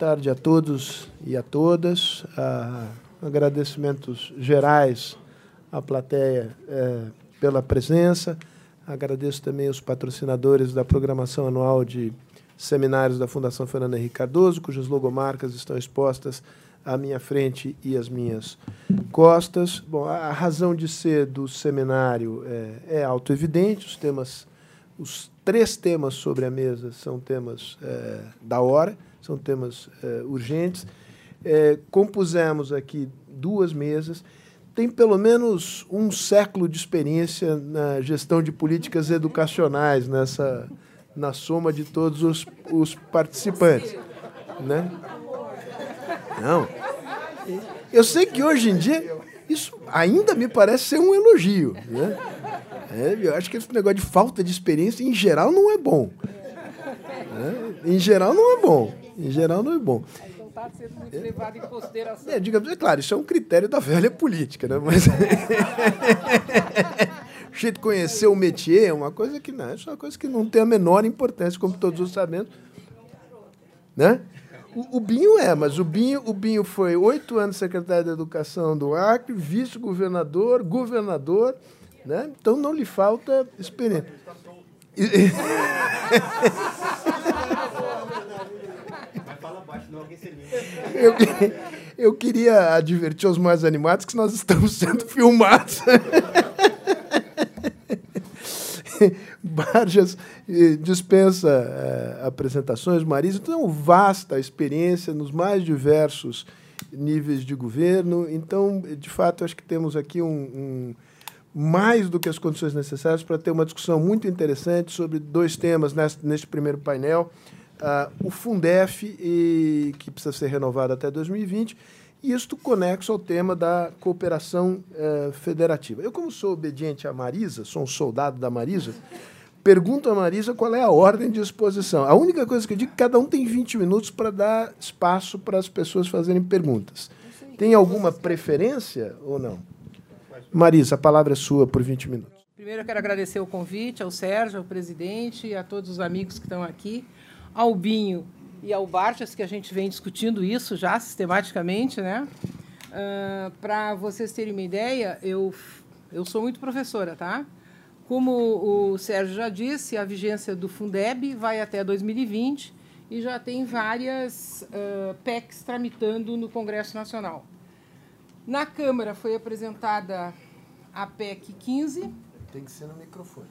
tarde a todos e a todas. Ah, agradecimentos gerais à plateia eh, pela presença. Agradeço também os patrocinadores da programação anual de seminários da Fundação Fernando Henrique Cardoso, cujas logomarcas estão expostas à minha frente e às minhas costas. Bom, a razão de ser do seminário é, é autoevidente, os temas, os três temas sobre a mesa são temas é, da hora, são temas é, urgentes. É, compusemos aqui duas mesas. Tem pelo menos um século de experiência na gestão de políticas educacionais nessa na soma de todos os, os participantes, né? Não. Eu sei que hoje em dia isso ainda me parece ser um elogio, né? É, eu acho que esse negócio de falta de experiência em geral não é bom. Né? Em geral não é bom. Em geral não é bom. Então está sendo muito levado em consideração. É, digamos, é claro, isso é um critério da velha política, né? Mas o jeito de conhecer o métier é uma coisa que não, isso é uma coisa que não tem a menor importância, como todos sabemos, né? O, o, Binho é, mas o Binho, o Binho foi oito anos secretário da Educação do Acre, vice-governador, governador, né? Então não lhe falta experiência. Eu, eu queria advertir os mais animados que nós estamos sendo filmados. Barjas eh, dispensa eh, apresentações, Marisa uma vasta experiência nos mais diversos níveis de governo. Então, de fato, acho que temos aqui um, um mais do que as condições necessárias para ter uma discussão muito interessante sobre dois temas neste, neste primeiro painel. Uh, o Fundef, e, que precisa ser renovado até 2020, e isto conexo ao tema da cooperação uh, federativa. Eu, como sou obediente à Marisa, sou um soldado da Marisa, pergunto a Marisa qual é a ordem de exposição. A única coisa que eu digo é que cada um tem 20 minutos para dar espaço para as pessoas fazerem perguntas. Tem alguma preferência ou não? Marisa, a palavra é sua por 20 minutos. Primeiro, eu quero agradecer o convite ao Sérgio, ao presidente e a todos os amigos que estão aqui, ao Binho e ao Bartas, que a gente vem discutindo isso já sistematicamente. Né? Uh, Para vocês terem uma ideia, eu, eu sou muito professora, tá? Como o Sérgio já disse, a vigência do Fundeb vai até 2020 e já tem várias uh, PECs tramitando no Congresso Nacional. Na Câmara foi apresentada a PEC 15. Tem que ser no microfone.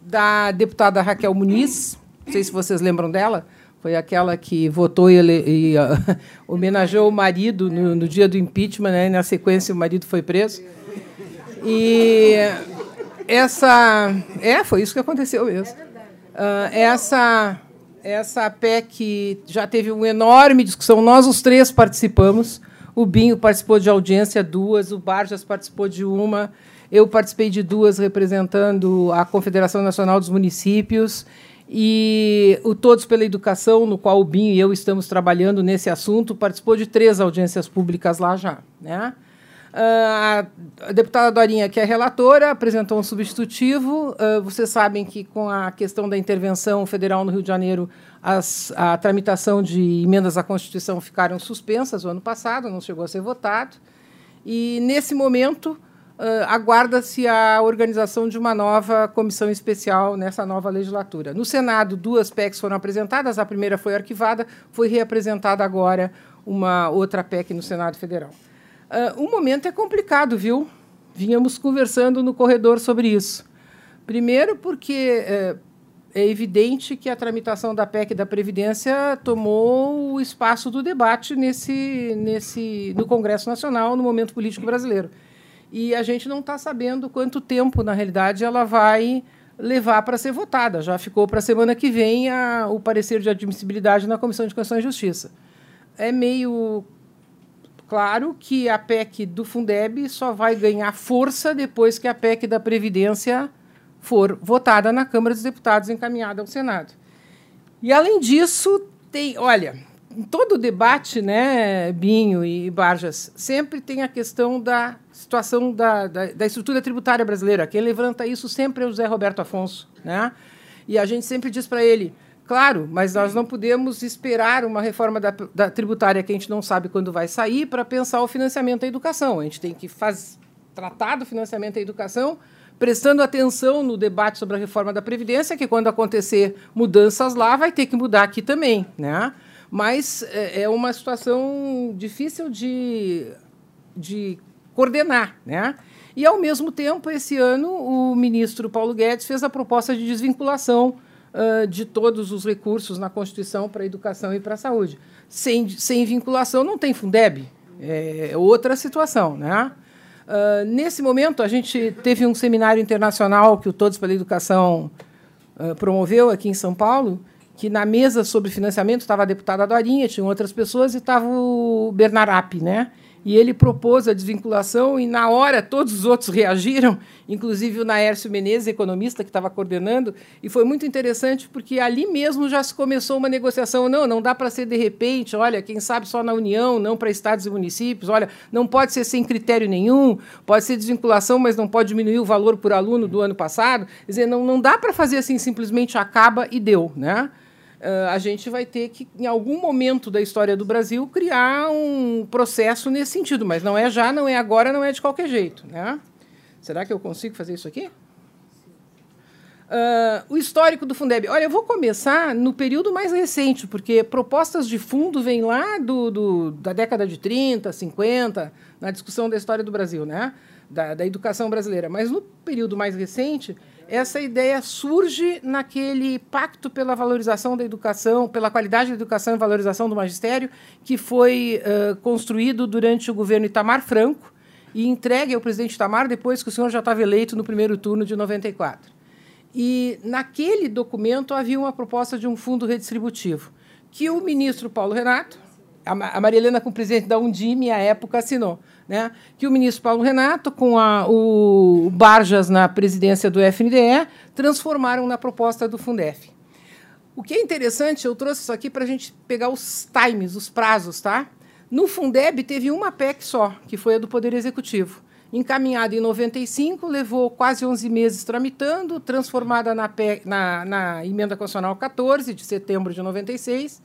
Da deputada Raquel Muniz. Não sei se vocês lembram dela. Foi aquela que votou e, e uh, homenageou o marido no, no, dia do impeachment, né? E na sequência o marido foi preso. E essa. É, foi isso que aconteceu mesmo. Uh, essa, essa PEC já teve uma enorme discussão. Nós, os três, participamos. O Binho participou de audiência duas, o Barjas participou de uma, eu participei de duas representando a Confederação Nacional dos Municípios e o Todos pela Educação, no qual o Binho e eu estamos trabalhando nesse assunto, participou de três audiências públicas lá já. Né? Uh, a deputada Dorinha, que é relatora, apresentou um substitutivo. Uh, vocês sabem que, com a questão da intervenção federal no Rio de Janeiro, as, a tramitação de emendas à Constituição ficaram suspensas o ano passado, não chegou a ser votado. E, nesse momento, uh, aguarda-se a organização de uma nova comissão especial nessa nova legislatura. No Senado, duas PECs foram apresentadas, a primeira foi arquivada, foi reapresentada agora uma outra PEC no Senado Federal. Uh, o momento é complicado, viu? Vínhamos conversando no corredor sobre isso. Primeiro, porque é, é evidente que a tramitação da PEC da Previdência tomou o espaço do debate nesse, nesse, no Congresso Nacional, no momento político brasileiro. E a gente não está sabendo quanto tempo, na realidade, ela vai levar para ser votada. Já ficou para a semana que vem a, o parecer de admissibilidade na Comissão de Constituição e Justiça. É meio Claro que a PEC do Fundeb só vai ganhar força depois que a PEC da Previdência for votada na Câmara dos Deputados e encaminhada ao Senado. E, além disso, tem. Olha, em todo debate, né, Binho e Barjas, sempre tem a questão da situação da, da, da estrutura tributária brasileira. Quem levanta isso sempre é o José Roberto Afonso. Né? E a gente sempre diz para ele: Claro, mas nós não podemos esperar uma reforma da, da tributária que a gente não sabe quando vai sair para pensar o financiamento da educação. A gente tem que faz, tratar do financiamento da educação prestando atenção no debate sobre a reforma da Previdência, que quando acontecer mudanças lá, vai ter que mudar aqui também. Né? Mas é, é uma situação difícil de, de coordenar. Né? E, ao mesmo tempo, esse ano, o ministro Paulo Guedes fez a proposta de desvinculação uh, de todos os recursos na Constituição para a educação e para a saúde. Sem, sem vinculação não tem Fundeb. É outra situação. Né? Uh, nesse momento, a gente teve um seminário internacional que o Todos pela Educação uh, promoveu aqui em São Paulo, que na mesa sobre financiamento estava a deputada Dorinha, tinham outras pessoas, e estava o Bernarap, né? E ele propôs a desvinculação e na hora todos os outros reagiram, inclusive o Naércio Menezes, economista que estava coordenando, e foi muito interessante porque ali mesmo já se começou uma negociação, não, não dá para ser de repente, olha, quem sabe só na União, não para estados e municípios, olha, não pode ser sem critério nenhum, pode ser desvinculação, mas não pode diminuir o valor por aluno do ano passado, quer dizer, não, não dá para fazer assim simplesmente acaba e deu, né? Uh, a gente vai ter que, em algum momento da história do Brasil, criar um processo nesse sentido. Mas não é já, não é agora, não é de qualquer jeito. Né? Será que eu consigo fazer isso aqui? Uh, o histórico do Fundeb. Olha, eu vou começar no período mais recente, porque propostas de fundo vêm lá do, do, da década de 30, 50, na discussão da história do Brasil, né? da, da educação brasileira. Mas no período mais recente, essa ideia surge naquele pacto pela valorização da educação, pela qualidade da educação e valorização do magistério, que foi uh, construído durante o governo Itamar Franco e entregue ao presidente Itamar depois que o senhor já estava eleito no primeiro turno de 94. E naquele documento havia uma proposta de um fundo redistributivo, que o ministro Paulo Renato, a Maria Helena, como presidente da Undime, à época, assinou né, que o ministro Paulo Renato, com a, o Barjas na presidência do FNDE, transformaram na proposta do Fundef. O que é interessante, eu trouxe isso aqui para a gente pegar os times, os prazos. Tá? No Fundeb teve uma PEC só, que foi a do Poder Executivo. Encaminhada em 95, levou quase 11 meses tramitando, transformada na, PEC, na, na Emenda Constitucional 14, de setembro de 96.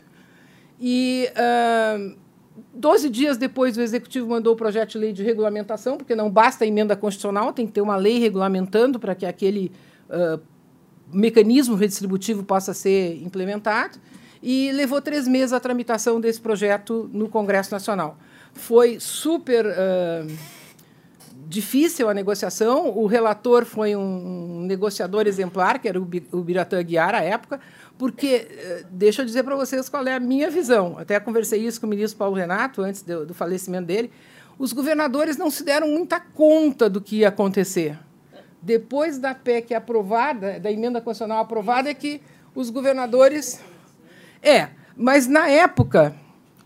E. Uh, Doze dias depois, o Executivo mandou o projeto de lei de regulamentação, porque não basta a emenda constitucional, tem que ter uma lei regulamentando para que aquele uh, mecanismo redistributivo possa ser implementado. E levou três meses a tramitação desse projeto no Congresso Nacional. Foi super. Uh, difícil a negociação. O relator foi um negociador exemplar, que era o Biratã Guiar, à época, porque, eh, deixa eu dizer para vocês qual é a minha visão. Até conversei isso com o ministro Paulo Renato, antes do, do falecimento dele. Os governadores não se deram muita conta do que ia acontecer. Depois da PEC aprovada, da emenda constitucional aprovada, é que os governadores. É, mas na época,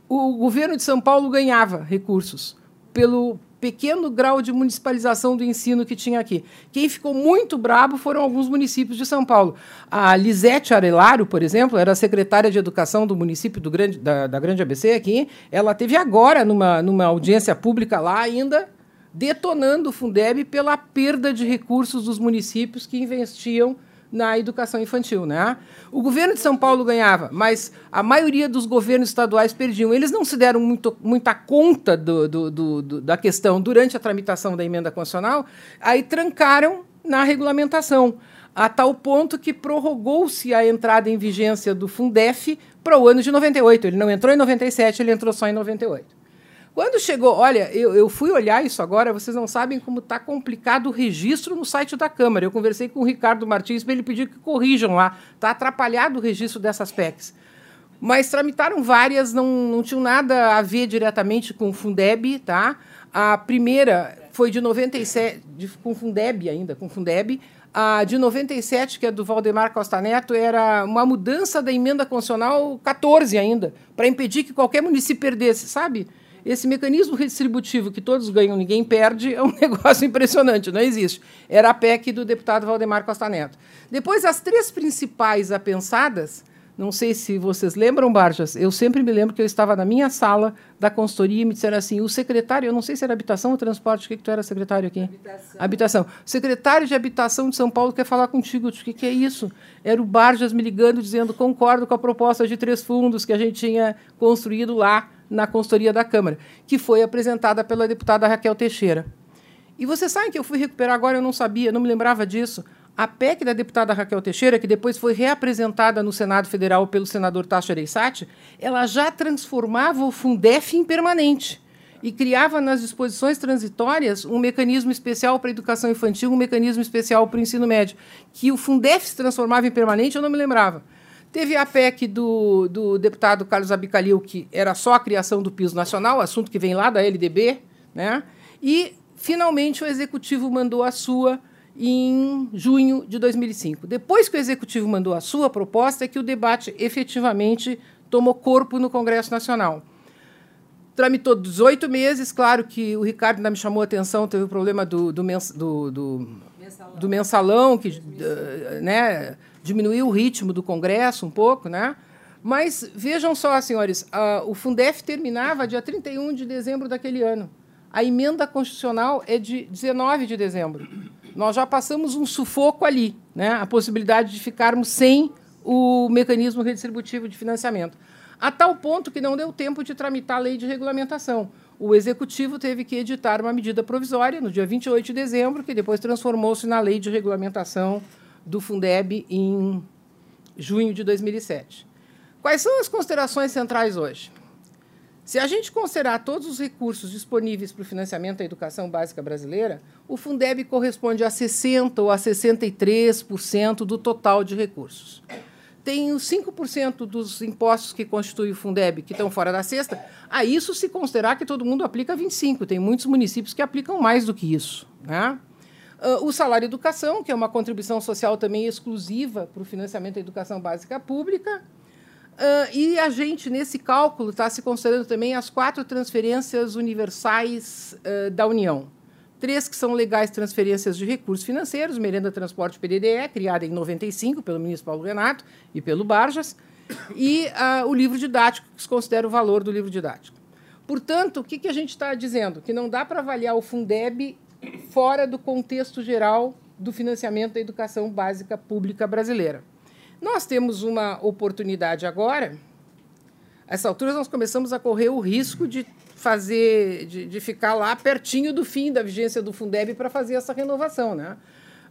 o governo de São Paulo ganhava recursos pelo, pequeno grau de municipalização do ensino que tinha aqui. Quem ficou muito brabo foram alguns municípios de São Paulo. A Lisete Arelaro, por exemplo, era secretária de Educação do município do grande, da, da Grande ABC aqui. Ela teve agora, numa, numa audiência pública lá ainda, detonando o Fundeb pela perda de recursos dos municípios que investiam na educação infantil. Né? O governo de São Paulo ganhava, mas a maioria dos governos estaduais perdiam. Eles não se deram muito, muita conta do, do, do, da questão durante a tramitação da emenda constitucional, aí trancaram na regulamentação, a tal ponto que prorrogou-se a entrada em vigência do Fundef para o ano de 98. Ele não entrou em 97, ele entrou só em 98. Quando chegou, olha, eu, eu fui olhar isso agora, vocês não sabem como está complicado o registro no site da Câmara. Eu conversei com o Ricardo Martins para ele pedir que corrijam lá. Está atrapalhado o registro dessas PECs. Mas tramitaram várias, não, não tinham nada a ver diretamente com o Fundeb. Tá? A primeira foi de 97, de, com Fundeb ainda, com Fundeb. A de 97, que é do Valdemar Costa Neto, era uma mudança da emenda constitucional 14 ainda, para impedir que qualquer município perdesse, sabe? Esse mecanismo redistributivo que todos ganham, ninguém perde, é um negócio impressionante, não existe. Era a PEC do deputado Valdemar Costa Neto. Depois, as três principais apensadas Não sei se vocês lembram, Barjas, eu sempre me lembro que eu estava na minha sala da consultoria e me disseram assim, o secretário, eu não sei se era habitação ou transporte, o que, que tu era secretário aqui? Habitação. Habitação. O secretário de habitação de São Paulo quer falar contigo. o que, que é isso? Era o Barjas me ligando, dizendo, concordo com a proposta de três fundos que a gente tinha construído lá na consultoria da Câmara, que foi apresentada pela deputada Raquel Teixeira. E vocês sabem que eu fui recuperar agora, eu não sabia, não me lembrava disso. A PEC da deputada Raquel Teixeira, que depois foi reapresentada no Senado Federal pelo senador Tasso Gereissati, ela já transformava o Fundef em permanente e criava nas disposições transitórias um mecanismo especial para a educação infantil, um mecanismo especial para o ensino médio. Que o Fundef se transformava em permanente, eu não me lembrava. Teve a PEC do, do deputado Carlos Abicalil, que era só a criação do piso nacional, assunto que vem lá da LDB, né? e, finalmente, o Executivo mandou a sua em junho de 2005. Depois que o Executivo mandou a sua proposta, é que o debate efetivamente tomou corpo no Congresso Nacional. Tramitou 18 meses, claro que o Ricardo ainda me chamou a atenção, teve o problema do, do, mens, do, do, mensalão. do mensalão, que né, diminuiu o ritmo do Congresso um pouco, né? Mas vejam só, senhores, o Fundef terminava dia 31 de dezembro daquele ano. A emenda constitucional é de 19 de dezembro nós já passamos um sufoco ali, né? a possibilidade de ficarmos sem o mecanismo redistributivo de financiamento. A tal ponto que não deu tempo de tramitar a lei de regulamentação. O Executivo teve que editar uma medida provisória no dia 28 de dezembro, que depois transformou-se na lei de regulamentação do Fundeb em junho de 2007. Quais são as considerações centrais hoje? Se a gente considerar todos os recursos disponíveis para o financiamento da educação básica brasileira, o Fundeb corresponde a 60% ou a 63% do total de recursos. Tem os 5% dos impostos que constituem o Fundeb que estão fora da cesta. A isso se considerar que todo mundo aplica 25%. Tem muitos municípios que aplicam mais do que isso. Né? Ah, o salário educação, que é uma contribuição social também exclusiva para o financiamento da educação básica pública, Uh, e a gente, nesse cálculo, está se considerando também as quatro transferências universais uh, da União. Três que são legais transferências de recursos financeiros, Merenda Transporte PDDE, criada em 95 pelo ministro Paulo Renato e pelo Barjas, e uh, o livro didático, que se considera o valor do livro didático. Portanto, o que, que a gente está dizendo? Que não dá para avaliar o Fundeb fora do contexto geral do financiamento da educação básica pública brasileira. Nós temos uma oportunidade agora. Essa altura, nós começamos a correr o risco de fazer, de, de ficar lá pertinho do fim da vigência do Fundeb para fazer essa renovação, né?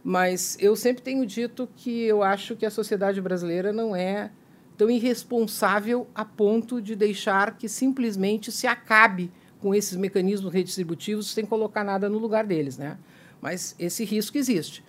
Mas eu sempre tenho dito que eu acho que a sociedade brasileira não é tão irresponsável a ponto de deixar que simplesmente se acabe com esses mecanismos redistributivos sem colocar nada no lugar deles, né? Mas esse risco existe.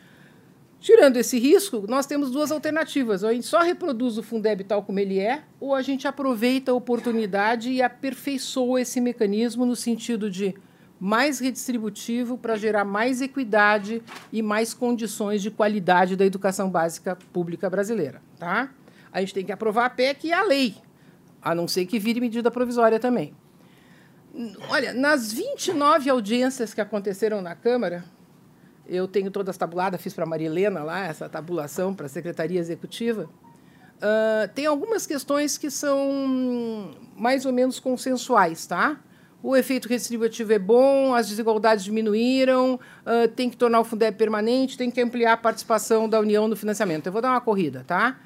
Tirando esse risco, nós temos duas alternativas. Ou a gente só reproduz o Fundeb tal como ele é, ou a gente aproveita a oportunidade e aperfeiçoa esse mecanismo no sentido de mais redistributivo para gerar mais equidade e mais condições de qualidade da educação básica pública brasileira. Tá? A gente tem que aprovar a PEC e a lei, a não ser que vire medida provisória também. Olha, nas 29 audiências que aconteceram na Câmara, eu tenho todas tabuladas, fiz para a Maria Helena lá, essa tabulação para a Secretaria Executiva. Uh, tem algumas questões que são mais ou menos consensuais, tá? O efeito redistributivo é bom, as desigualdades diminuíram, uh, tem que tornar o Fundeb permanente, tem que ampliar a participação da União no financiamento. Eu vou dar uma corrida, tá?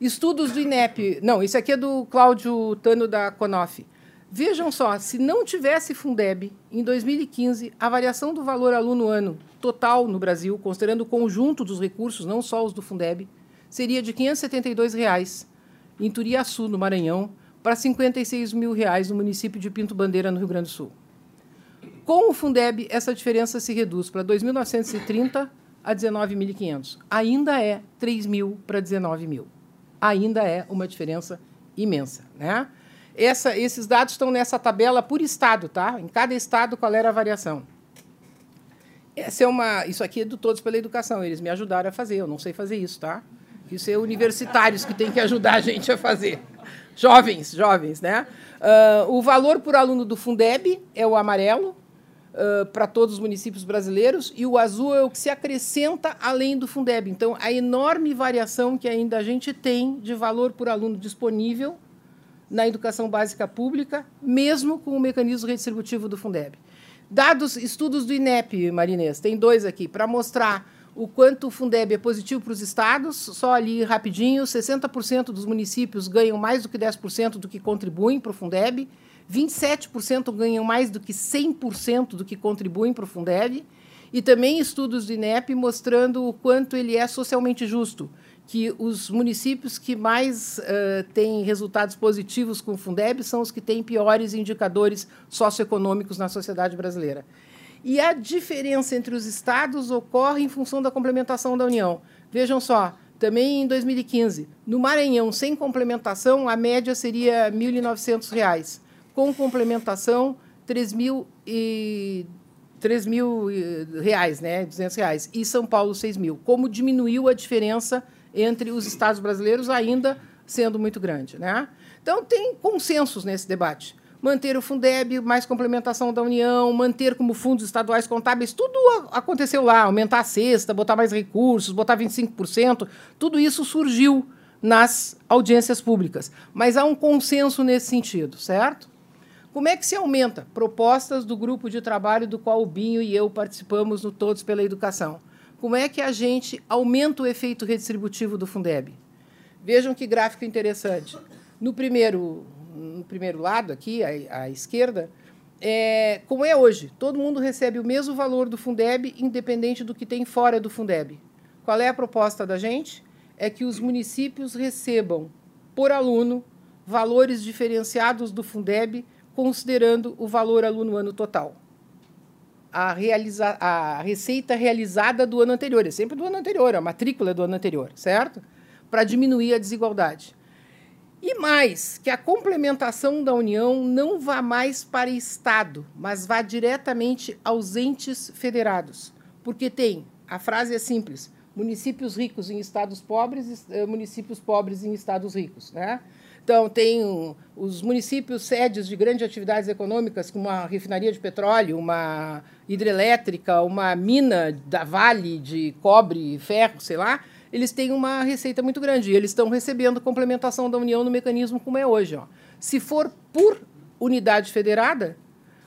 Estudos do INEP. Não, isso aqui é do Cláudio Tano da Conof. Vejam só, se não tivesse Fundeb, em 2015, a variação do valor aluno ano total no Brasil, considerando o conjunto dos recursos, não só os do Fundeb, seria de 572 reais, em Turiaçu, no Maranhão, para 56 mil reais no município de Pinto Bandeira, no Rio Grande do Sul. Com o Fundeb, essa diferença se reduz para 2.930 a 19.500. Ainda é 3 mil para 19 mil. Ainda é uma diferença imensa, né? Essa, esses dados estão nessa tabela por estado, tá? Em cada estado, qual era a variação. Essa é uma, isso aqui é do Todos pela Educação. Eles me ajudaram a fazer. Eu não sei fazer isso, tá? Isso é universitários que têm que ajudar a gente a fazer. Jovens, jovens, né? Uh, o valor por aluno do Fundeb é o amarelo. uh, para todos os municípios brasileiros, e o azul é o que se acrescenta além do Fundeb. Então, a enorme variação que ainda a gente tem de valor por aluno disponível na educação básica pública, mesmo com o mecanismo redistributivo do Fundeb. Dados, estudos do INEP, Marinês, tem dois aqui, para mostrar o quanto o Fundeb é positivo para os estados, só ali rapidinho, 60% dos municípios ganham mais do que 10% do que contribuem para o Fundeb, 27% ganham mais do que 100% do que contribuem para o Fundeb, e também estudos do INEP mostrando o quanto ele é socialmente justo, que os municípios que mais uh, têm resultados positivos com o Fundeb são os que têm piores indicadores socioeconômicos na sociedade brasileira. E a diferença entre os estados ocorre em função da complementação da União. Vejam só, também em 2015, no Maranhão, sem complementação, a média seria R$ 1.900 com complementação, 3 mil e 3 mil reais, né, 200 reais, e São Paulo 6 mil. Como diminuiu a diferença entre os estados brasileiros, ainda sendo muito grande, né? Então tem consensos nesse debate. Manter o Fundeb, mais complementação da União, manter como fundos estaduais contábeis, tudo aconteceu lá, aumentar a cesta, botar mais recursos, botar 25%, tudo isso surgiu nas audiências públicas. Mas há um consenso nesse sentido, certo? Como é que se aumenta? Propostas do grupo de trabalho do qual o Binho e eu participamos no Todos pela Educação. Como é que a gente aumenta o efeito redistributivo do Fundeb? Vejam que gráfico interessante. No primeiro, no primeiro lado, aqui, à, à esquerda, é, como é hoje, todo mundo recebe o mesmo valor do Fundeb, independente do que tem fora do Fundeb. Qual é a proposta da gente? É que os municípios recebam, por aluno, valores diferenciados do Fundeb considerando o valor aluno ano total. A, realiza a receita realizada do ano anterior, é sempre do ano anterior, a matrícula é do ano anterior, certo? Para diminuir a desigualdade. E mais, que a complementação da União não vá mais para Estado, mas vá diretamente aos entes federados. Porque tem, a frase é simples, municípios ricos em estados pobres, eh, municípios pobres em estados ricos. Né? Então, tem os municípios sedes de grandes atividades econômicas, como uma refinaria de petróleo, uma hidrelétrica, uma mina da Vale de cobre, ferro, sei lá, eles têm uma receita muito grande. E eles estão recebendo complementação da União no mecanismo como é hoje. Ó. Se for por unidade federada,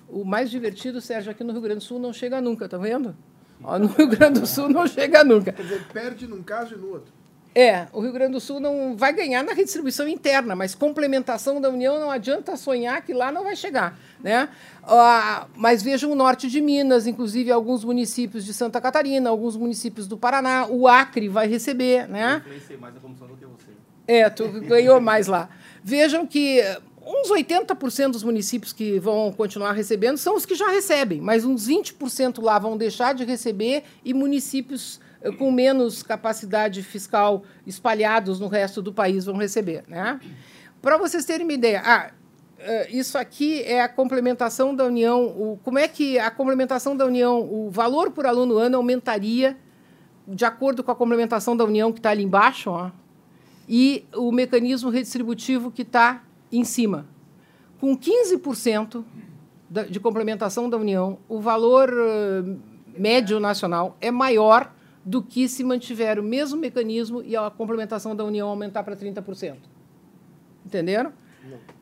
o mais divertido, Sérgio, aqui no Rio Grande do Sul não chega nunca, tá vendo? Ó, no Rio Grande do Sul não chega nunca. Quer dizer, perde num caso e no outro. É, o Rio Grande do Sul não vai ganhar na redistribuição interna, mas complementação da União não adianta sonhar que lá não vai chegar. Né? Ah, mas vejam o norte de Minas, inclusive alguns municípios de Santa Catarina, alguns municípios do Paraná, o Acre vai receber. Né? Eu mais a comissão do que você. É, tu ganhou mais lá. Vejam que uns 80% dos municípios que vão continuar recebendo são os que já recebem, mas uns 20% lá vão deixar de receber e municípios com menos capacidade fiscal espalhados no resto do país vão receber. Né? Para vocês terem uma ideia, ah, eh, isso aqui é a complementação da União. O, como é que a complementação da União, o valor por aluno ano aumentaria de acordo com a complementação da União que está ali embaixo, ó, e o mecanismo redistributivo que está em cima. Com 15% de complementação da União, o valor uh, médio nacional é maior do que se mantiver o mesmo mecanismo e a complementação da União aumentar para 30%. Entenderam? Não.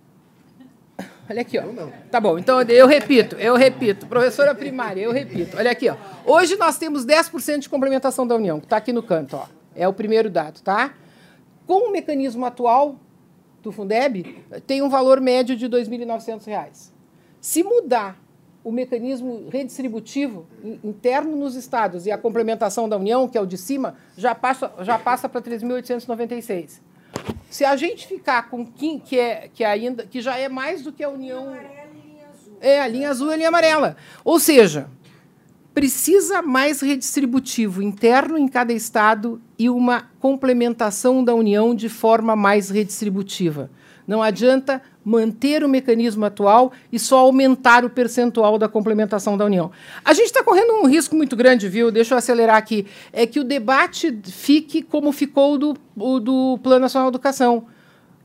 Olha aqui, ó. Não, não. Tá bom, então eu repito, eu repito. Professora primária, eu repito. Olha aqui, ó. Hoje nós temos 10% de complementação da União, que está aqui no canto, ó. É o primeiro dado, tá? Com o mecanismo atual do Fundeb, tem um valor médio de R$ 2.900. Se mudar o mecanismo redistributivo interno nos estados e a complementação da União, que é o de cima, já passa, já passa para 3.896. Se a gente ficar com que, que, é, que, ainda, que já é mais do que a União. É, a linha azul e a linha amarela. Ou seja, precisa mais redistributivo interno em cada estado e uma complementação da União de forma mais redistributiva. Não adianta manter o mecanismo atual e só aumentar o percentual da complementação da União. A gente está correndo um risco muito grande, viu? Deixa eu acelerar aqui. É que o debate fique como ficou do, do Plano Nacional de Educação.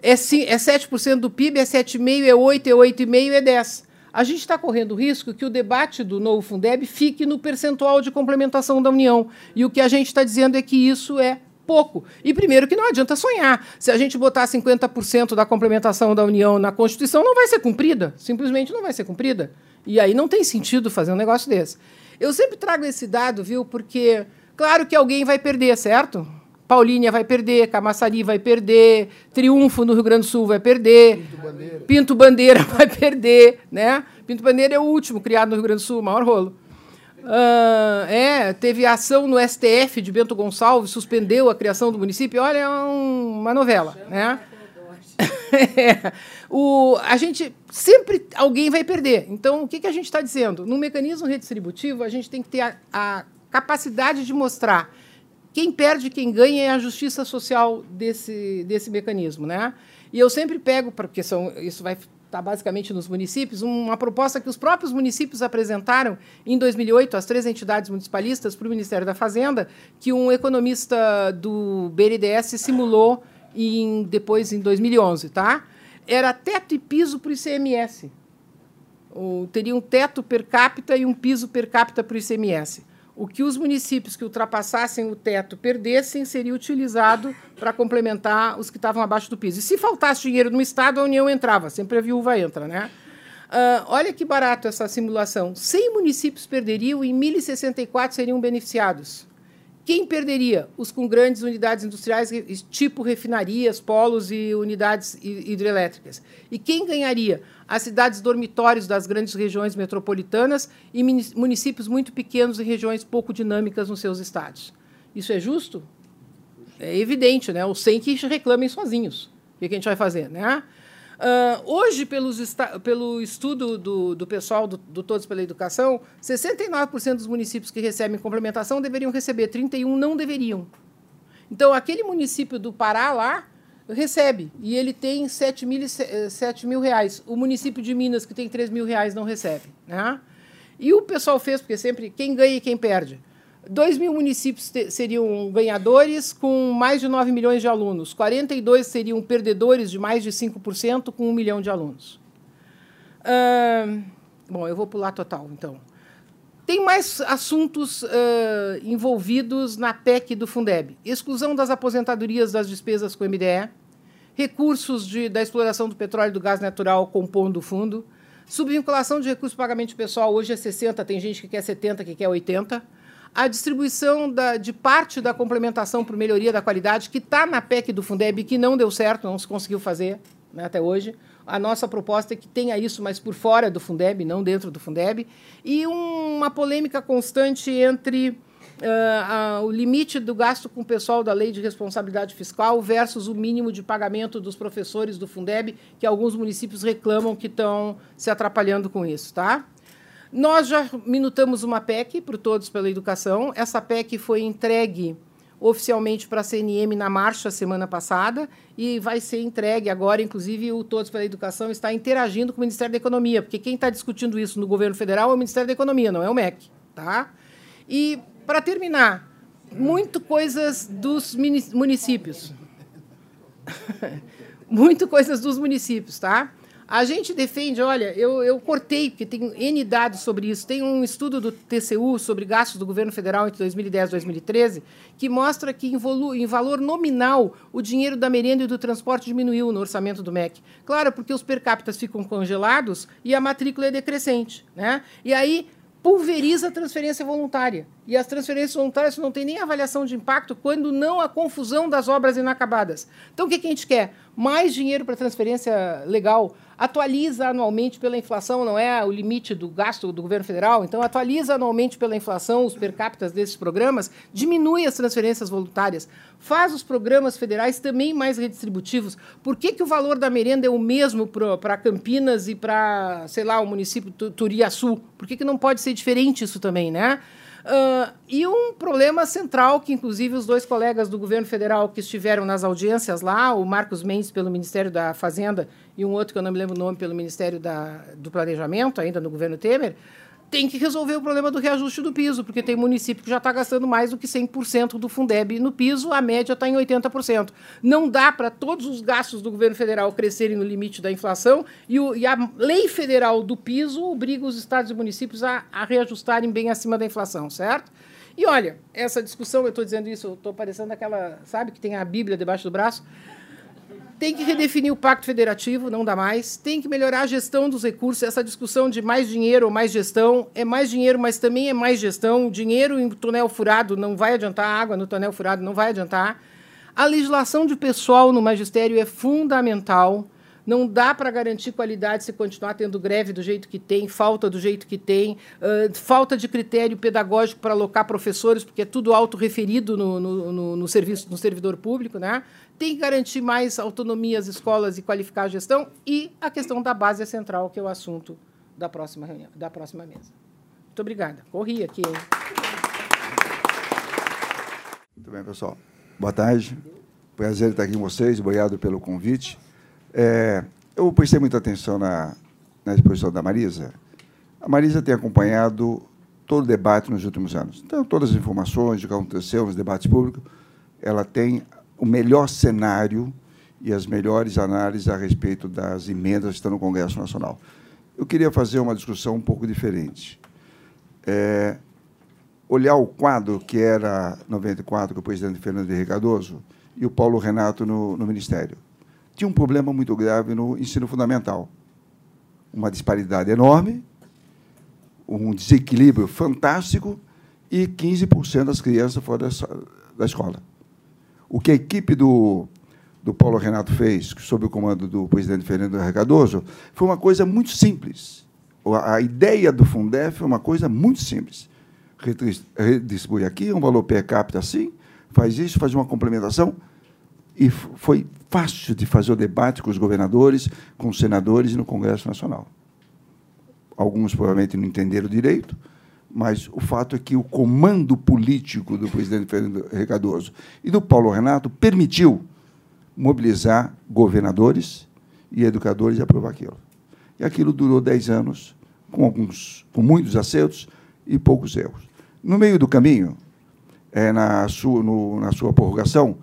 É, é 7% do PIB, é 7,5%, é 8%, é 8,5%, é 10%. a gente está correndo o risco que o debate do novo Fundeb fique no percentual de complementação da União. E o que a gente está dizendo é que isso é pouco. E primeiro que não adianta sonhar. Se a gente botar 50% da complementação da União na Constituição, não vai ser cumprida. Simplesmente não vai ser cumprida. E aí não tem sentido fazer um negócio desse. Eu sempre trago esse dado, viu? Porque claro que alguém vai perder, certo? Paulínia vai perder, Camaçari vai perder, Triunfo no Rio Grande do Sul vai perder, Pinto Bandeira, Pinto Bandeira vai perder, né? Pinto Bandeira é o último criado no Rio Grande do Sul, maior rolo. Uh, é, teve ação no STF de Bento Gonçalves, suspendeu a criação do município. Olha, é um, uma novela, né? é, o, a gente sempre alguém vai perder. Então, o que, que a gente está dizendo? No mecanismo redistributivo, a gente tem que ter a, a capacidade de mostrar quem perde, quem ganha é a justiça social desse, desse mecanismo, né? E eu sempre pego, porque são, isso vai estar basicamente nos municípios, uma proposta que os próprios municípios apresentaram em 2008, as três entidades municipalistas, para o Ministério da Fazenda, que um economista do BNDES simulou em, depois em 2011, tá? Era teto e piso para o ICMS. O, teria um teto per capita e um piso per capita para o ICMS. O que os municípios que ultrapassassem o teto perdessem seria utilizado para complementar os que estavam abaixo do piso. E se faltasse dinheiro no Estado, a União entrava. Sempre a viúva entra, né? Uh, olha que barato essa simulação. 100 municípios perderiam e 1.064 seriam beneficiados. Quem perderia? Os com grandes unidades industriais, tipo refinarias, polos e unidades hidrelétricas. E quem ganharia? As cidades dormitórios das grandes regiões metropolitanas e municípios muito pequenos e regiões pouco dinâmicas nos seus estados. Isso é justo? É evidente, né? Os 100 que reclamem sozinhos. O que a gente vai fazer, né? Uh, hoje, pelos pelo estudo do, do pessoal do, do, Todos pela Educação, 69% dos municípios que recebem complementação deveriam receber, 31% não deveriam. Então, aquele município do Pará lá recebe, e ele tem 7 mil, 7 mil reais. O município de Minas, que tem 3 mil reais, não recebe. Né? E o pessoal fez, porque sempre quem ganha e quem perde. 2 mil municípios seriam ganhadores com mais de 9 milhões de alunos. 42 seriam perdedores de mais de 5% com 1 milhão de alunos. bom, eu vou pular total, então. Tem mais assuntos uh, envolvidos na PEC do Fundeb. Exclusão das aposentadorias das despesas com o MDE, recursos de, da exploração do petróleo e do gás natural compondo o fundo, subvinculação de recursos de pagamento pessoal, hoje é 60, tem gente que quer 70, que quer 80, a distribuição da, de parte da complementação por melhoria da qualidade, que está na PEC do Fundeb, que não deu certo, não se conseguiu fazer né, até hoje. A nossa proposta é que tenha isso, mas por fora do Fundeb, não dentro do Fundeb. E uma polêmica constante entre uh, uh, o limite do gasto com o pessoal da Lei de Responsabilidade Fiscal versus o mínimo de pagamento dos professores do Fundeb, que alguns municípios reclamam que estão se atrapalhando com isso. Tá? Nós já minutamos uma PEC para Todos pela Educação. Essa PEC foi entregue oficialmente para a CNM na marcha semana passada e vai ser entregue agora, inclusive o Todos pela Educação está interagindo com o Ministério da Economia, porque quem está discutindo isso no governo federal é o Ministério da Economia, não é o MEC. Tá? E, para terminar, muito coisas dos municípios. muito coisas dos municípios, tá? A gente defende, olha, eu, eu cortei, porque tem N dados sobre isso. Tem um estudo do TCU sobre gastos do governo federal entre 2010 e 2013, que mostra que, em, volu, em valor nominal, o dinheiro da merenda e do transporte diminuiu no orçamento do MEC. Claro, porque os per capita ficam congelados e a matrícula é decrescente. Né? E aí pulveriza a transferência voluntária. E as transferências voluntárias não têm nem avaliação de impacto quando não a confusão das obras inacabadas. Então, o que a gente quer? Mais dinheiro para transferência legal, atualiza anualmente pela inflação, não é o limite do gasto do governo federal, então atualiza anualmente pela inflação os per capita desses programas, diminui as transferências voluntárias, faz os programas federais também mais redistributivos. Por que, que o valor da merenda é o mesmo para Campinas e para, sei lá, o município Turiaçu? Por que, que não pode ser diferente isso também, né? Uh, e um problema central, que inclusive os dois colegas do governo federal que estiveram nas audiências lá, o Marcos Mendes pelo Ministério da Fazenda e um outro que eu não me lembro o nome pelo Ministério da, do Planejamento, ainda no governo Temer, tem que resolver o problema do reajuste do piso, porque tem município que já está gastando mais do que 100% do Fundeb no piso, a média está em 80%. Não dá para todos os gastos do governo federal crescerem no limite da inflação e, o, e a lei federal do piso obriga os estados e municípios a, a reajustarem bem acima da inflação, certo? E olha, essa discussão, eu estou dizendo isso, estou parecendo aquela, sabe, que tem a Bíblia debaixo do braço. Tem que redefinir o pacto federativo, não dá mais. Tem que melhorar a gestão dos recursos. Essa discussão de mais dinheiro ou mais gestão é mais dinheiro, mas também é mais gestão. Dinheiro em tonel furado não vai adiantar, água no tonel furado não vai adiantar. A legislação de pessoal no magistério é fundamental. Não dá para garantir qualidade se continuar tendo greve do jeito que tem, falta do jeito que tem, uh, falta de critério pedagógico para alocar professores, porque é tudo autorreferido no, no, no, no serviço no servidor público, né? Tem que garantir mais autonomia às escolas e qualificar a gestão e a questão da base central, que é o assunto da próxima reunião, da próxima mesa. Muito obrigada. Corri aqui. Hein? Muito bem, pessoal. Boa tarde. Prazer estar aqui com vocês. Obrigado pelo convite. É, eu prestei muita atenção na, na exposição da Marisa. A Marisa tem acompanhado todo o debate nos últimos anos. Então, todas as informações de que aconteceu nos debates públicos, ela tem o melhor cenário e as melhores análises a respeito das emendas que estão no Congresso Nacional. Eu queria fazer uma discussão um pouco diferente. É, olhar o quadro que era 94 com o presidente Fernando Henrique Cardoso e o Paulo Renato no, no Ministério tinha um problema muito grave no ensino fundamental. Uma disparidade enorme, um desequilíbrio fantástico e 15% das crianças fora da escola. O que a equipe do, do Paulo Renato fez, sob o comando do presidente Fernando Henrique Cardoso, foi uma coisa muito simples. A ideia do Fundef é uma coisa muito simples. Redistribui aqui um valor per capita assim, faz isso, faz uma complementação, e foi fácil de fazer o debate com os governadores, com os senadores e no Congresso Nacional. Alguns provavelmente não entenderam direito, mas o fato é que o comando político do presidente Fernando Henrique Cardoso e do Paulo Renato permitiu mobilizar governadores e educadores e aprovar aquilo. E aquilo durou dez anos, com, alguns, com muitos acertos e poucos erros. No meio do caminho, é, na, sua, no, na sua prorrogação,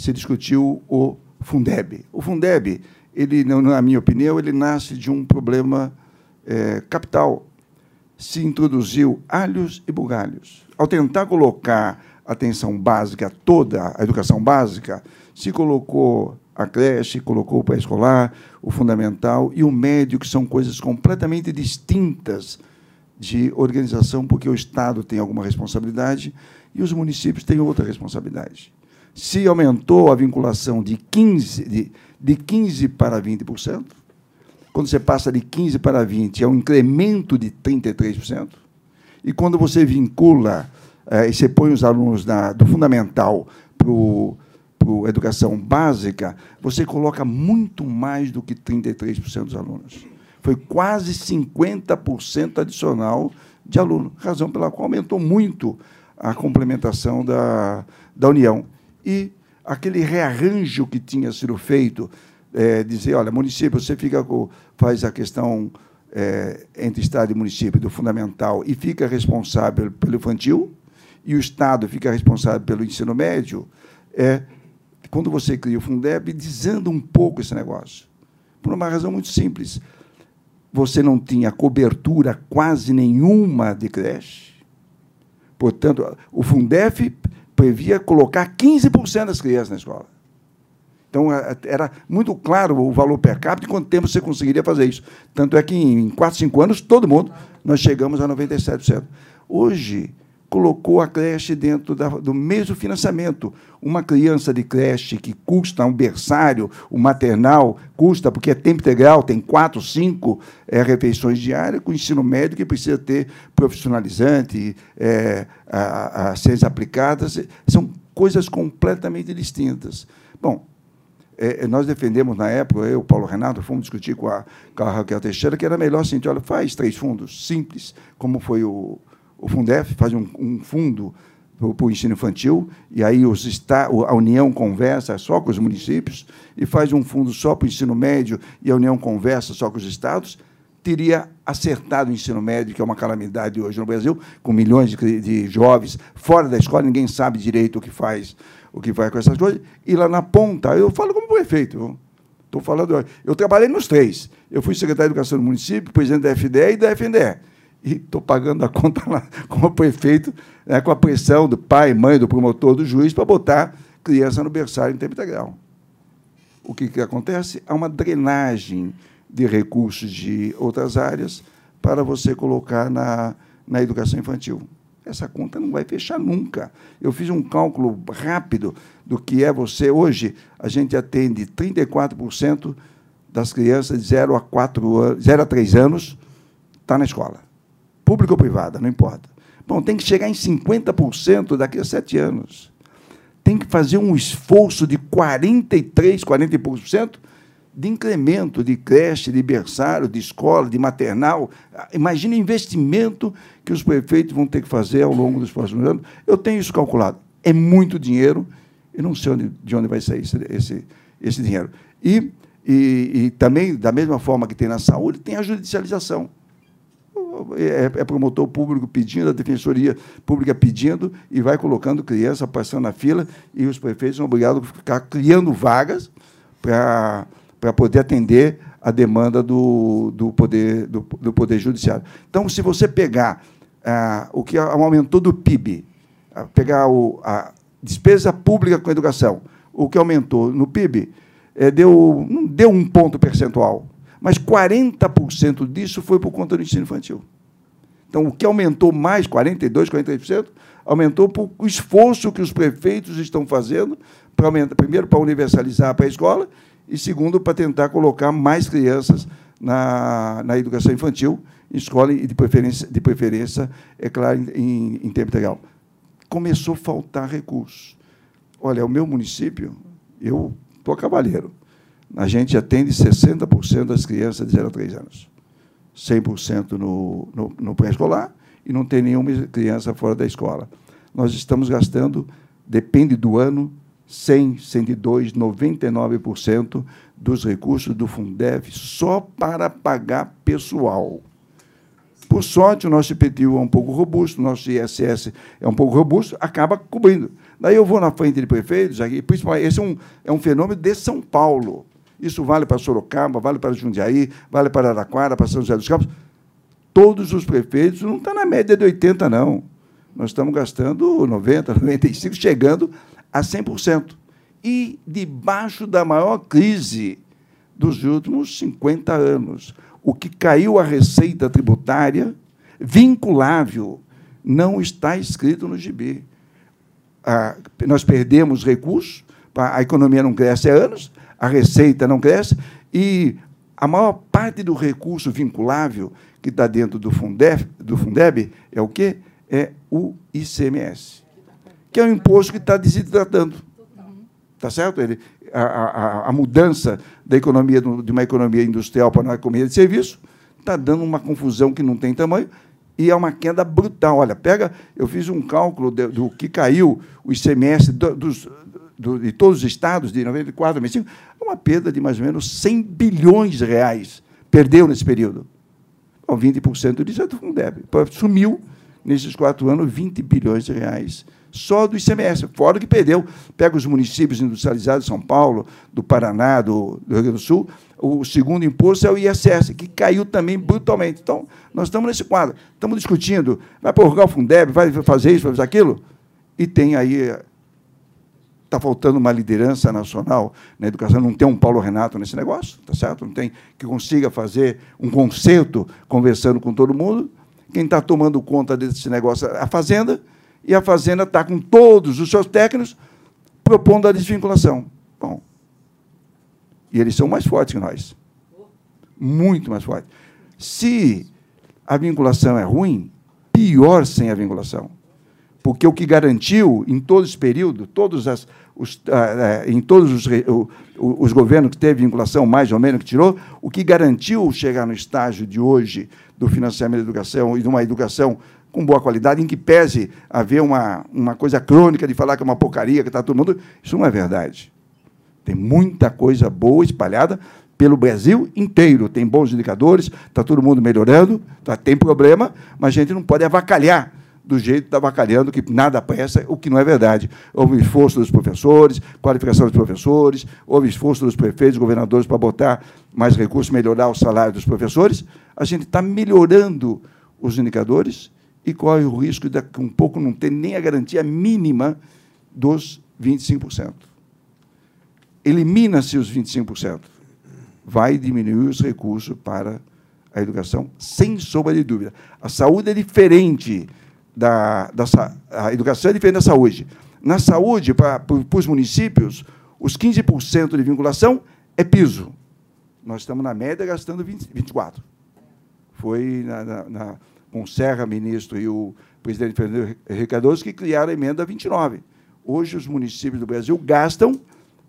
se discutiu o Fundeb. O Fundeb, ele, na minha opinião, ele nasce de um problema é, capital. Se introduziu alhos e bugalhos. Ao tentar colocar a atenção básica toda, a educação básica, se colocou a creche, colocou o pré-escolar, o fundamental e o médio, que são coisas completamente distintas de organização, porque o Estado tem alguma responsabilidade e os municípios têm outra responsabilidade se aumentou a vinculação de 15%, de, de 15 para 20%. Quando você passa de 15 para 20, é um incremento de 33%. E quando você vincula é, e você põe os alunos da, do fundamental para a educação básica, você coloca muito mais do que 33% dos alunos. Foi quase 50% adicional de aluno, razão pela qual aumentou muito a complementação da, da União e aquele rearranjo que tinha sido feito, é, dizer, olha, município, você fica com, faz a questão é, entre Estado e município do fundamental e fica responsável pelo infantil, e o Estado fica responsável pelo ensino médio, é, quando você cria o Fundeb, desanda um pouco esse negócio. Por uma razão muito simples. Você não tinha cobertura quase nenhuma de creche. Portanto, o Fundef previa colocar 15% das crianças na escola. Então, era muito claro o valor per capita e quanto tempo você conseguiria fazer isso. Tanto é que, em 4, 5 anos, todo mundo, nós chegamos a 97%. Hoje, colocou a creche dentro da, do mesmo financiamento. Uma criança de creche que custa um berçário, o um maternal, custa, porque é tempo integral, tem quatro, cinco é, refeições diárias, com ensino médio que precisa ter profissionalizante, é, ciências aplicadas, são coisas completamente distintas. Bom, é, nós defendemos na época, eu, Paulo Renato, fomos discutir com a, com a Raquel Teixeira, que era melhor assim, olha, faz três fundos simples, como foi o, o Fundef faz um, um fundo para o ensino infantil, e aí os está, a União conversa só com os municípios, e faz um fundo só para o ensino médio, e a União conversa só com os estados. teria acertado o ensino médio, que é uma calamidade hoje no Brasil, com milhões de, de jovens fora da escola, ninguém sabe direito o que faz, o que vai com essas coisas. E lá na ponta, eu falo como prefeito. Estou falando, eu trabalhei nos três. Eu fui secretário de Educação do município, presidente da FDE e da FNDE. E estou pagando a conta lá como prefeito, né, com a pressão do pai, mãe, do promotor, do juiz, para botar criança no berçário em tempo integral. O que, que acontece? Há uma drenagem de recursos de outras áreas para você colocar na, na educação infantil. Essa conta não vai fechar nunca. Eu fiz um cálculo rápido do que é você. Hoje, a gente atende 34% das crianças de 0 a, 4 anos, 0 a 3 anos está na escola. Pública ou privada, não importa. Bom, tem que chegar em 50% daqui a 7 anos. Tem que fazer um esforço de 43, 40 e poucos por cento de incremento de creche, de berçário, de escola, de maternal. Imagina o investimento que os prefeitos vão ter que fazer ao longo dos próximos anos. Eu tenho isso calculado. É muito dinheiro. Eu não sei onde, de onde vai sair esse, esse, esse dinheiro. E, e, e, também, da mesma forma que tem na saúde, tem a judicialização. É, é promotor público pedindo, a defensoria pública pedindo, e vai colocando criança passando na fila, e os prefeitos são obrigados a ficar criando vagas para poder atender a demanda do, do, poder, do, do Poder Judiciário. Então, se você pegar ah, o que aumentou do PIB, ah, pegar o, a despesa pública com educação, o que aumentou no PIB, é, deu, não deu um ponto percentual, mas 40% disso foi por conta do ensino infantil. Então, o que aumentou mais, 42%, 43%, aumentou por o esforço que os prefeitos estão fazendo, para aumentar, primeiro, para universalizar para a escola, e segundo, para tentar colocar mais crianças na, na educação infantil, em escola e de preferência, de preferência é claro, em, em tempo integral. Começou a faltar recursos. Olha, o meu município, eu estou cavaleiro. A gente atende 60% das crianças de 0 a 3 anos. 100% no, no, no pré-escolar e não tem nenhuma criança fora da escola. Nós estamos gastando, depende do ano, 100, 102, 99% dos recursos do Fundeb só para pagar pessoal. Por sorte, o nosso IPTU é um pouco robusto, o nosso ISS é um pouco robusto, acaba cobrindo. Daí eu vou na frente de prefeitos, principalmente, esse é um, é um fenômeno de São Paulo. Isso vale para Sorocaba, vale para Jundiaí, vale para Araquara, para São José dos Campos. Todos os prefeitos não estão tá na média de 80, não. Nós estamos gastando 90, 95, chegando a 100%. E debaixo da maior crise dos últimos 50 anos. O que caiu a receita tributária vinculável não está escrito no gibi. Ah, nós perdemos recursos, a economia não cresce há anos, a receita não cresce, e a maior parte do recurso vinculável que está dentro do Fundeb, do Fundeb é o quê? É o ICMS que é um imposto que está desidratando. Está certo? Ele, a, a, a, mudança da economia, de uma economia industrial para uma economia de serviço, está dando uma confusão que não tem tamanho e é uma queda brutal. Olha, pega, eu fiz um cálculo de, do que caiu o ICMS do, dos, do, de todos os estados de 94 a 95, uma perda de mais ou menos 100 bilhões de reais. Perdeu nesse período. Bom, 20% disso é do Fundeb. Sumiu, nesses quatro anos, 20 bilhões de reais só do ICMS, fora o que perdeu. Pega os municípios industrializados de São Paulo, do Paraná, do, do Rio Grande do Sul, o segundo imposto é o ISS, que caiu também brutalmente. Então, nós estamos nesse quadro. Estamos discutindo, vai prorrogar o Fundeb, vai fazer isso, vai fazer aquilo? E tem aí. Está faltando uma liderança nacional na educação, não tem um Paulo Renato nesse negócio, tá certo? Não tem que consiga fazer um concerto conversando com todo mundo. Quem está tomando conta desse negócio é a Fazenda, e a Fazenda está com todos os seus técnicos propondo a desvinculação. Bom, e eles são mais fortes que nós. Muito mais fortes. Se a vinculação é ruim, pior sem a vinculação. Porque o que garantiu, em todo esse período, todos as, os, ah, eh, em todos os, os governos que teve vinculação, mais ou menos, que tirou, o que garantiu chegar no estágio de hoje do financiamento da educação e de uma educação com boa qualidade, em que pese haver uma, uma coisa crônica de falar que é uma porcaria, que está todo mundo. Isso não é verdade. Tem muita coisa boa espalhada pelo Brasil inteiro. Tem bons indicadores, está todo mundo melhorando, tá, tem problema, mas a gente não pode avacalhar do jeito está avacalhando, que nada presta, o que não é verdade. Houve esforço dos professores, qualificação dos professores, houve esforço dos prefeitos, governadores para botar mais recursos, melhorar o salário dos professores. A gente está melhorando os indicadores e corre o risco de daqui um pouco não ter nem a garantia mínima dos 25%. Elimina-se os 25%. Vai diminuir os recursos para a educação, sem sombra de dúvida. A saúde é diferente da, da a educação é diferente da saúde. Na saúde, para, para os municípios, os 15% de vinculação é piso. Nós estamos, na média, gastando 20, 24%. Foi na, na, na, com o Serra, ministro, e o presidente Fernando Henrique Cardoso que criaram a emenda 29. Hoje, os municípios do Brasil gastam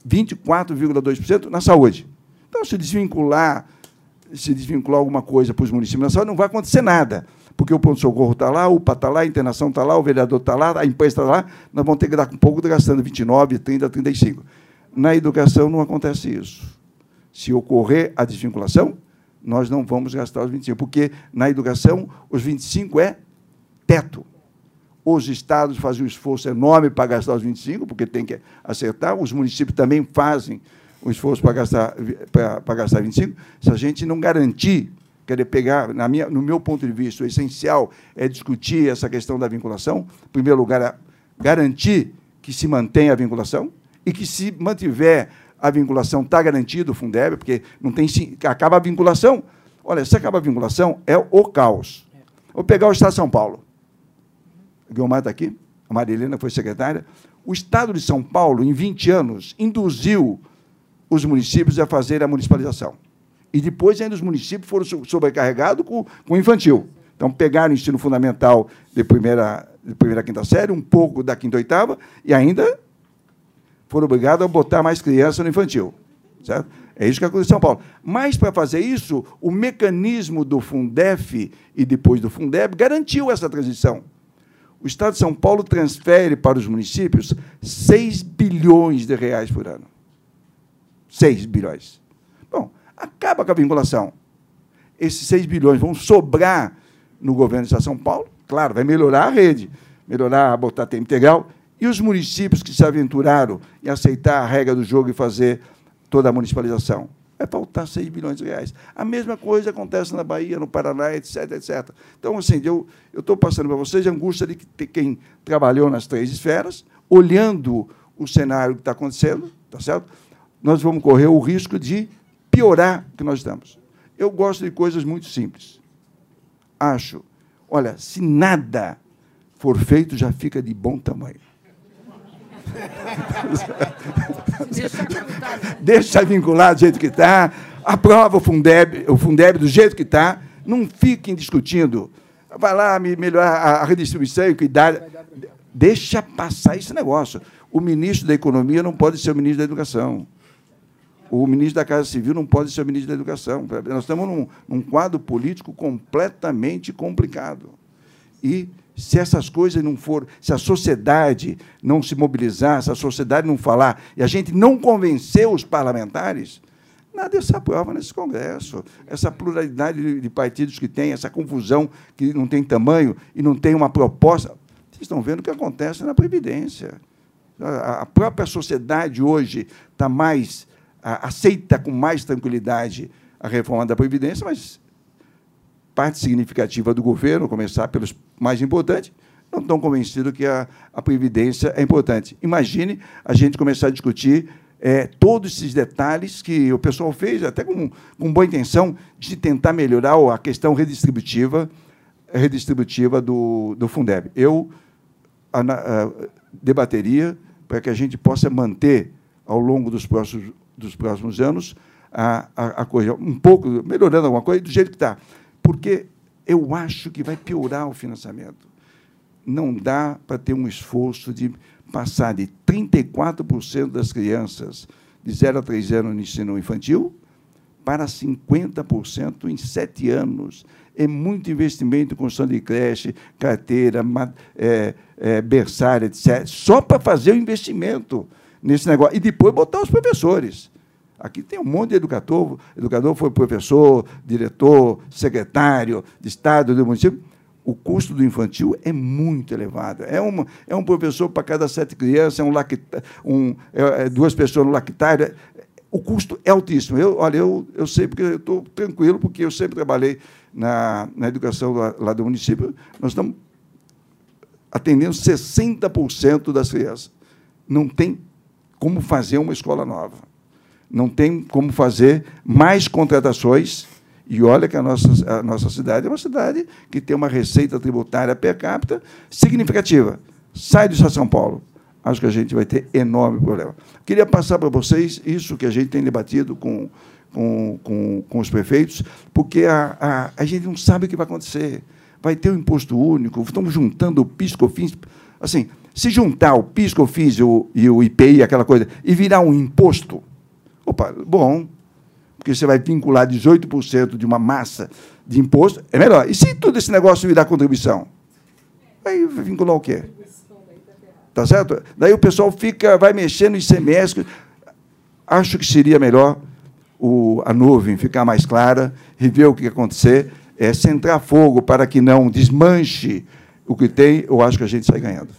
24,2% na saúde. Então, se desvincular, se desvincular alguma coisa para os municípios na saúde, não vai acontecer nada porque o pronto-socorro está lá, o UPA está lá, a internação está lá, o vereador está lá, a empresa está lá, nós vamos ter que dar um pouco gastando 29, 30, 35. Na educação não acontece isso. Se ocorrer a desvinculação, nós não vamos gastar os 25, porque na educação os 25 é teto. Os estados fazem um esforço enorme para gastar os 25, porque tem que acertar, os municípios também fazem um esforço para gastar, para, para gastar 25. Se a gente não garantir querer pegar, na minha, no meu ponto de vista, o essencial é discutir essa questão da vinculação. Em primeiro lugar, garantir que se mantenha a vinculação e que, se mantiver a vinculação, está garantido o Fundeb, porque não tem acaba a vinculação. Olha, se acaba a vinculação, é o caos. Vou pegar o Estado de São Paulo. O Guilmar está aqui, a Marilena foi secretária. O Estado de São Paulo, em 20 anos, induziu os municípios a fazer a municipalização. E depois ainda os municípios foram sobrecarregados com, com infantil. Então, pegaram o ensino fundamental de primeira, de primeira a quinta série, um pouco da quinta oitava, e ainda foram obrigados a botar mais crianças no infantil. Certo? É isso que aconteceu em São Paulo. Mas, para fazer isso, o mecanismo do Fundef e depois do Fundeb garantiu essa transição. O Estado de São Paulo transfere para os municípios 6 bilhões de reais por ano. 6 bilhões. Acaba com a vinculação. Esses 6 bilhões vão sobrar no governo de São Paulo, claro, vai melhorar a rede, melhorar, botar tempo integral, e os municípios que se aventuraram em aceitar a regra do jogo e fazer toda a municipalização. Vai faltar 6 bilhões de reais. A mesma coisa acontece na Bahia, no Paraná, etc, etc. Então, assim, eu estou passando para vocês a angústia de quem trabalhou nas três esferas, olhando o cenário que está acontecendo, tá certo? nós vamos correr o risco de piorar o que nós estamos. Eu gosto de coisas muito simples. Acho, olha, se nada for feito, já fica de bom tamanho. Deixa vincular do jeito que está, aprova o Fundeb, o Fundeb do jeito que está, não fiquem discutindo. Vai lá melhorar a redistribuição e cuidar. Deixa passar esse negócio. O ministro da Economia não pode ser o ministro da Educação o ministro da Casa Civil não pode ser o ministro da Educação. Nós estamos num, num quadro político completamente complicado. E se essas coisas não for, se a sociedade não se mobilizar, se a sociedade não falar e a gente não convencer os parlamentares, nada se aprova nesse Congresso. Essa pluralidade de partidos que tem, essa confusão que não tem tamanho e não tem uma proposta. Vocês estão vendo o que acontece na Previdência. A própria sociedade hoje está mais aceita com mais tranquilidade a reforma da Previdência, mas parte significativa do governo, começar pelos mais importantes, não estão convencidos que a, a Previdência é importante. Imagine a gente começar a discutir é, todos esses detalhes que o pessoal fez, até com, com boa intenção, de tentar melhorar a questão redistributiva, redistributiva do, do Fundeb. Eu a, a, debateria para que a gente possa manter, ao longo dos próximos dos próximos anos a, a, a coisa um pouco, melhorando alguma coisa, do jeito que está. Porque eu acho que vai piorar o financiamento. Não dá para ter um esforço de passar de 34% das crianças de 0 a 3 anos no ensino infantil para 50% em sete anos. É muito investimento em construção de creche, carteira, é, é, berçária, etc., só para fazer o investimento nesse negócio. E depois botar os professores. Aqui tem um monte de educador, educador foi professor, diretor, secretário de Estado do município. O custo do infantil é muito elevado. É, uma, é um professor para cada sete crianças, é um, lacta, um é, é duas pessoas no lactário. O custo é altíssimo. Eu, olha, eu, eu sei porque eu estou tranquilo, porque eu sempre trabalhei na, na educação lá, lá do município. Nós estamos atendendo 60% das crianças. Não tem como fazer uma escola nova. Não tem como fazer mais contratações. E olha que a nossa, a nossa cidade é uma cidade que tem uma receita tributária per capita significativa. Sai do São Paulo. Acho que a gente vai ter enorme problema. Queria passar para vocês isso que a gente tem debatido com, com, com, com os prefeitos, porque a, a, a gente não sabe o que vai acontecer vai ter o um imposto único, estamos juntando o PIS, COFINS. Assim, se juntar o PIS, COFINS e o, e o IPI, aquela coisa, e virar um imposto, opa, bom, porque você vai vincular 18% de uma massa de imposto, é melhor. E se todo esse negócio virar contribuição? Vai vincular o quê? Tá certo? Daí o pessoal fica, vai mexendo em semestre. Acho que seria melhor o, a nuvem ficar mais clara, rever o que acontecer é, centrar fogo para que não desmanche o que tem, eu acho que a gente sai ganhando.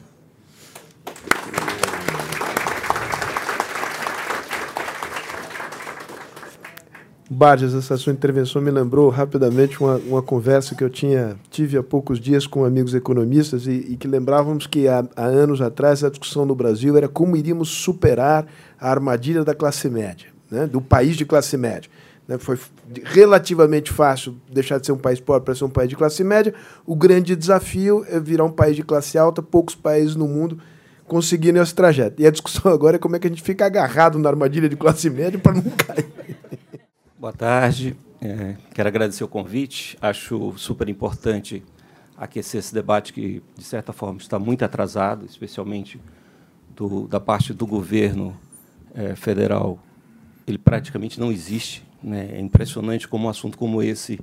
Barges, essa sua intervenção me lembrou rapidamente uma, uma conversa que eu tinha tive há poucos dias com amigos economistas e, e que lembrávamos que há, há, anos atrás a discussão no Brasil era como iríamos superar a armadilha da classe média, né, do país de classe média. Né? Foi relativamente fácil deixar de ser um país pobre para ser um país de classe média. O grande desafio é virar um país de classe alta. Poucos países no mundo conseguiram esse trajeto. E a discussão agora é como é que a gente fica agarrado na armadilha de classe média para não cair. Boa tarde. É, quero agradecer o convite. Acho super importante aquecer esse debate que, de certa forma, está muito atrasado, especialmente do, da parte do governo é, federal. Ele praticamente não existe né? É impressionante como um assunto como esse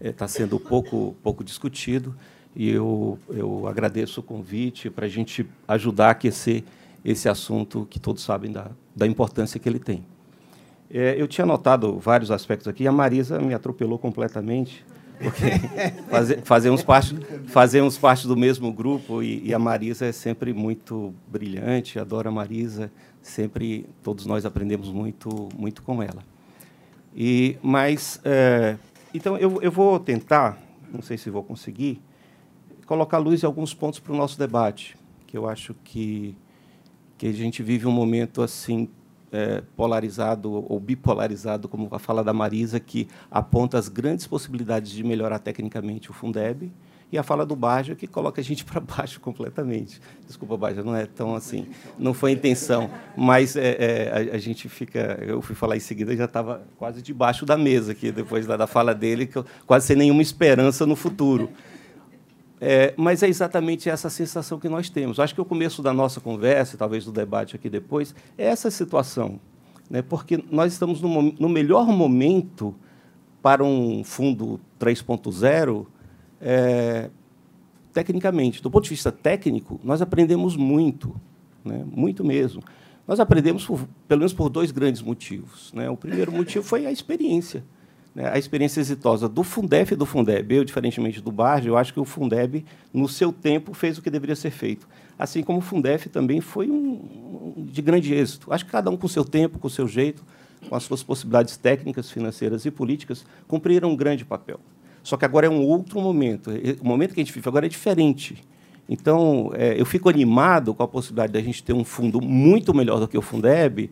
está eh, sendo pouco, pouco discutido. E eu, eu agradeço o convite para a gente ajudar a aquecer esse assunto que todos sabem da, da importância que ele tem. É, eu tinha notado vários aspectos aqui, a Marisa me atropelou completamente, porque fazer, fazemos, parte, fazemos parte do mesmo grupo e, e, a Marisa é sempre muito brilhante, adoro a Marisa, sempre todos nós aprendemos muito, muito com ela. E, mas, é, então, eu, eu vou tentar, não sei se vou conseguir, colocar luz em alguns pontos para o nosso debate, que eu acho que, que a gente vive um momento assim é, polarizado ou bipolarizado, como a fala da Marisa, que aponta as grandes possibilidades de melhorar tecnicamente o Fundeb, e a fala do Baja, que coloca a gente para baixo completamente. Desculpa, Baja, não é tão assim, não foi intenção, mas é, é, a, a, gente fica. Eu fui falar em seguida, já estava quase debaixo da mesa aqui, depois da, da fala dele, que eu, quase sem nenhuma esperança no futuro. É, mas é exatamente essa sensação que nós temos. Acho que o começo da nossa conversa, talvez do debate aqui depois, é essa situação. Né? Porque nós estamos no, no melhor momento para um fundo 3.0 é, tecnicamente, do ponto de vista técnico, nós aprendemos muito, né? muito mesmo. Nós aprendemos, por, pelo menos por dois grandes motivos. Né? O primeiro motivo foi a experiência. Né? A experiência exitosa do Fundef e do Fundeb. Eu, diferentemente do Barge, eu acho que o Fundeb, no seu tempo, fez o que deveria ser feito. Assim como o Fundef também foi um, um de grande êxito. Acho que cada um com seu tempo, com seu jeito, com as suas possibilidades técnicas, financeiras e políticas, cumpriram um grande papel. Só que agora é um outro momento. O momento que a gente vive agora é diferente. Então, é, eu fico animado com a possibilidade da gente ter um fundo muito melhor do que o Fundeb,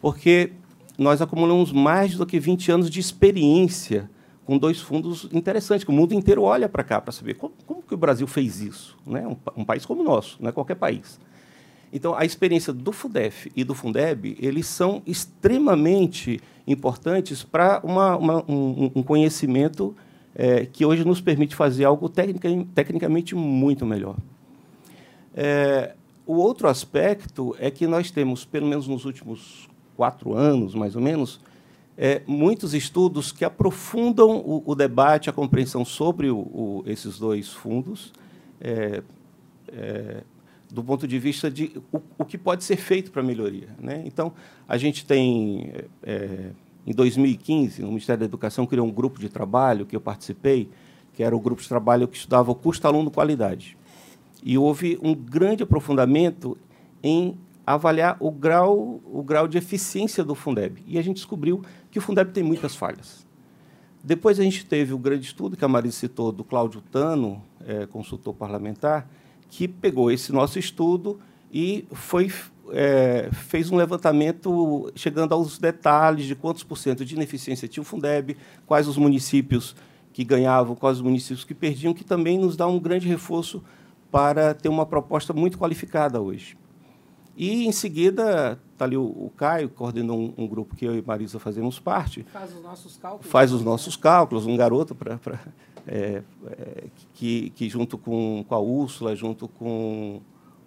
porque nós acumulamos mais do que 20 anos de experiência com dois fundos interessantes, que o mundo inteiro olha para cá para saber como, como, que o Brasil fez isso. Né? Um, um, país como o nosso, não é qualquer país. Então, a experiência do FUDEF e do Fundeb, eles são extremamente importantes para um, um conhecimento é, que hoje nos permite fazer algo tecnica, tecnicamente muito melhor. É, o outro aspecto é que nós temos, pelo menos nos últimos quatro anos, mais ou menos, é, muitos estudos que aprofundam o, o, debate, a compreensão sobre o, o, esses dois fundos. É, é, do ponto de vista de o, que pode ser feito para melhoria. Né? Então, a gente tem, é, em 2015, o Ministério da Educação criou um grupo de trabalho que eu participei, que era o grupo de trabalho que estudava o custo-aluno-qualidade. E houve um grande aprofundamento em avaliar o grau, o grau de eficiência do Fundeb. E a gente descobriu que o Fundeb tem muitas falhas. Depois a gente teve o grande estudo que a Marisa citou, do Cláudio Tano, é, consultor parlamentar, que pegou esse nosso estudo e foi, é, fez um levantamento chegando aos detalhes de quantos por cento de ineficiência tinha o Fundeb, quais os municípios que ganhavam, quais os municípios que perdiam, que também nos dá um grande reforço para ter uma proposta muito qualificada hoje. E, em seguida, está ali o, o Caio, coordenou um, um, grupo que eu e Marisa fazemos parte. Faz os nossos cálculos. Faz os nossos cálculos, um garoto para é, é, que, que, junto com, com a Úrsula, junto com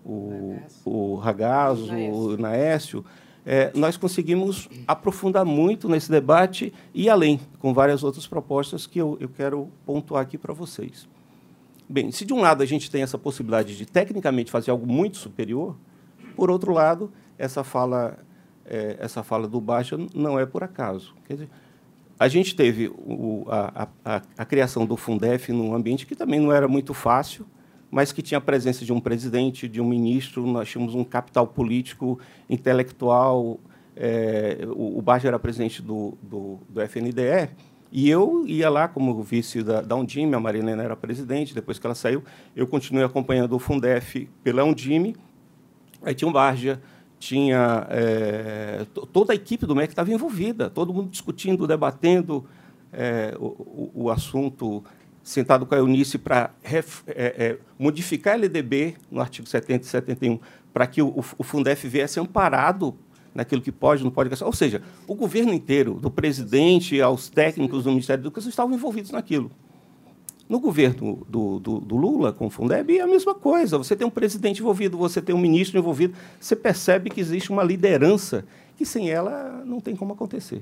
o, o Ragazzo, o Naécio, é, nós conseguimos aprofundar muito nesse debate e além, com várias outras propostas que eu, eu quero pontuar aqui para vocês. Bem, se de um lado a gente tem essa possibilidade de tecnicamente fazer algo muito superior, por outro lado, essa fala, é, essa fala do Baixa não é por acaso. Quer dizer, a gente teve o, a, a, a, criação do Fundef num ambiente que também não era muito fácil, mas que tinha a presença de um presidente, de um ministro, nós tínhamos um capital político, intelectual. É, o, o era presidente do, do, do, FNDE, e eu ia lá como vice da, da Undime, a Marilena era presidente, depois que ela saiu, eu continuei acompanhando o Fundef pela Undime, Aí tinha um Barja, tinha é, toda a equipe do MEC estava envolvida, todo mundo discutindo, debatendo é, o, o, assunto, sentado com a Eunice para é, é, modificar a LDB no artigo 70 e 71, para que o, o Fundef viesse amparado naquilo que pode, não pode. Ou seja, o governo inteiro, do presidente aos técnicos do Ministério da Educação, estavam envolvidos naquilo. No governo do, do, do, Lula, com o Fundeb, é a mesma coisa. Você tem um presidente envolvido, você tem um ministro envolvido, você percebe que existe uma liderança que sem ela não tem como acontecer.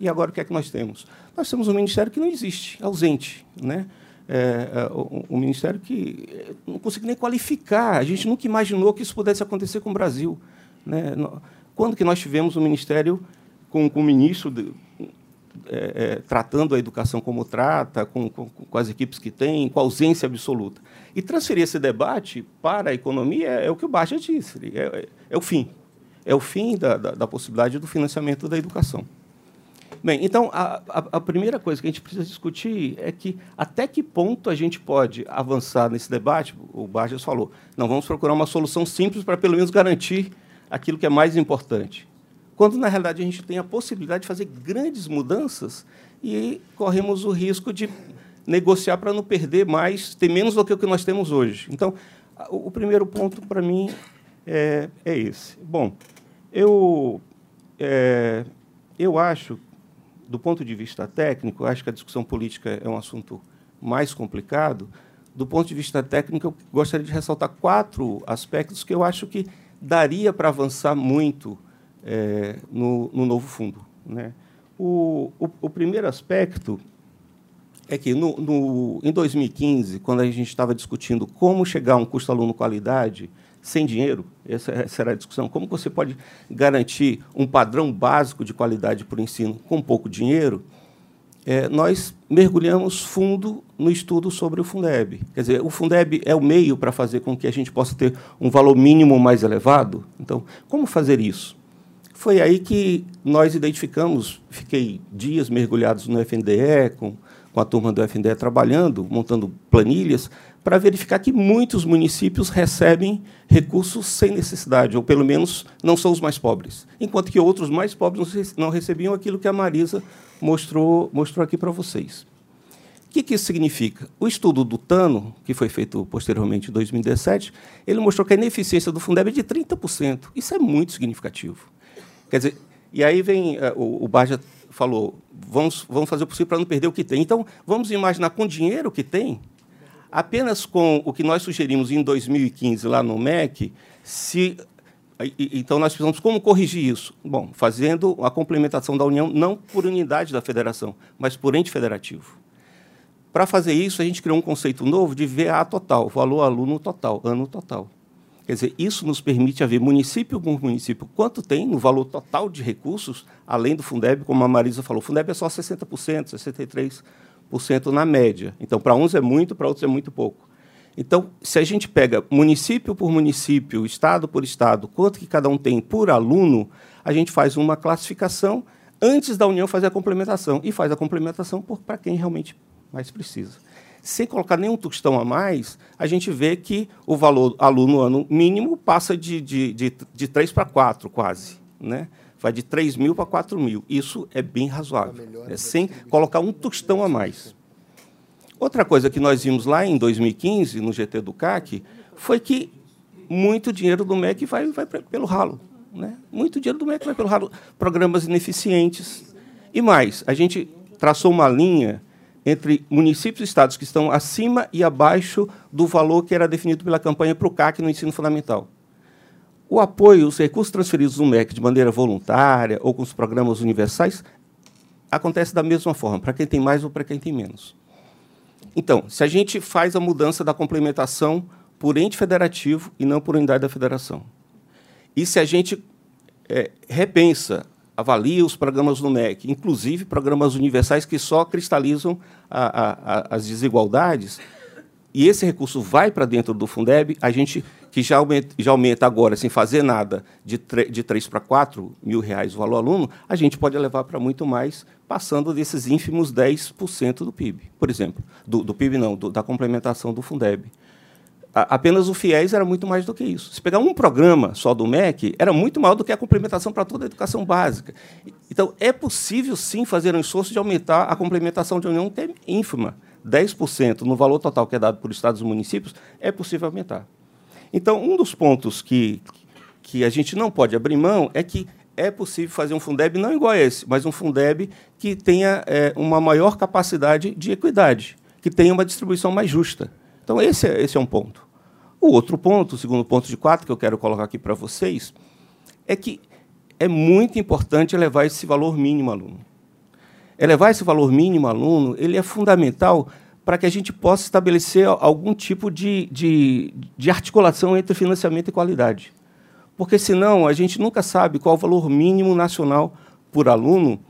E agora o que é que nós temos? Nós temos um ministério que não existe, ausente. Né? É, é, um ministério que é, não consigo nem qualificar. A gente nunca imaginou que isso pudesse acontecer com o Brasil. Né? Quando que nós tivemos um ministério com, com um ministro de, é, é, tratando a educação como trata, com, com, com, as equipes que tem, com ausência absoluta. E transferir esse debate para a economia é, é o que o Baixa disse, é, é, é, o fim. É o fim da, da, da, possibilidade do financiamento da educação. Bem, então, a, a, a, primeira coisa que a gente precisa discutir é que até que ponto a gente pode avançar nesse debate, o Barges falou, não vamos procurar uma solução simples para, pelo menos, garantir aquilo que é mais importante quando na realidade a gente tem a possibilidade de fazer grandes mudanças e corremos o risco de negociar para não perder mais, ter menos do que o que nós temos hoje. Então, o primeiro ponto para mim é, é, esse. Bom, eu, é, eu acho, do ponto de vista técnico, acho que a discussão política é um assunto mais complicado. Do ponto de vista técnico, eu gostaria de ressaltar quatro aspectos que eu acho que daria para avançar muito é, no, no, novo fundo. Né? O, o, o, primeiro aspecto é que, no, no, em 2015, quando a gente estava discutindo como chegar a um custo-aluno-qualidade sem dinheiro, essa, essa, era a discussão, como você pode garantir um padrão básico de qualidade para o ensino com pouco dinheiro, é, nós mergulhamos fundo no estudo sobre o Fundeb. Quer dizer, o Fundeb é o meio para fazer com que a gente possa ter um valor mínimo mais elevado. Então, como fazer isso? Foi aí que nós identificamos, fiquei dias mergulhados no FNDE, com, com a turma do FNDE trabalhando, montando planilhas, para verificar que muitos municípios recebem recursos sem necessidade, ou pelo menos não são os mais pobres, enquanto que outros mais pobres não recebiam aquilo que a Marisa mostrou, mostrou aqui para vocês. O que, que isso significa? O estudo do Tano, que foi feito posteriormente em 2017, ele mostrou que a ineficiência do Fundeb é de 30%. Isso é muito significativo. Quer dizer, e aí vem uh, o, o Baja falou, vamos, vamos fazer o possível para não perder o que tem. Então, vamos imaginar com o dinheiro que tem, apenas com o que nós sugerimos em 2015 lá no MEC, se então nós precisamos como corrigir isso? Bom, fazendo a complementação da União não por unidade da federação, mas por ente federativo. Para fazer isso, a gente criou um conceito novo de VA total, valor aluno total, ano total. Quer dizer, isso nos permite ver município por município quanto tem no valor total de recursos, além do Fundeb, como a Marisa falou. O Fundeb é só 60%, 63% na média. Então, para uns é muito, para outros é muito pouco. Então, se a gente pega município por município, estado por estado, quanto que cada um tem por aluno, a gente faz uma classificação antes da União fazer a complementação e faz a complementação para quem realmente mais precisa. Sem colocar nenhum tostão a mais, a gente vê que o valor aluno ano mínimo passa de, de, de, de 3 para 4, quase. Né? Vai de 3 mil para 4 mil. Isso é bem razoável, é, sem colocar um tostão a mais. Outra coisa que nós vimos lá em 2015, no GT do CAC, foi que muito dinheiro do MEC vai, vai pelo ralo. Né? Muito dinheiro do MEC vai pelo ralo. Programas ineficientes. E mais, a gente traçou uma linha entre municípios e estados que estão acima e abaixo do valor que era definido pela campanha para o CAC no ensino fundamental. O apoio, os recursos transferidos do MEC de maneira voluntária ou com os programas universais, acontece da mesma forma, para quem tem mais ou para quem tem menos. Então, se a gente faz a mudança da complementação por ente federativo e não por unidade da federação, e se a gente é, repensa, avalia os programas do MEC, inclusive programas universais que só cristalizam a, a, as desigualdades, e esse recurso vai para dentro do Fundeb, a gente que já aumenta, já aumenta agora, sem fazer nada, de, de 3 para 4 mil reais o valor aluno, a gente pode levar para muito mais, passando desses ínfimos 10% do PIB, por exemplo. Do, do PIB, não, do, da complementação do Fundeb. Apenas o FIES era muito mais do que isso. Se pegar um programa só do MEC, era muito maior do que a complementação para toda a educação básica. Então, é possível, sim, fazer um esforço de aumentar a complementação de união, que é ínfima. 10% no valor total que é dado por estados e municípios, é possível aumentar. Então, um dos pontos que, que a gente não pode abrir mão é que é possível fazer um Fundeb não igual a esse, mas um Fundeb que tenha é, uma maior capacidade de equidade, que tenha uma distribuição mais justa. Então, esse é, esse é um ponto. O outro ponto, o segundo ponto de quatro, que eu quero colocar aqui para vocês, é que é muito importante elevar esse valor mínimo aluno. Elevar esse valor mínimo aluno ele é fundamental para que a gente possa estabelecer algum tipo de, de, de articulação entre financiamento e qualidade. Porque, senão, a gente nunca sabe qual o valor mínimo nacional por aluno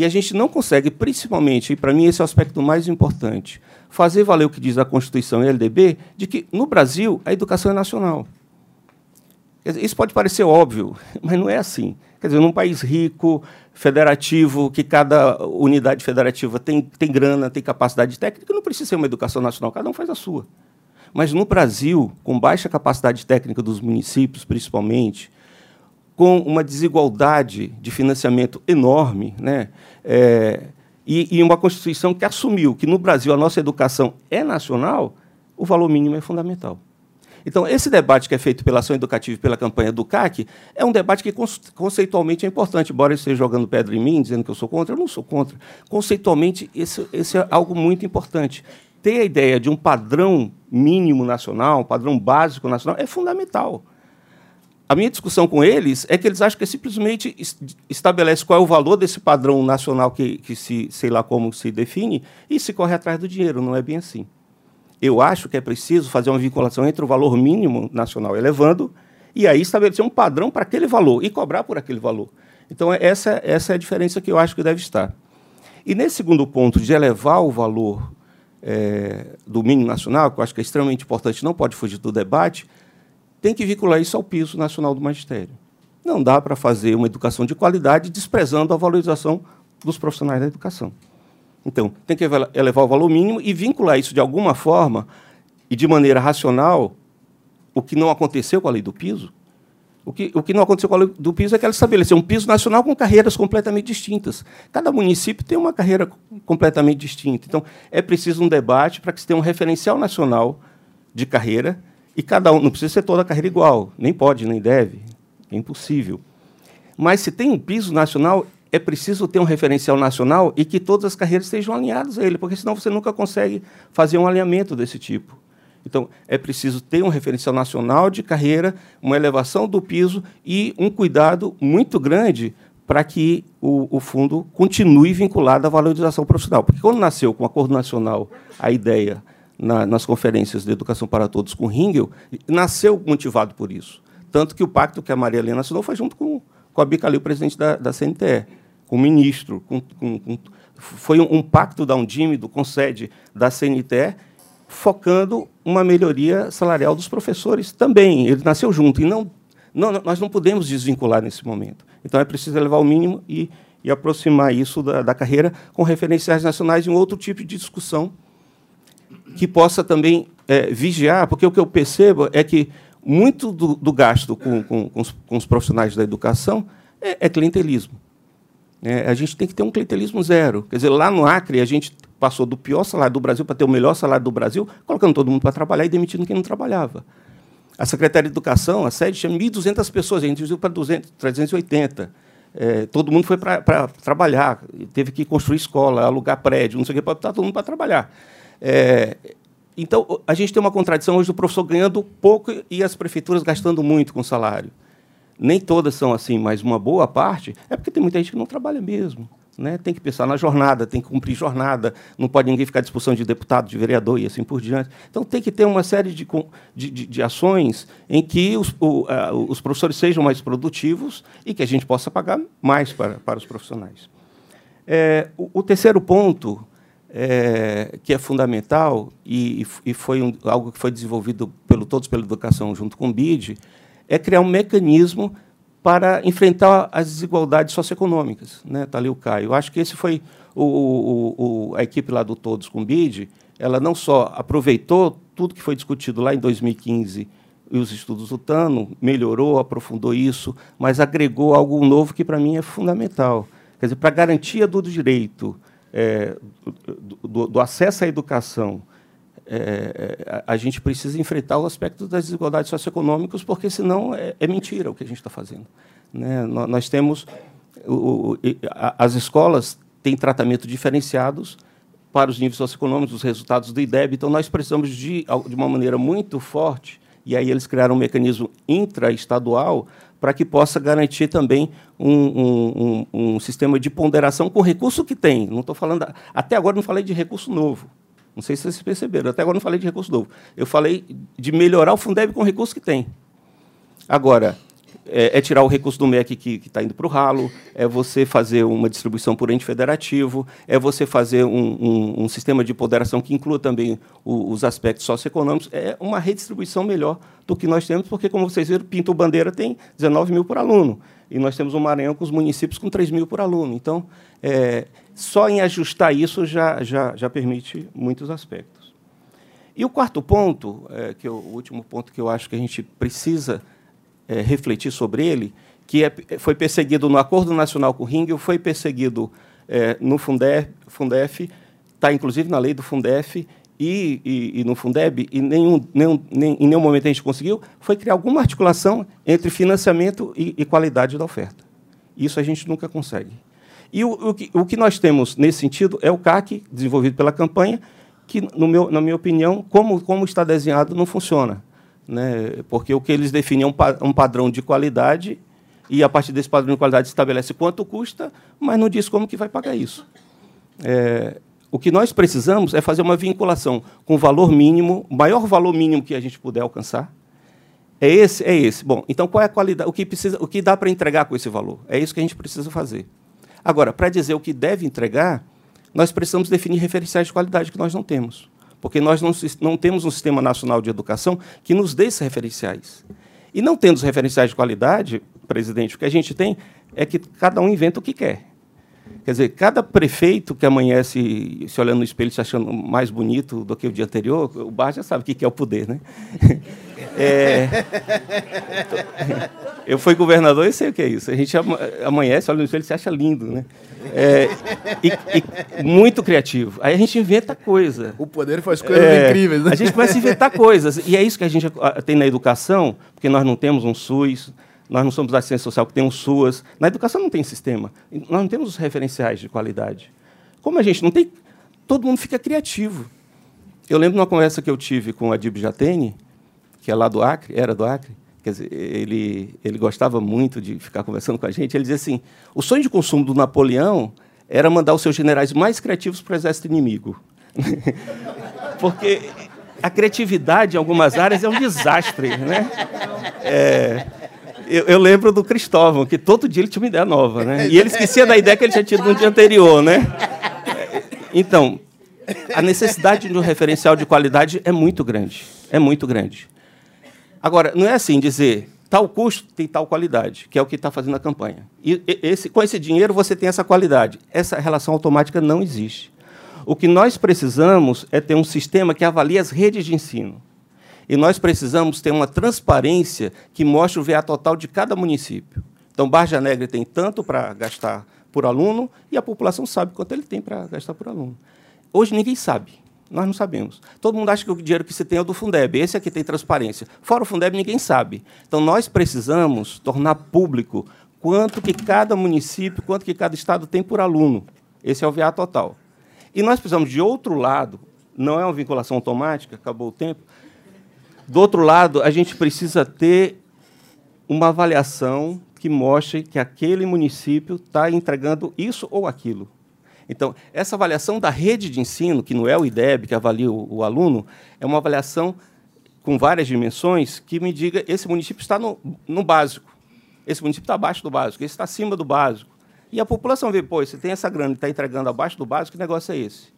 e a gente não consegue, principalmente, e para mim esse é o aspecto mais importante, fazer valer o que diz a Constituição e a LDB, de que, no Brasil, a educação é nacional. Isso pode parecer óbvio, mas não é assim. Quer dizer, num país rico, federativo, que cada unidade federativa tem, tem grana, tem capacidade técnica, não precisa ser uma educação nacional, cada um faz a sua. Mas no Brasil, com baixa capacidade técnica dos municípios, principalmente, com uma desigualdade de financiamento enorme, né? É, e, e uma Constituição que assumiu que no Brasil a nossa educação é nacional, o valor mínimo é fundamental. Então, esse debate que é feito pela ação educativa e pela campanha do CAC é um debate que conceitualmente é importante. Embora esteja jogando pedra em mim, dizendo que eu sou contra, eu não sou contra. Conceitualmente, esse, esse é algo muito importante. Ter a ideia de um padrão mínimo nacional, um padrão básico nacional, é fundamental. A minha discussão com eles é que eles acham que simplesmente estabelece qual é o valor desse padrão nacional que, que se, sei lá como se define, e se corre atrás do dinheiro. Não é bem assim eu acho que é preciso fazer uma vinculação entre o valor mínimo nacional elevando e aí estabelecer um padrão para aquele valor e cobrar por aquele valor. Então, essa, essa é a diferença que eu acho que deve estar. E nesse segundo ponto, de elevar o valor é, do mínimo nacional, que eu acho que é extremamente importante, não pode fugir do debate, tem que vincular isso ao piso nacional do magistério. Não dá para fazer uma educação de qualidade desprezando a valorização dos profissionais da educação. Então, tem que elevar o valor mínimo e vincular isso de alguma forma e de maneira racional, o que não aconteceu com a lei do piso. O que, o que não aconteceu com a lei do piso é que ela estabeleceu um piso nacional com carreiras completamente distintas. Cada município tem uma carreira completamente distinta. Então, é preciso um debate para que se tenha um referencial nacional de carreira e cada um, não precisa ser toda a carreira igual, nem pode, nem deve, é impossível. Mas se tem um piso nacional, é preciso ter um referencial nacional e que todas as carreiras estejam alinhadas a ele, porque senão você nunca consegue fazer um alinhamento desse tipo. Então, é preciso ter um referencial nacional de carreira, uma elevação do piso e um cuidado muito grande para que o, o, fundo continue vinculado à valorização profissional. Porque quando nasceu com o Acordo Nacional a ideia na, nas conferências de Educação para Todos com Ringel, nasceu motivado por isso. Tanto que o pacto que a Maria Helena assinou foi junto com, com a Bicalil, presidente da, da CNTE, com o ministro. Com, com, com, foi um, um, pacto da Undime, do Concede, da CNTE, focando uma melhoria salarial dos professores também. Ele nasceu junto. E não, não, nós não podemos desvincular nesse momento. Então, é preciso elevar o mínimo e, e aproximar isso da, da carreira com referenciais nacionais e um outro tipo de discussão que possa também é, vigiar, porque o que eu percebo é que muito do, do gasto com, com, com, os, com, os, profissionais da educação é, é clientelismo. É, a gente tem que ter um clientelismo zero. Quer dizer, lá no Acre, a gente passou do pior salário do Brasil para ter o melhor salário do Brasil, colocando todo mundo para trabalhar e demitindo quem não trabalhava. A Secretaria de Educação, a sede, tinha 1.200 pessoas, a gente reduziu para 200, 380. É, todo mundo foi para trabalhar, teve que construir escola, alugar prédio, não sei o que, para botar todo mundo para trabalhar. É, então, a gente tem uma contradição hoje do professor ganhando pouco e as prefeituras gastando muito com salário. Nem todas são assim, mas uma boa parte é porque tem muita gente que não trabalha mesmo. Né? Tem que pensar na jornada, tem que cumprir jornada, não pode ninguém ficar à disposição de deputado, de vereador e assim por diante. Então, tem que ter uma série de, de, de ações em que os, o, os professores sejam mais produtivos e que a gente possa pagar mais para, para os profissionais. É, o, o terceiro ponto é, que é fundamental e, e foi um, algo que foi desenvolvido pelo Todos pela Educação junto com o BID, é criar um mecanismo para enfrentar as desigualdades socioeconômicas. Né? Está ali o Caio. Eu acho que esse foi o, o, o, a equipe lá do Todos com o BID, ela não só aproveitou tudo que foi discutido lá em 2015 e os estudos do Tano, melhorou, aprofundou isso, mas agregou algo novo que para mim é fundamental. Quer dizer, para a garantia do direito é, do, do, acesso à educação, é, a, a, gente precisa enfrentar o aspecto das desigualdades socioeconômicas, porque senão é, é mentira o que a gente está fazendo. Né? Nós, nós temos o, o, as escolas têm tratamento diferenciados para os níveis socioeconômicos, os resultados do IDEB, então nós precisamos de, de uma maneira muito forte, e aí eles criaram um mecanismo intraestadual para que possa garantir também um, um, um, um, sistema de ponderação com o recurso que tem. Não estou falando. Até agora não falei de recurso novo. Não sei se vocês perceberam. Até agora não falei de recurso novo. Eu falei de melhorar o Fundeb com o recurso que tem. Agora, é, é, tirar o recurso do MEC que está indo para o ralo, é você fazer uma distribuição por ente federativo, é você fazer um, um, um sistema de ponderação que inclua também o, os aspectos socioeconômicos, é uma redistribuição melhor do que nós temos, porque, como vocês viram, Pinto Bandeira tem 19 mil por aluno, e nós temos o Maranhão com os municípios com 3 mil por aluno. Então, é, só em ajustar isso já, já, já permite muitos aspectos. E o quarto ponto, é, que é o último ponto que eu acho que a gente precisa é, refletir sobre ele, que é, foi perseguido no Acordo Nacional com o Ringel, foi perseguido é, no Fundef, está inclusive na lei do Fundef e, e, e no Fundeb, e nenhum, nenhum, nem, em nenhum momento a gente conseguiu, foi criar alguma articulação entre financiamento e, e qualidade da oferta. Isso a gente nunca consegue. E o, o, que, o que nós temos nesse sentido é o CAC, desenvolvido pela campanha, que, meu, na minha opinião, como, como está desenhado, não funciona né? porque o que eles definem é um, pa um padrão de qualidade e a partir desse padrão de qualidade estabelece quanto custa, mas não diz como que vai pagar isso. É, o que nós precisamos é fazer uma vinculação com o valor mínimo, o maior valor mínimo que a gente puder alcançar. É esse, é esse. Bom, então qual é a qualidade? O que precisa, o que dá para entregar com esse valor? É isso que a gente precisa fazer. Agora, para dizer o que deve entregar, nós precisamos definir referenciais de qualidade que nós não temos porque nós não, não temos um sistema nacional de educação que nos dê esses referenciais. E não tendo os referenciais de qualidade, presidente, o que a gente tem é que cada um inventa o que quer. Quer dizer, cada prefeito que amanhece se olhando no espelho se achando mais bonito do que o dia anterior, o Bar já sabe o que é o poder, né? É... Eu fui governador e sei o que é isso. A gente amanhece, olha no espelho e se acha lindo, né? É... E, e muito criativo. Aí a gente inventa coisa. O poder faz coisas é... incríveis. Né? A gente começa a inventar coisas. E é isso que a gente tem na educação, porque nós não temos um SUS, nós não somos da ciência social que tem um SUAS. Na educação não tem sistema. Nós não temos os referenciais de qualidade. Como a gente não tem, todo mundo fica criativo. Eu lembro de uma conversa que eu tive com o Adib Jatene, que é lá do Acre, era do Acre. Quer dizer, ele, ele gostava muito de ficar conversando com a gente. Ele dizia assim: o sonho de consumo do Napoleão era mandar os seus generais mais criativos para o exército inimigo. Porque a criatividade em algumas áreas é um desastre. Né? É, eu, eu, lembro do Cristóvão, que todo dia ele tinha uma ideia nova. Né? E ele esquecia da ideia que ele tinha tido no dia anterior. Né? Então, a necessidade de um referencial de qualidade é muito grande. É muito grande. Agora, não é assim dizer tal custo tem tal qualidade, que é o que está fazendo a campanha. E esse, com esse dinheiro você tem essa qualidade. Essa relação automática não existe. O que nós precisamos é ter um sistema que avalie as redes de ensino. E nós precisamos ter uma transparência que mostre o VA total de cada município. Então, Barja Negra tem tanto para gastar por aluno e a população sabe quanto ele tem para gastar por aluno. Hoje ninguém sabe. Nós não sabemos. Todo mundo acha que o dinheiro que se tem é o do Fundeb. Esse aqui tem transparência. Fora o Fundeb, ninguém sabe. Então, nós precisamos tornar público quanto que cada município, quanto que cada estado tem por aluno. Esse é o VA total. E nós precisamos, de outro lado, não é uma vinculação automática, acabou o tempo. Do outro lado, a gente precisa ter uma avaliação que mostre que aquele município está entregando isso ou aquilo. Então, essa avaliação da rede de ensino, que não é o IDEB que avalia o, o aluno, é uma avaliação com várias dimensões que me diga esse município está no, no básico, esse município está abaixo do básico, esse está acima do básico. E a população vê, pô, você tem essa grana e está entregando abaixo do básico, que negócio é esse?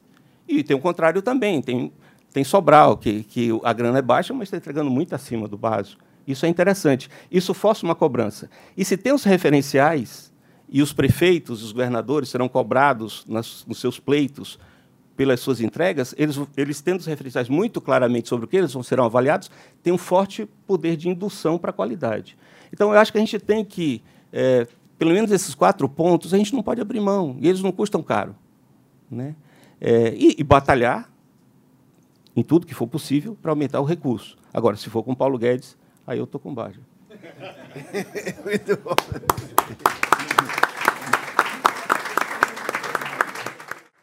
E tem o contrário também, tem, tem Sobral, que, que a grana é baixa, mas está entregando muito acima do básico. Isso é interessante. Isso força uma cobrança. E se tem os referenciais, e os prefeitos, os governadores serão cobrados nas, nos seus pleitos pelas suas entregas, eles, eles tendo os referenciais muito claramente sobre o que eles vão serão avaliados, têm um forte poder de indução para a qualidade. Então, eu acho que a gente tem que, é, pelo menos esses quatro pontos, a gente não pode abrir mão, e eles não custam caro. Né? É, e, e batalhar em tudo que for possível para aumentar o recurso. Agora, se for com Paulo Guedes, aí eu estou com baixa. Muito bom.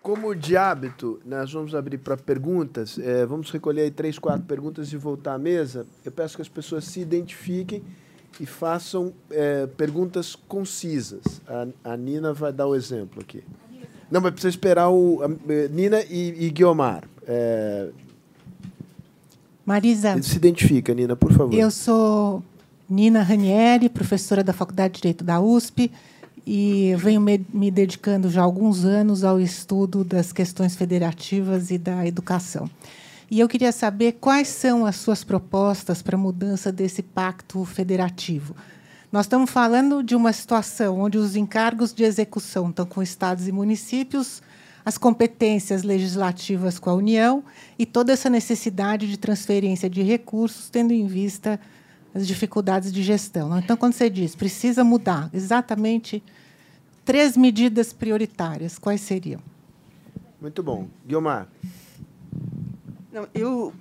Como de hábito, nós vamos abrir para perguntas. É, vamos recolher três, quatro perguntas e voltar à mesa. Eu peço que as pessoas se identifiquem e façam é, perguntas concisas. A, a, Nina vai dar o exemplo aqui. Não, mas precisa esperar o a, Nina e, e Guiomar. É... Marisa. Se identifica, Nina, por favor. Eu sou Nina Ranieri, professora da Faculdade de Direito da USP e venho me, dedicando já há alguns anos ao estudo das questões federativas e da educação. E eu queria saber quais são as suas propostas para a mudança desse pacto federativo. Nós estamos falando de uma situação onde os encargos de execução estão com estados e municípios, as competências legislativas com a União e toda essa necessidade de transferência de recursos, tendo em vista as dificuldades de gestão. Então, quando você diz precisa mudar exatamente três medidas prioritárias, quais seriam? Muito bom. Guilmar. Não, eu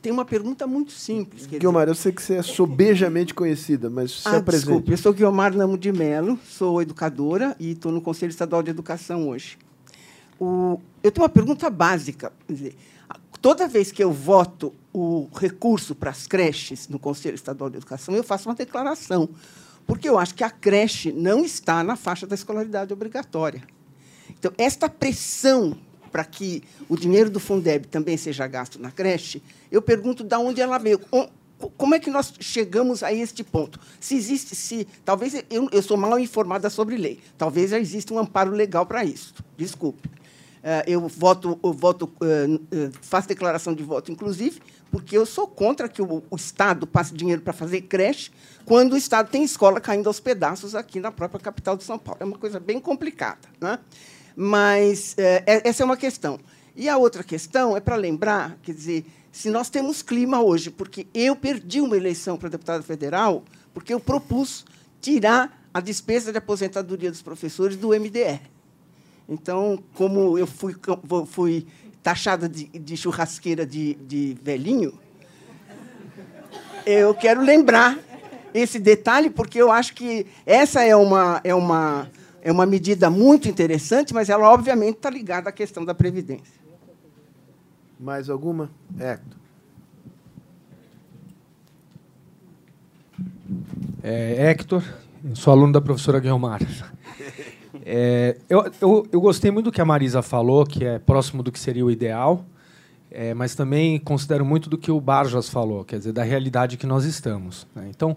tenho uma pergunta muito simples. Guilmar, dizer... eu sei que você é sobejamente conhecida, mas se ah, apresente. Desculpe, eu sou Guilmar Namo de Melo, sou educadora e estou no Conselho Estadual de Educação hoje. O... Eu tenho uma pergunta básica. Dizer, toda vez que eu voto o recurso para as creches no Conselho Estadual de Educação, eu faço uma declaração, porque eu acho que a creche não está na faixa da escolaridade obrigatória. Então, esta pressão para que o dinheiro do Fundeb também seja gasto na creche, eu pergunto de onde ela veio. Como é que nós chegamos a este ponto? Se existe, se talvez eu, eu sou mal informada sobre lei, talvez já exista um amparo legal para isso. Desculpe. Eh, eu voto, eu voto, eh, eh, faço declaração de voto, inclusive, porque eu sou contra que o, Estado passe dinheiro para fazer creche, quando o Estado tem escola caindo aos pedaços aqui na própria capital de São Paulo. É uma coisa bem complicada. Né? Mas é, essa é uma questão. E a outra questão é para lembrar, quer dizer, se nós temos clima hoje, porque eu perdi uma eleição para deputado federal, porque eu propus tirar a despesa de aposentadoria dos professores do MDR. Então, como eu fui, fui taxada de, de churrasqueira de, de velhinho, eu quero lembrar esse detalhe, porque eu acho que essa é uma, é uma, é uma medida muito interessante, mas ela, obviamente, está ligada à questão da Previdência. Mais alguma? Hector. É, Hector, sou aluno da professora Guilmar. É, eu, eu, eu, gostei muito do que a Marisa falou, que é próximo do que seria o ideal. é, mas também considero muito do que o Barjas falou, quer dizer, da realidade que nós estamos. Né? Então,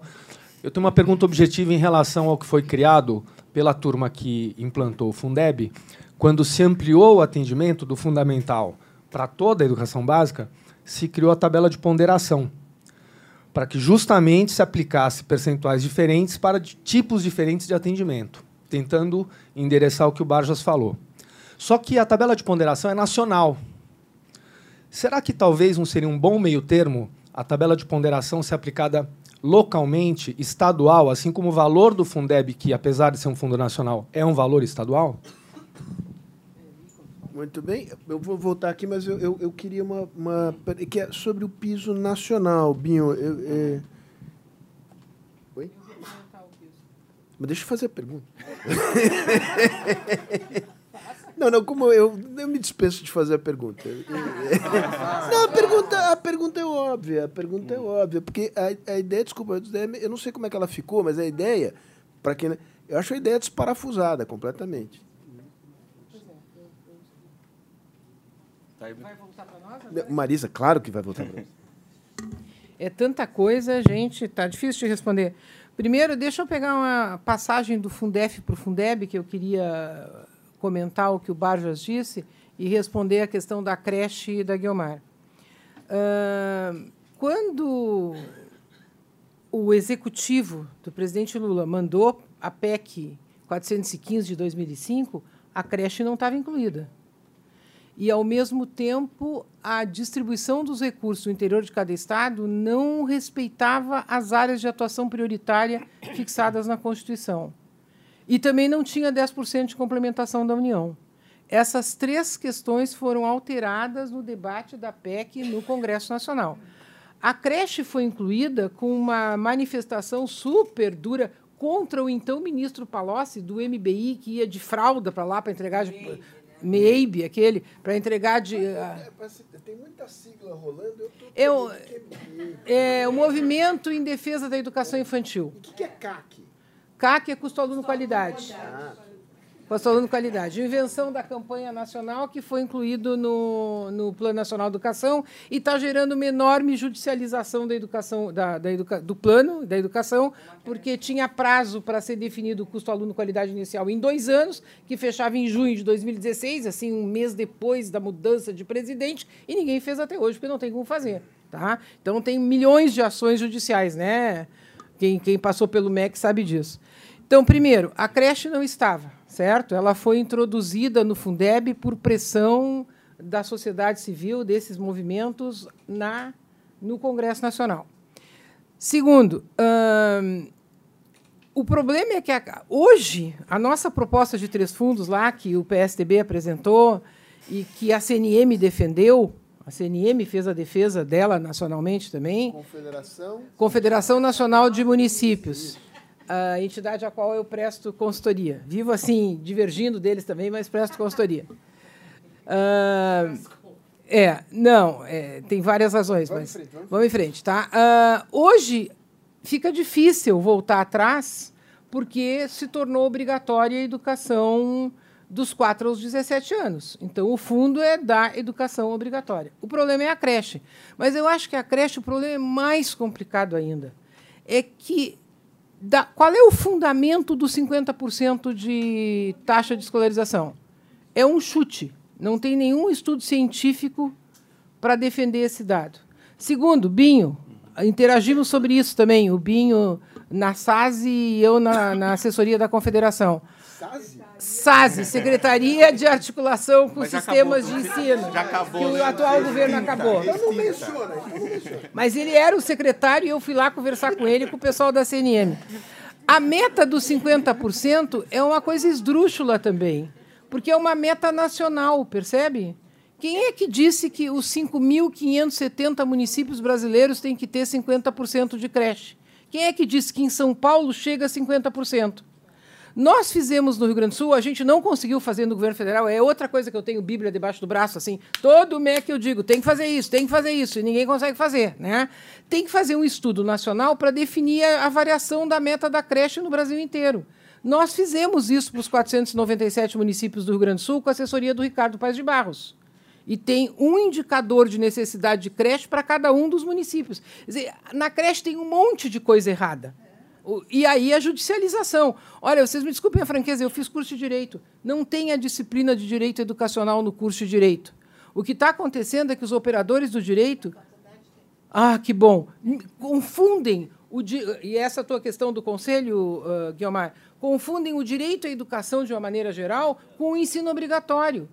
eu tenho uma pergunta objetiva em relação ao que foi criado pela turma que implantou o Fundeb, quando se ampliou o atendimento do fundamental para toda a educação básica, se criou a tabela de ponderação, para que justamente se aplicasse percentuais diferentes para tipos diferentes de atendimento, tentando endereçar o que o Barjas falou. Só que a tabela de ponderação é nacional, Será que talvez não seria um bom meio termo a tabela de ponderação ser aplicada localmente, estadual, assim como o valor do Fundeb, que apesar de ser um fundo nacional, é um valor estadual? Muito bem, eu vou voltar aqui, mas eu, eu, eu queria uma, uma, que é sobre o piso nacional, Binho. Eu, é... Mas deixa eu fazer a pergunta. Não, não, como eu, eu me dispenso de fazer a pergunta. Não, a pergunta, a pergunta é óbvia, a pergunta é óbvia, porque a, a ideia, desculpa, eu não sei como é que ela ficou, mas a ideia, para quem. Eu acho a ideia desparafusada completamente. Vai voltar para nós? Marisa, claro que vai voltar para nós. É tanta coisa, gente, tá difícil de responder. Primeiro, deixa eu pegar uma passagem do Fundef para o Fundeb, que eu queria comentar o que o Barjas disse e responder a questão da creche e da Guiomar. Uh, quando o executivo do presidente Lula mandou a PEC 415 de 2005, a creche não estava incluída. E, ao mesmo tempo, a distribuição dos recursos no interior de cada estado não respeitava as áreas de atuação prioritária fixadas na Constituição. E também não tinha 10% de complementação da União. Essas três questões foram alteradas no debate da PEC no Congresso Nacional. A creche foi incluída com uma manifestação super dura contra o então ministro Palocci, do MBI, que ia de fralda para lá para entregar MEIB, aquele, para entregar de. Uh, tem muita sigla rolando. Eu, eu é o Movimento em Defesa da Educação Infantil. O que é CAC? CAC é custo aluno qualidade. Custo aluno qualidade. Invenção da campanha nacional que foi incluído no, no Plano Nacional de Educação e está gerando uma enorme judicialização da educação, da, da educa, do plano da educação, porque tinha prazo para ser definido o custo aluno qualidade inicial em dois anos, que fechava em junho de 2016, assim, um mês depois da mudança de presidente, e ninguém fez até hoje, porque não tem como fazer. Tá? Então, tem milhões de ações judiciais, né? Quem, quem passou pelo MEC sabe disso. Então, primeiro, a creche não estava, certo? Ela foi introduzida no Fundeb por pressão da sociedade civil, desses movimentos, na, no Congresso Nacional. Segundo, hum, o problema é que a, hoje a nossa proposta de três fundos lá, que o PSDB apresentou e que a CNM defendeu, a CNM fez a defesa dela nacionalmente também. Confederação. Confederação Nacional de Municípios. A entidade a qual eu presto consultoria. Vivo assim, divergindo deles também, mas presto consultoria. Uh, é, não, é, tem várias razões, vamos mas em frente, vamos, vamos em frente, tá? Uh, hoje fica difícil voltar atrás porque se tornou obrigatória a educação dos 4 aos 17 anos. Então, o fundo é da educação obrigatória. O problema é a creche. Mas eu acho que a creche, o problema é mais complicado ainda. É que da, qual é o fundamento dos 50% de taxa de escolarização? É um chute. Não tem nenhum estudo científico para defender esse dado. Segundo, Binho, interagimos sobre isso também, o Binho na SAS e eu na, na assessoria da Confederação. SASE? SASE, Secretaria de Articulação com Sistemas acabou, de Ensino. Já acabou. Que o atual governo acabou. Então não menciona, não menciona. Mas ele era o secretário e eu fui lá conversar com ele e com o pessoal da CNM. A meta dos 50% é uma coisa esdrúxula também, porque é uma meta nacional, percebe? Quem é que disse que os 5.570 municípios brasileiros têm que ter 50% de creche? Quem é que disse que em São Paulo chega a 50%? Nós fizemos no Rio Grande do Sul, a gente não conseguiu fazer no governo federal. É outra coisa que eu tenho Bíblia debaixo do braço, assim. Todo MEC eu digo, tem que fazer isso, tem que fazer isso, e ninguém consegue fazer. Né? Tem que fazer um estudo nacional para definir a variação da meta da creche no Brasil inteiro. Nós fizemos isso para os 497 municípios do Rio Grande do Sul com a assessoria do Ricardo Paz de Barros. e tem um indicador de necessidade de creche para cada um dos municípios. Dizer, na creche tem um monte de coisa errada. E aí a judicialização. Olha, vocês me desculpem a franqueza, eu fiz curso de direito. Não tem a disciplina de direito educacional no curso de direito. O que está acontecendo é que os operadores do direito. Ah, que bom! Confundem o di... e essa tua questão do conselho, uh, Guilmar, confundem o direito à educação de uma maneira geral com o ensino obrigatório.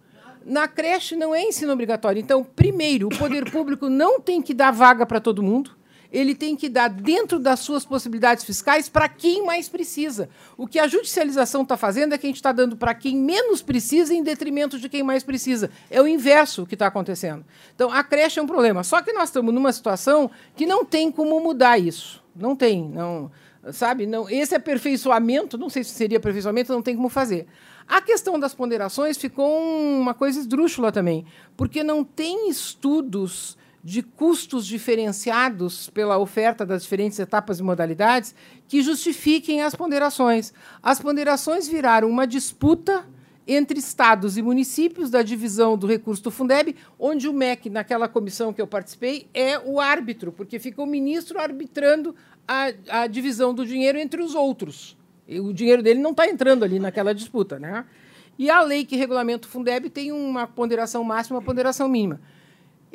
Na creche não é ensino obrigatório. Então, primeiro, o poder público não tem que dar vaga para todo mundo. Ele tem que dar dentro das suas possibilidades fiscais para quem mais precisa. O que a judicialização está fazendo é que a gente está dando para quem menos precisa em detrimento de quem mais precisa. É o inverso que está acontecendo. Então, a creche é um problema. Só que nós estamos numa situação que não tem como mudar isso. Não tem. Não, sabe? Não, esse aperfeiçoamento, não sei se seria aperfeiçoamento, não tem como fazer. A questão das ponderações ficou uma coisa esdrúxula também, porque não tem estudos de custos diferenciados pela oferta das diferentes etapas e modalidades que justifiquem as ponderações. As ponderações viraram uma disputa entre estados e municípios da divisão do recurso do Fundeb, onde o MEC, naquela comissão que eu participei, é o árbitro, porque fica o ministro arbitrando a, a divisão do dinheiro entre os outros. E o dinheiro dele não está entrando ali naquela disputa. Né? E a lei que regulamenta o Fundeb tem uma ponderação máxima e uma ponderação mínima.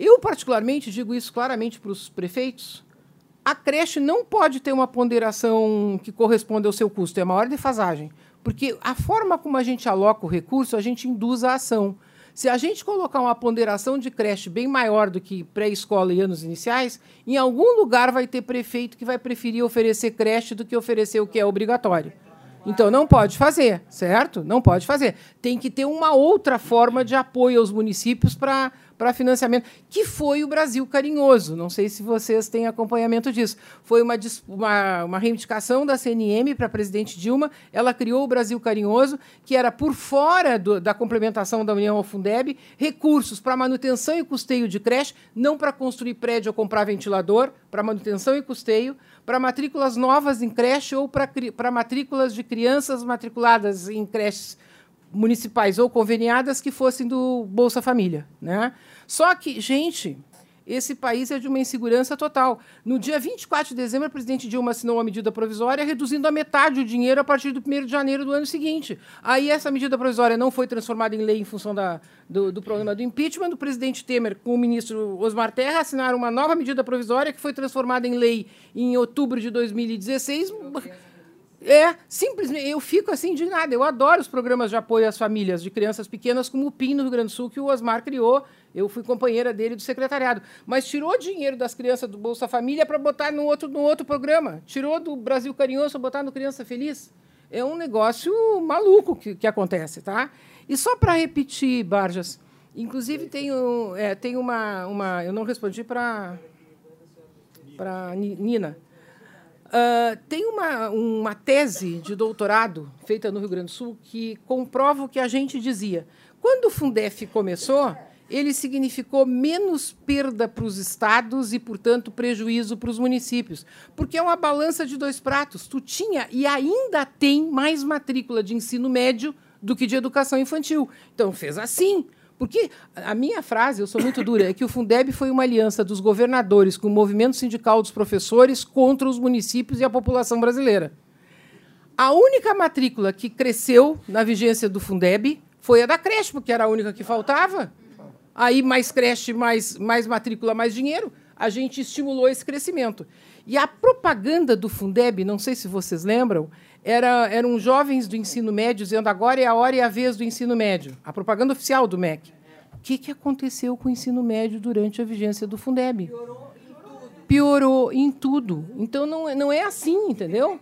Eu, particularmente, digo isso claramente para os prefeitos, a creche não pode ter uma ponderação que corresponda ao seu custo, é maior defasagem. Porque a forma como a gente aloca o recurso, a gente induz a ação. Se a gente colocar uma ponderação de creche bem maior do que pré-escola e anos iniciais, em algum lugar vai ter prefeito que vai preferir oferecer creche do que oferecer o que é obrigatório. Então não pode fazer, certo? Não pode fazer. Tem que ter uma outra forma de apoio aos municípios para para financiamento, que foi o Brasil Carinhoso. Não sei se vocês têm acompanhamento disso. Foi uma, uma, uma reivindicação da CNM para a presidente Dilma. Ela criou o Brasil Carinhoso, que era por fora do, da complementação da União ao Fundeb, recursos para manutenção e custeio de creche, não para construir prédio ou comprar ventilador, para manutenção e custeio, para matrículas novas em creche ou para matrículas de crianças matriculadas em creches municipais ou conveniadas que fossem do Bolsa Família. Né? Só que, gente, esse país é de uma insegurança total. No dia 24 de dezembro, a presidente Dilma assinou uma medida provisória reduzindo a metade o dinheiro a partir do 1 de janeiro do ano seguinte. Aí essa medida provisória não foi transformada em lei em função da, do, do problema do impeachment. O presidente Temer, com o ministro Osmar Terra, assinaram uma nova medida provisória que foi transformada em lei em outubro de 2016. É, simplesmente, eu fico assim indignada. Eu adoro os programas de apoio às famílias de crianças pequenas, como o PIN no Rio Grande do Sul, que o Osmar criou. Eu fui companheira dele do secretariado. Mas tirou dinheiro das crianças do Bolsa Família para botar no outro, no outro programa. Tirou do Brasil Carinhoso para botar no Criança Feliz. É um negócio maluco que, que acontece, tá? E só para repetir, Barjas, inclusive tem, é, tem uma, uma. Eu não respondi para para Nina. Uh, tem uma, uma tese de doutorado feita no Rio Grande do Sul que comprova o que a gente dizia. Quando o Fundef começou, ele significou menos perda para os estados e, portanto, prejuízo para os municípios, porque é uma balança de dois pratos. Tu tinha e ainda tem mais matrícula de ensino médio do que de educação infantil. Então, fez assim. Porque a minha frase, eu sou muito dura, é que o Fundeb foi uma aliança dos governadores com o movimento sindical dos professores contra os municípios e a população brasileira. A única matrícula que cresceu na vigência do Fundeb foi a da creche, porque era a única que faltava. Aí, mais creche, mais, mais matrícula, mais dinheiro, a gente estimulou esse crescimento. E a propaganda do Fundeb, não sei se vocês lembram, era, eram jovens do ensino médio dizendo agora é a hora e a vez do ensino médio. A propaganda oficial do MEC. O que, que aconteceu com o ensino médio durante a vigência do Fundeb? Piorou em tudo. Piorou em tudo. Então não, é, não é assim, entendeu?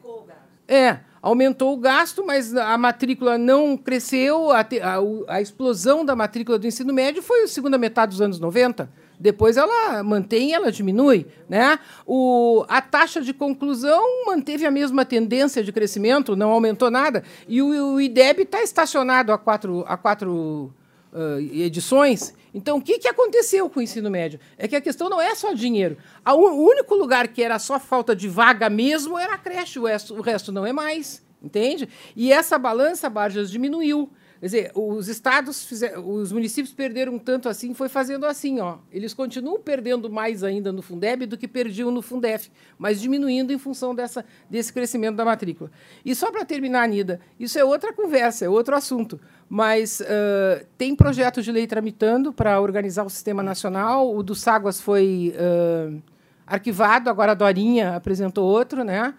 É, aumentou o gasto, mas a matrícula não cresceu. A, a, a explosão da matrícula do ensino médio foi a segunda metade dos anos 90. Depois ela mantém, ela diminui. Né? O, a taxa de conclusão manteve a mesma tendência de crescimento, não aumentou nada. E o, o IDEB está estacionado há quatro, há quatro uh, edições. Então, o que, que aconteceu com o ensino médio? É que a questão não é só dinheiro. O único lugar que era só falta de vaga mesmo era a creche, o resto, o resto não é mais. Entende? E essa balança, Barjas, diminuiu. Quer dizer, os estados, fizeram, os municípios perderam tanto assim, foi fazendo assim, ó. Eles continuam perdendo mais ainda no Fundeb do que perdiam no Fundef, mas diminuindo em função dessa, desse crescimento da matrícula. E só para terminar, Anida, isso é outra conversa, é outro assunto. Mas uh, tem projetos de lei tramitando para organizar o sistema nacional. O do Ságuas foi uh, arquivado, agora a Dorinha apresentou outro, né?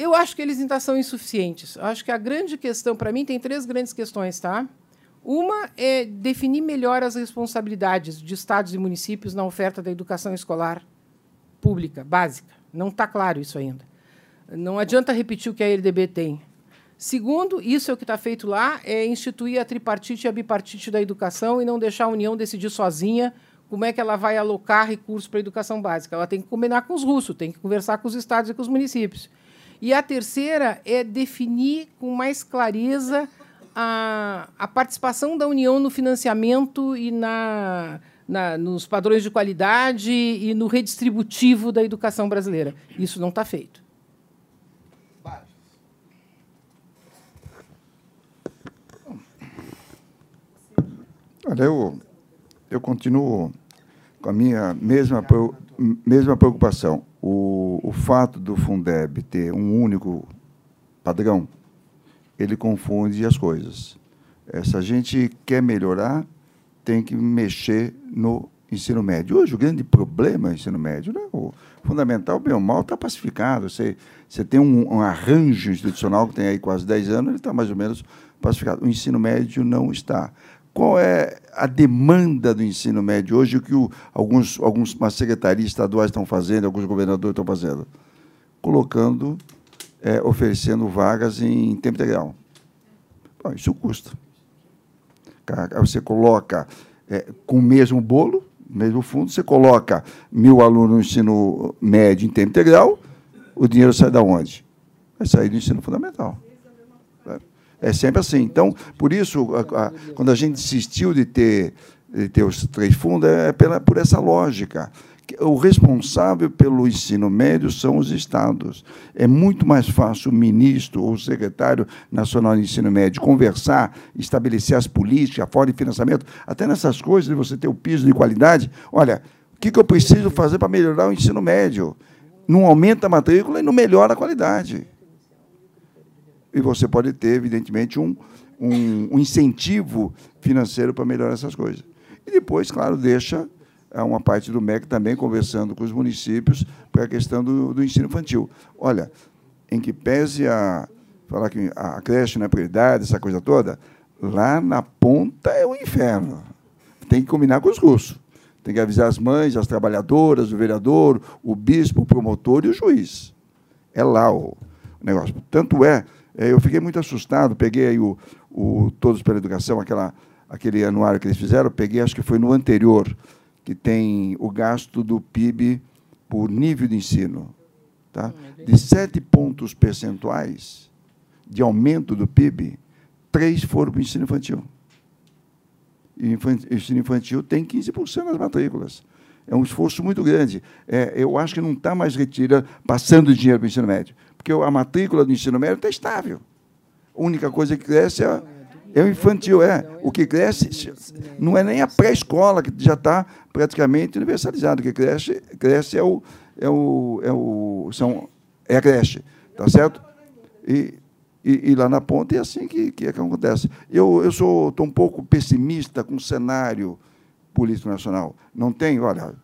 Eu acho que eles ainda são insuficientes. Eu acho que a grande questão, para mim, tem três grandes questões. Tá? Uma é definir melhor as responsabilidades de estados e municípios na oferta da educação escolar pública, básica. Não está claro isso ainda. Não adianta repetir o que a LDB tem. Segundo, isso é o que está feito lá, é instituir a tripartite e a bipartite da educação e não deixar a União decidir sozinha como é que ela vai alocar recursos para a educação básica. Ela tem que combinar com os russos, tem que conversar com os estados e com os municípios. E a terceira é definir com mais clareza a, a participação da União no financiamento e na, na, nos padrões de qualidade e no redistributivo da educação brasileira. Isso não está feito. Olha, eu, eu continuo com a minha mesma, mesma preocupação o, o fato do Fundeb ter um único padrão, ele confunde as coisas. É, se a gente quer melhorar, tem que mexer no ensino médio. Hoje, o grande problema é o ensino médio. Né? O fundamental, bem ou mal, está pacificado. Você, você tem um, um, arranjo institucional que tem aí quase 10 anos, ele está mais ou menos pacificado. O ensino médio não está qual é a demanda do ensino médio hoje, o que o, alguns, algumas secretarias estaduais estão fazendo, alguns governadores estão fazendo? Colocando, é, oferecendo vagas em tempo integral. Bom, isso custa. Você coloca é, com o mesmo bolo, mesmo fundo, você coloca mil alunos no ensino médio em tempo integral, o dinheiro sai da onde? Vai sair do ensino fundamental. É sempre assim. Então, por isso, a, a, quando a gente insistiu de ter, de ter os três fundos, é pela, por essa lógica. O responsável pelo ensino médio são os estados. É muito mais fácil o ministro ou o secretário nacional de ensino médio conversar, estabelecer as políticas, a forma de financiamento, até nessas coisas de você ter o piso de qualidade. Olha, o que eu preciso fazer para melhorar o ensino médio? Não aumenta a matrícula e não melhora a qualidade e você pode ter, evidentemente, um, um, um incentivo financeiro para melhorar essas coisas. E depois, claro, deixa é, uma parte do MEC também conversando com os municípios para a questão do, do ensino infantil. Olha, em que pese a falar que a creche não é prioridade, essa coisa toda, lá na ponta é o inferno. Tem que combinar com os russos. Tem que avisar as mães, as trabalhadoras, o vereador, o bispo, o promotor e o juiz. É lá o negócio. Tanto é é, eu fiquei muito assustado, peguei aí o, o Todos pela Educação, aquela, aquele anuário que eles fizeram, peguei, acho que foi no anterior, que tem o gasto do PIB por nível de ensino. Tá? Hum, de sete pontos percentuais de aumento do PIB, três foram para o ensino infantil. E o ensino infantil tem 15% das matrículas. É um esforço muito grande. É, eu acho que não está mais retira, passando dinheiro para o ensino médio porque a matrícula do ensino médio está estável. A única coisa que cresce é, é o infantil. É. O que cresce não é nem a pré-escola, que já está praticamente universalizado. O que cresce, cresce é, o, é, o, é, o, são, é a creche. Tá certo? E, e, e, lá na ponta é assim que, que, é que acontece. Eu, estou um pouco pessimista com o cenário político nacional. Não tem, olha,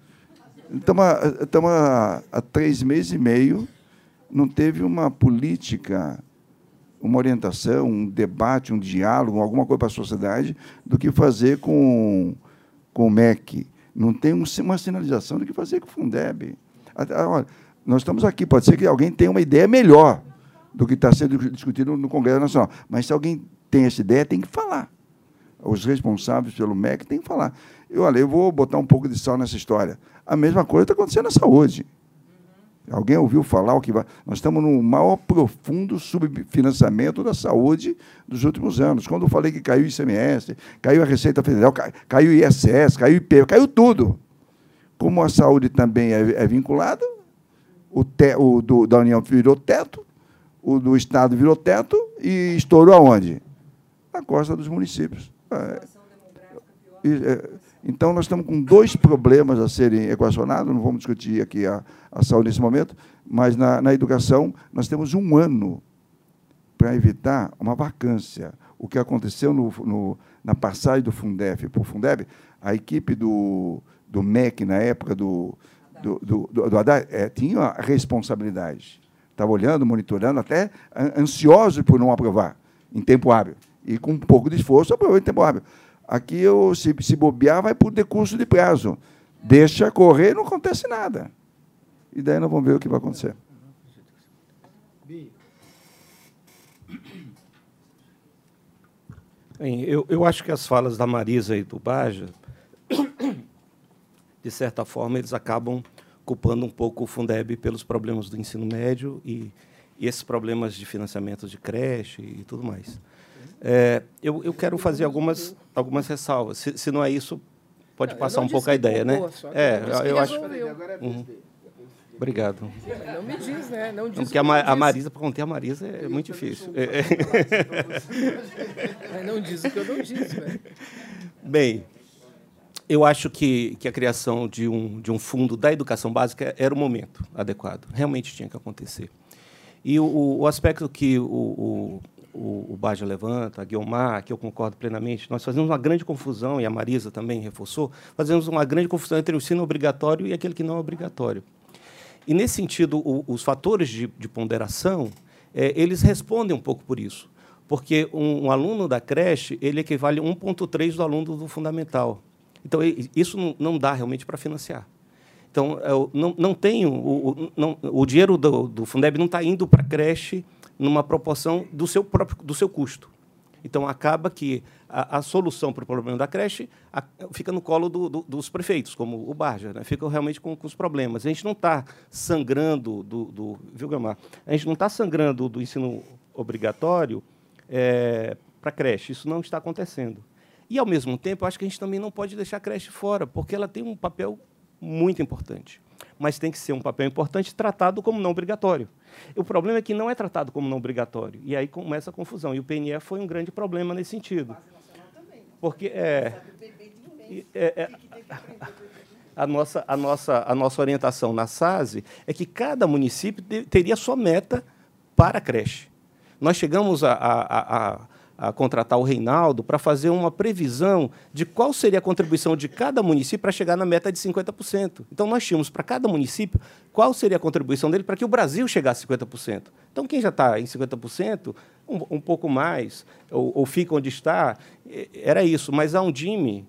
estamos há três meses e meio não teve uma política, uma orientação, um debate, um diálogo, alguma coisa para a sociedade do que fazer com, com o MEC. Não tem uma sinalização do que fazer com o Fundeb. Olha, nós estamos aqui, pode ser que alguém tenha uma ideia melhor do que está sendo discutido no Congresso Nacional. Mas se alguém tem essa ideia, tem que falar. Os responsáveis pelo MEC têm que falar. Eu, olha, eu vou botar um pouco de sal nessa história. A mesma coisa está acontecendo na saúde. Alguém ouviu falar o que vai? Nós estamos no maior profundo subfinanciamento da saúde dos últimos anos. Quando eu falei que caiu o ICMS, caiu a Receita Federal, caiu o ISS, caiu o IP, caiu tudo. Como a saúde também é, é vinculada, o, te, o do, da União virou teto, o do Estado virou teto e estourou aonde? na costa dos municípios. É, é, então, nós estamos com dois problemas a serem equacionados, não vamos discutir aqui a, a saúde nesse momento, mas na, na educação nós temos um ano para evitar uma vacância. O que aconteceu no, no, na passagem do Fundef para o Fundeb, a equipe do, do MEC, na época do, do, do, do, do Haddad, é, tinha a responsabilidade. Estava olhando, monitorando, até ansioso por não aprovar em tempo hábil. E com um pouco de esforço, aprovou em tempo hábil. Aqui, eu, se, se bobear, vai por decurso de prazo. Deixa correr, não acontece nada. E daí nós vamos ver o que vai acontecer. Bem, eu, eu acho que as falas da Marisa e do Baja, de certa forma, eles acabam culpando um pouco o Fundeb pelos problemas do ensino médio e, e esses problemas de financiamento de creche e tudo mais. É, eu, eu quero fazer algumas, algumas ressalvas. Se, se não é isso, pode passar um pouco a ideia, né? É, eu acho. Uhum. Obrigado. Não me diz, né? Não diz. Porque a, Ma a Marisa, para conter a Marisa, é muito difícil. É. Não diz o que eu não disse, velho. Bem, eu acho que, que a criação de um, de um fundo da educação básica era o momento adequado. Realmente tinha que acontecer. E o, o aspecto que o, o, o, o Baja levanta, a Guilmar, que eu concordo plenamente, nós fazemos uma grande confusão, e a Marisa também reforçou, fazemos uma grande confusão entre o ensino obrigatório e aquele que não é obrigatório. E, nesse sentido, o, os fatores de, de ponderação, é, eles respondem um pouco por isso. Porque um, um aluno da creche ele equivale a 1,3 do aluno do fundamental. Então, isso não, dá realmente para financiar. Então, não, não tenho. O, o, não, o dinheiro do, do Fundeb não está indo para a creche numa proporção do seu próprio do seu custo. Então, acaba que a, a solução para o problema da creche a, fica no colo do, do, dos prefeitos, como o Barja, né? ficam realmente com, com, os problemas. A gente não está sangrando do, do, viu, Gamar? A gente não está sangrando do ensino obrigatório é, para creche. Isso não está acontecendo. E, ao mesmo tempo, acho que a gente também não pode deixar a creche fora, porque ela tem um papel muito importante. Mas tem que ser um papel importante tratado como não obrigatório. O problema é que não é tratado como não obrigatório. E aí começa a confusão. E o PNE foi um grande problema nesse sentido. Porque é, é, é a, nossa, a, nossa, a nossa orientação na SASE é que cada município teria sua meta para a creche. Nós chegamos a, a, a a contratar o Reinaldo para fazer uma previsão de qual seria a contribuição de cada município para chegar na meta de 50%. Então, nós tínhamos para cada município qual seria a contribuição dele para que o Brasil chegasse a 50%. Então, quem já está em 50%, um, um pouco mais, ou, ou, fica onde está, era isso. Mas a Undime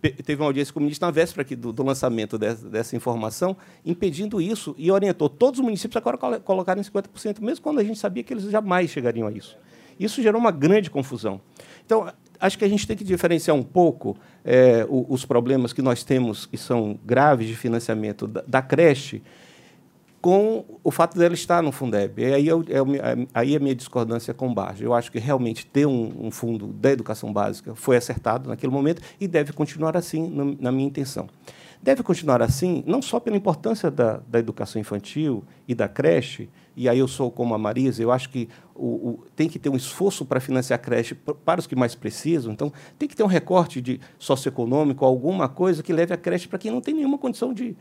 teve uma audiência com o ministro na véspera aqui do, do lançamento dessa, dessa, informação, impedindo isso e orientou todos os municípios a colocarem 50%, mesmo quando a gente sabia que eles jamais chegariam a isso. Isso gerou uma grande confusão. Então, acho que a gente tem que diferenciar um pouco é, os problemas que nós temos, que são graves de financiamento da, da creche, com o fato dela estar no Fundeb. E aí, eu, eu, aí a minha discordância com o Barja. Eu acho que realmente ter um, um, fundo da educação básica foi acertado naquele momento e deve continuar assim, na, na minha intenção. Deve continuar assim, não só pela importância da, da educação infantil e da creche, e aí eu sou como a Marisa, eu acho que o, o, tem que ter um esforço para financiar a creche para os que mais precisam. Então, tem que ter um recorte de socioeconômico, alguma coisa que leve a creche para quem não tem nenhuma condição de.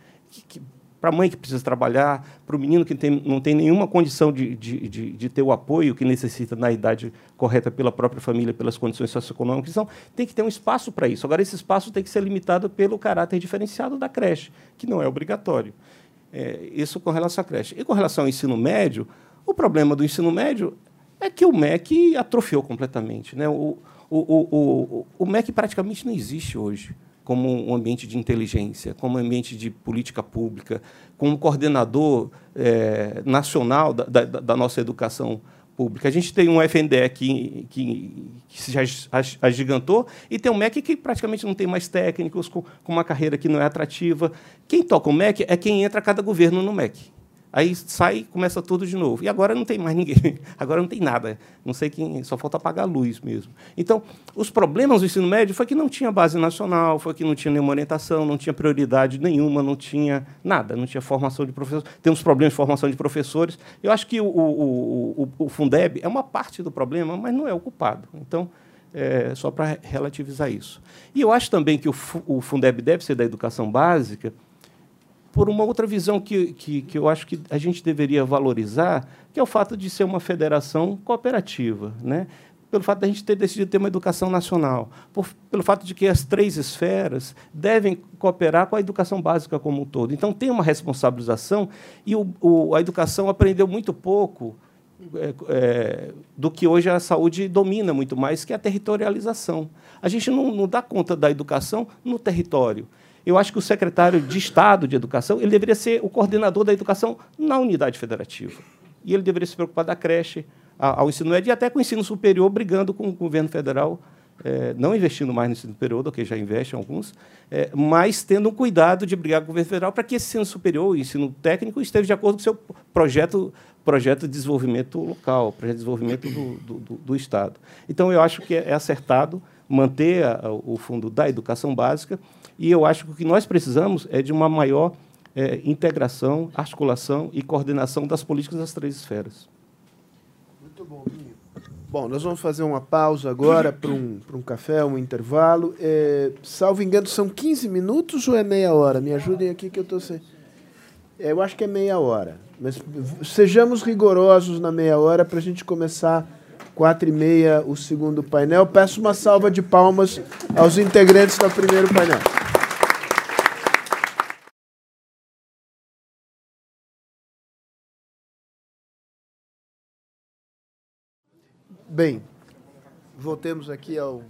para a mãe que precisa trabalhar, para o menino que tem, não tem nenhuma condição de, de, de, de, ter o apoio que necessita na idade correta pela própria família, pelas condições socioeconômicas. Então, tem que ter um espaço para isso. Agora, esse espaço tem que ser limitado pelo caráter diferenciado da creche, que não é obrigatório. É, isso com relação à creche. E com relação ao ensino médio, o problema do ensino médio é que o MEC atrofiou completamente. Né? O, o, o, o, MEC praticamente não existe hoje como um ambiente de inteligência, como um ambiente de política pública, como coordenador é, nacional da, da, da nossa educação pública. A gente tem um FNDE que, que, que se agigantou e tem um MEC que praticamente não tem mais técnicos, com, com, uma carreira que não é atrativa. Quem toca o MEC é quem entra cada governo no MEC. Aí sai começa tudo de novo. E agora não tem mais ninguém. Agora não tem nada. Não sei quem. Só falta apagar a luz mesmo. Então, os problemas do ensino médio foi que não tinha base nacional, foi que não tinha nenhuma orientação, não tinha prioridade nenhuma, não tinha nada, não tinha formação de professores. Temos problemas de formação de professores. Eu acho que o, o, o, o Fundeb é uma parte do problema, mas não é o culpado. Então, é, só para relativizar isso. E eu acho também que o, o Fundeb deve ser da educação básica por uma outra visão que, que, que eu acho que a gente deveria valorizar, que é o fato de ser uma federação cooperativa. Né? pelo fato de a gente ter decidido ter uma educação nacional, por, pelo fato de que as três esferas devem cooperar com a educação básica como um todo. Então, tem uma responsabilização e o, o, a educação aprendeu muito pouco é, é, do que hoje a saúde domina muito mais, que é a territorialização. A gente não, não dá conta da educação no território. Eu acho que o secretário de Estado de Educação ele deveria ser o coordenador da educação na unidade federativa. E ele deveria se preocupar da creche, ao ensino médio e até com o ensino superior, brigando com o governo federal, é, não investindo mais no ensino superior, do que já investe alguns, é, mas tendo um cuidado de brigar com o governo federal para que esse ensino superior, o ensino técnico, esteja de acordo com o seu projeto, projeto de desenvolvimento local, projeto de desenvolvimento do, do, do Estado. Então, eu acho que é acertado manter a, o fundo da educação básica e eu acho que o que nós precisamos é de uma maior é, integração, articulação e coordenação das políticas das três esferas. Muito bom, Bom, nós vamos fazer uma pausa agora para um, um café, um intervalo. É, salvo engano, são 15 minutos ou é meia hora? Me ajudem aqui que eu estou sem. É, eu acho que é meia hora. Mas sejamos rigorosos na meia hora para a gente começar quatro e meia o segundo painel. Peço uma salva de palmas aos integrantes do primeiro painel. Bem, voltemos aqui ao,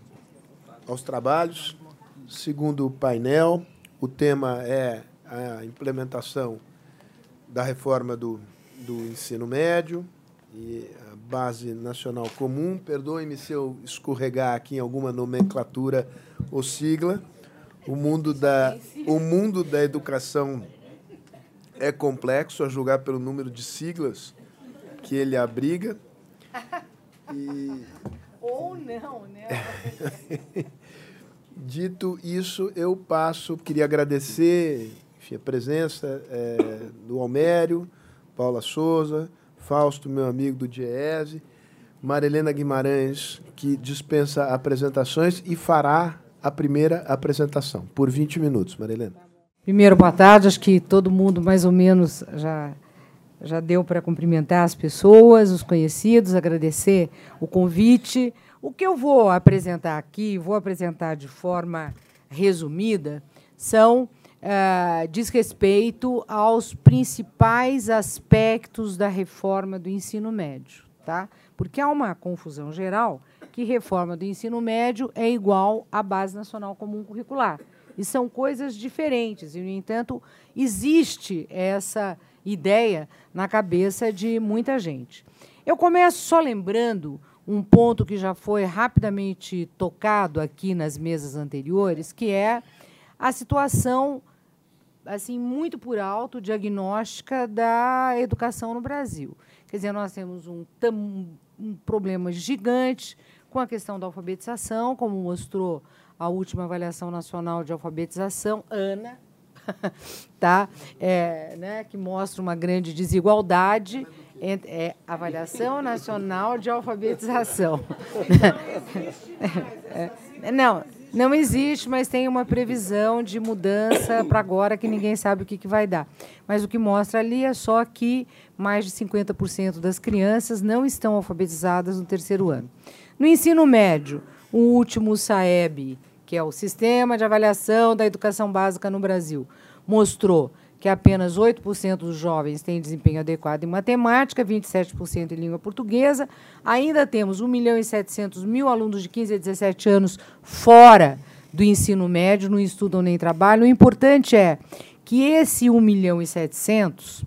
aos trabalhos. Segundo painel, o tema é a implementação da reforma do, do ensino médio e a base nacional comum. Perdoe-me se eu escorregar aqui em alguma nomenclatura ou sigla. O mundo da, o mundo da educação é complexo, a julgar pelo número de siglas que ele abriga. E... Ou não, né? Dito isso, eu passo, queria agradecer enfim, a presença é, do Almério, Paula Souza, Fausto, meu amigo do Diese, Marilena Guimarães, que dispensa apresentações e fará a primeira apresentação, por 20 minutos, Marilena. Primeiro, boa tarde. Acho que todo mundo mais ou menos já já deu para cumprimentar as pessoas, os conhecidos, agradecer o convite. O que eu vou apresentar aqui, vou apresentar de forma resumida, são uh, diz respeito aos principais aspectos da reforma do ensino médio, tá? Porque há uma confusão geral que reforma do ensino médio é igual à base nacional comum curricular. E são coisas diferentes, e, no entanto, existe essa ideia na cabeça de muita gente. Eu começo só lembrando um ponto que já foi rapidamente tocado aqui nas mesas anteriores, que é a situação assim muito por alto diagnóstica da educação no Brasil. Quer dizer, nós temos um, um problema gigante com a questão da alfabetização, como mostrou a última avaliação nacional de alfabetização, ANA, tá? É, né, que mostra uma grande desigualdade entre é, avaliação nacional de alfabetização. É, não, não existe, mas tem uma previsão de mudança para agora que ninguém sabe o que, que vai dar. Mas o que mostra ali é só que mais de 50% das crianças não estão alfabetizadas no terceiro ano. No ensino médio, o último SAEB que é o Sistema de Avaliação da Educação Básica no Brasil, mostrou que apenas 8% dos jovens têm desempenho adequado em matemática, 27% em língua portuguesa. Ainda temos 1 milhão e 700 mil alunos de 15 a 17 anos fora do ensino médio, não estudam nem trabalham. O importante é que esse 1 milhão e 700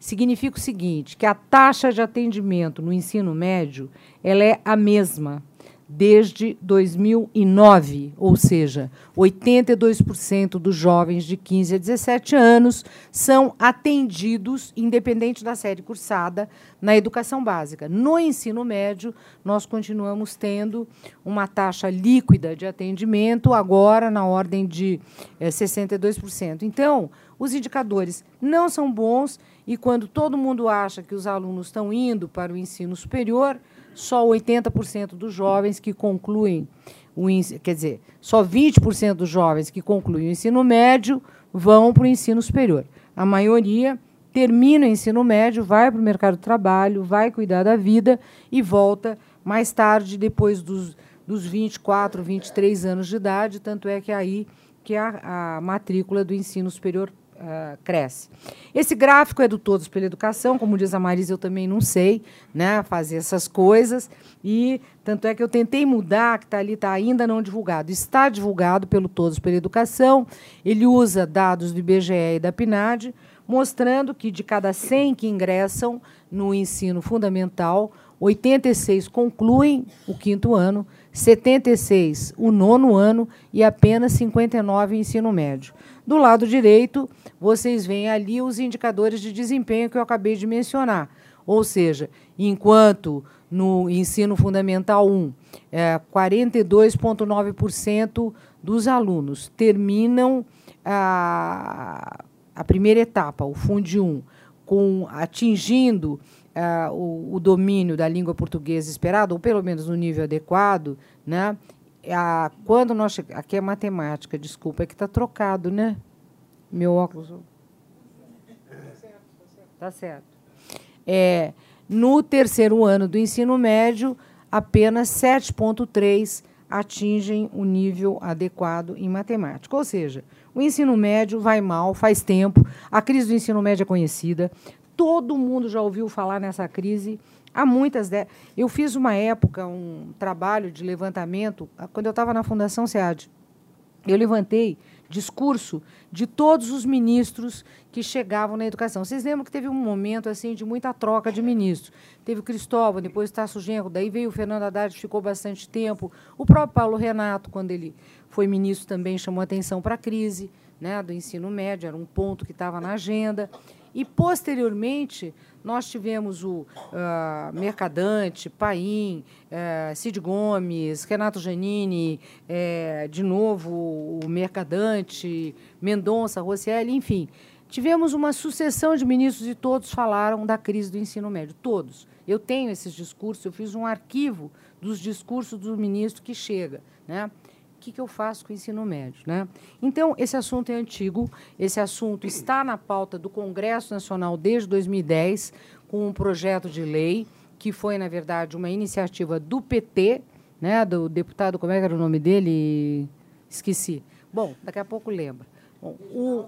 significa o seguinte, que a taxa de atendimento no ensino médio ela é a mesma desde 2009, ou seja, 82% dos jovens de 15 a 17 anos são atendidos, independente da série cursada, na educação básica. No ensino médio, nós continuamos tendo uma taxa líquida de atendimento, agora na ordem de é, eh, 62%. Então, os indicadores não são bons e quando todo mundo acha que os alunos estão indo para o ensino superior, só 80% dos jovens que concluem o quer dizer, só 20% dos jovens que concluem o ensino médio vão para o ensino superior. A maioria termina o ensino médio, vai para o mercado de trabalho, vai cuidar da vida e volta mais tarde, depois dos, dos 24, 23 anos de idade, tanto é que é aí que a, a matrícula do ensino superior uh, cresce. Esse gráfico é do Todos pela Educação, como diz a Marisa, eu também não sei né, fazer essas coisas, e tanto é que eu tentei mudar, que está ali, está ainda não divulgado. Está divulgado pelo Todos pela Educação, ele usa dados do IBGE e da PNAD, mostrando que de cada 100 que ingressam no ensino fundamental, 86 concluem o quinto ano, 76 o nono ano e apenas 59 o ensino médio. Do lado direito, vocês veem ali os indicadores de desempenho que eu acabei de mencionar. Ou seja, enquanto no ensino fundamental 1, é, 42,9% dos alunos terminam a, a primeira etapa, o Fundi 1, com, atingindo uh, o, o, domínio da língua portuguesa esperado, ou pelo menos no nível adequado, né? A, quando nós aqui é matemática, desculpa, é que está trocado, né? Meu óculos. Tá certo. É, no terceiro ano do ensino médio, apenas 7,3 atingem o nível adequado em matemática. Ou seja, o ensino médio vai mal faz tempo, a crise do ensino médio é conhecida, todo mundo já ouviu falar nessa crise Há muitas. De... Eu fiz uma época um trabalho de levantamento, ah, quando eu estava na Fundação SEAD. Eu levantei discurso de todos os ministros que chegavam na educação. Vocês lembram que teve um momento assim de muita troca de ministros. Teve o Cristóvão, depois o Tasso Genro, daí veio o Fernando Haddad, ficou bastante tempo. O próprio Paulo Renato, quando ele foi ministro, também chamou atenção para a crise né, do ensino médio, era um ponto que estava na agenda. E, posteriormente, nós tivemos o uh, Mercadante, Paim, uh, Cid Gomes, Renato Giannini, uh, de novo o Mercadante, Mendonça, Rosselli, enfim. Tivemos uma sucessão de ministros e todos falaram da crise do ensino médio, todos. Eu tenho esses discursos, eu fiz um arquivo dos discursos do ministro que chega. Né? Que, que eu faço com o ensino médio. Né? Então, esse assunto é antigo, esse assunto está na pauta do Congresso Nacional desde 2010, com um projeto de lei, que foi, na verdade, uma iniciativa do PT, né, do deputado, como é era o nome dele? Esqueci. Bom, daqui a pouco lembra. Bom, o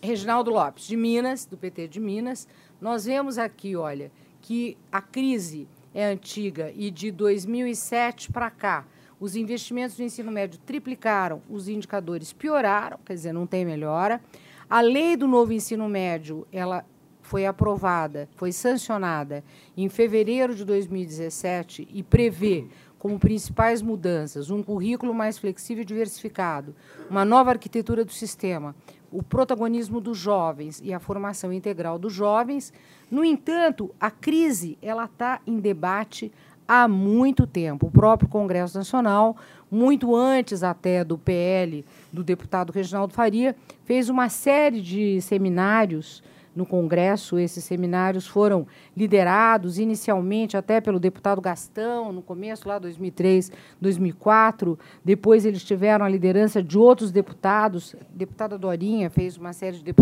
Reginaldo Lopes, de Minas, do PT de Minas. Nós vemos aqui, olha, que a crise é antiga e de 2007 para cá os investimentos do ensino médio triplicaram, os indicadores pioraram, quer dizer, não tem melhora. A lei do novo ensino médio, ela foi aprovada, foi sancionada em fevereiro de 2017 e prevê como principais mudanças um currículo mais flexível e diversificado, uma nova arquitetura do sistema, o protagonismo dos jovens e a formação integral dos jovens. No entanto, a crise ela está em debate há muito tempo. O próprio Congresso Nacional, muito antes até do PL do deputado Reginaldo Faria, fez uma série de seminários no Congresso. Esses seminários foram liderados inicialmente até pelo deputado Gastão, no começo lá 2003, 2004. Depois eles tiveram a liderança de outros deputados. A deputada Dorinha fez uma série de,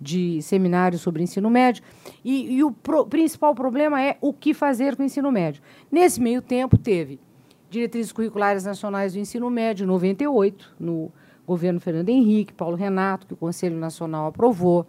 de seminários sobre ensino médio. E, e o pro, principal problema é o que fazer com o ensino médio. Nesse meio tempo, teve diretrizes curriculares nacionais do ensino médio, 98, no governo Fernando Henrique, Paulo Renato, que o Conselho Nacional aprovou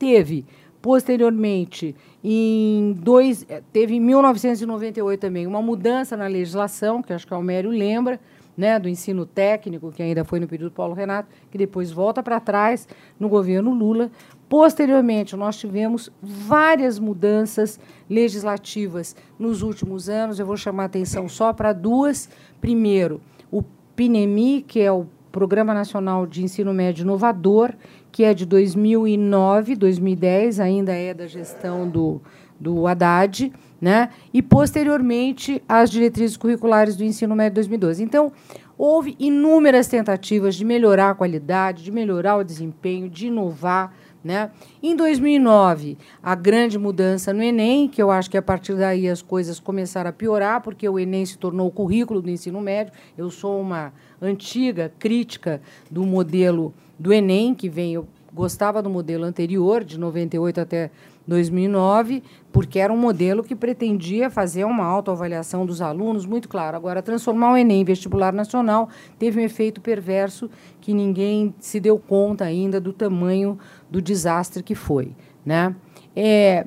teve posteriormente em dois teve em 1998 também uma mudança na legislação que acho que o Almério lembra né, do ensino técnico que ainda foi no período Paulo Renato que depois volta para trás no governo Lula. Posteriormente nós tivemos várias mudanças legislativas nos últimos anos. Eu vou chamar a atenção só para duas. Primeiro o PNEMI que é o Programa Nacional de Ensino Médio Inovador que é de 2009, 2010, ainda é da gestão do, do Haddad, né? e, posteriormente, as diretrizes curriculares do ensino médio 2012. Então, houve inúmeras tentativas de melhorar a qualidade, de melhorar o desempenho, de inovar, Né? Em 2009, a grande mudança no Enem, que eu acho que a partir daí as coisas começaram a piorar, porque o Enem se tornou o currículo do ensino médio. Eu sou uma antiga crítica do modelo do Enem, que vem, eu gostava do modelo anterior, de 98 até 2009, porque era um modelo que pretendia fazer uma autoavaliação dos alunos, muito claro. Agora, transformar o Enem em vestibular nacional teve um efeito perverso que ninguém se deu conta ainda do tamanho do desastre que foi. Né? É,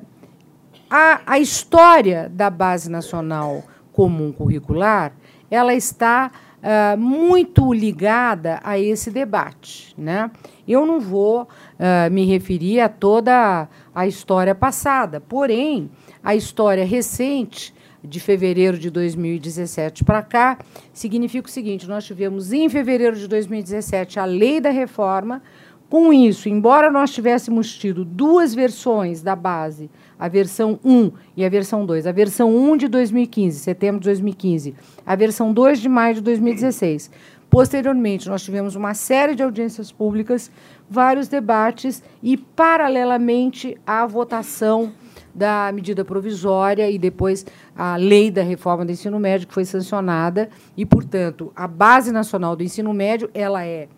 a, a história da Base Nacional Comum Curricular ela está uh, muito ligada a esse debate. Né? Eu não vou uh, me referir a toda a história passada, porém, a história recente, de fevereiro de 2017 para cá, significa o seguinte: nós tivemos em fevereiro de 2017 a lei da reforma. Com isso, embora nós tivéssemos tido duas versões da base, a versão 1 e a versão 2, a versão 1 de 2015, setembro de 2015, a versão 2 de maio de 2016. Posteriormente, nós tivemos uma série de audiências públicas, vários debates e, paralelamente, a votação da medida provisória e depois a lei da reforma do ensino médio que foi sancionada. E, portanto, a base nacional do ensino médio ela é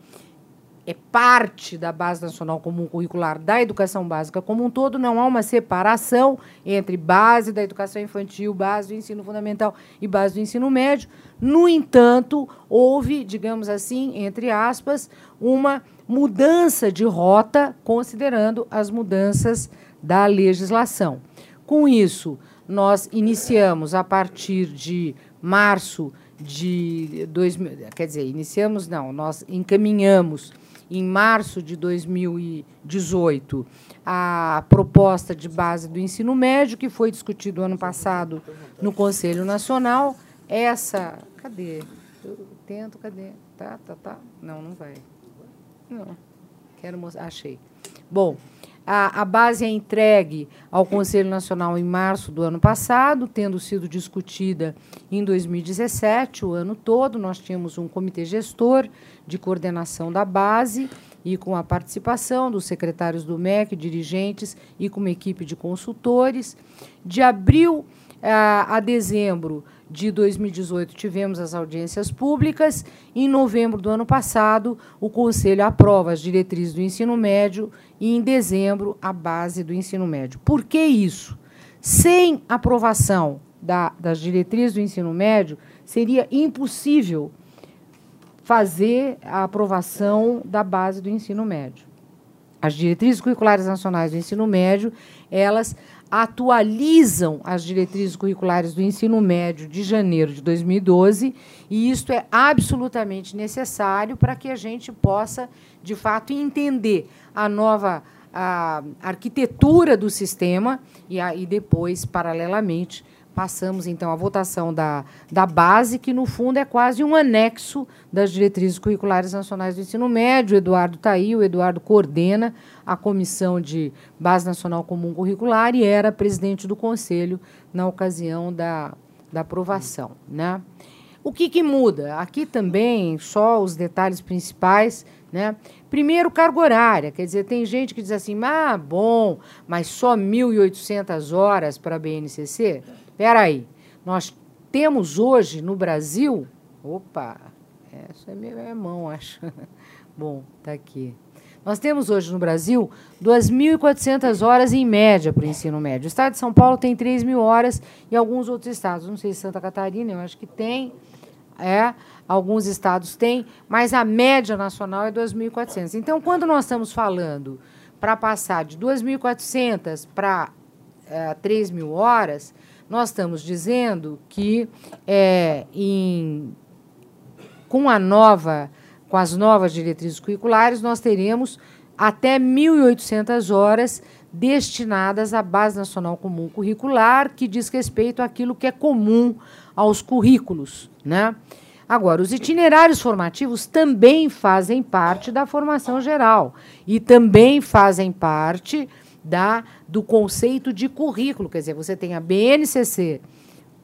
é parte da base nacional comum curricular da educação básica como um todo, não há uma separação entre base da educação infantil, base do ensino fundamental e base do ensino médio. No entanto, houve, digamos assim, entre aspas, uma mudança de rota, considerando as mudanças da legislação. Com isso, nós iniciamos a partir de março de 2000, quer dizer, iniciamos não, nós encaminhamos em março de 2018, a proposta de base do ensino médio, que foi discutido ano passado no Conselho Nacional. Essa. Cadê? Eu tento, cadê? Tá, tá, tá. Não, não vai. Não. Quero mostrar. Achei. Bom. A, a, base é entregue ao Conselho Nacional em março do ano passado, tendo sido discutida em 2017, o ano todo. Nós tínhamos um comitê gestor de coordenação da base e com a participação dos secretários do MEC, dirigentes e com uma equipe de consultores. De abril a, a dezembro de 2018, tivemos as audiências públicas. Em novembro do ano passado, o Conselho aprova as diretrizes do ensino médio e, em dezembro, a base do ensino médio. Por que isso? Sem aprovação da, das diretrizes do ensino médio, seria impossível fazer a aprovação da base do ensino médio. As diretrizes curriculares nacionais do ensino médio, elas atualizam as diretrizes curriculares do ensino médio de janeiro de 2012, e isto é absolutamente necessário para que a gente possa, de fato, entender a nova a arquitetura do sistema e, a, e depois, paralelamente, passamos então à votação da, da base, que no fundo é quase um anexo das diretrizes curriculares nacionais do ensino médio. O Eduardo está aí, o Eduardo coordena a comissão de base nacional comum curricular e era presidente do conselho na ocasião da, da aprovação. Né? O que, que muda? Aqui também, só os detalhes principais. Né? Primeiro, carga horária. Quer dizer, tem gente que diz assim, ah, bom, mas só 1.800 horas para a BNCC? Espera aí, nós temos hoje no Brasil. Opa, essa é minha mão, acho. Bom, está aqui. Nós temos hoje no Brasil 2.400 horas em média para o ensino médio. O estado de São Paulo tem 3 mil horas e alguns outros estados. Não sei se Santa Catarina, eu acho que tem. É, alguns estados têm, mas a média nacional é 2.400. Então, quando nós estamos falando para passar de 2.400 para é, 3 mil horas, nós estamos dizendo que é, em, com a nova, com as novas diretrizes curriculares, nós teremos até 1.800 horas destinadas à Base Nacional Comum Curricular, que diz respeito àquilo que é comum aos currículos. Né? Agora, os itinerários formativos também fazem parte da formação geral e também fazem parte da, do conceito de currículo. Quer dizer, você tem a BNCC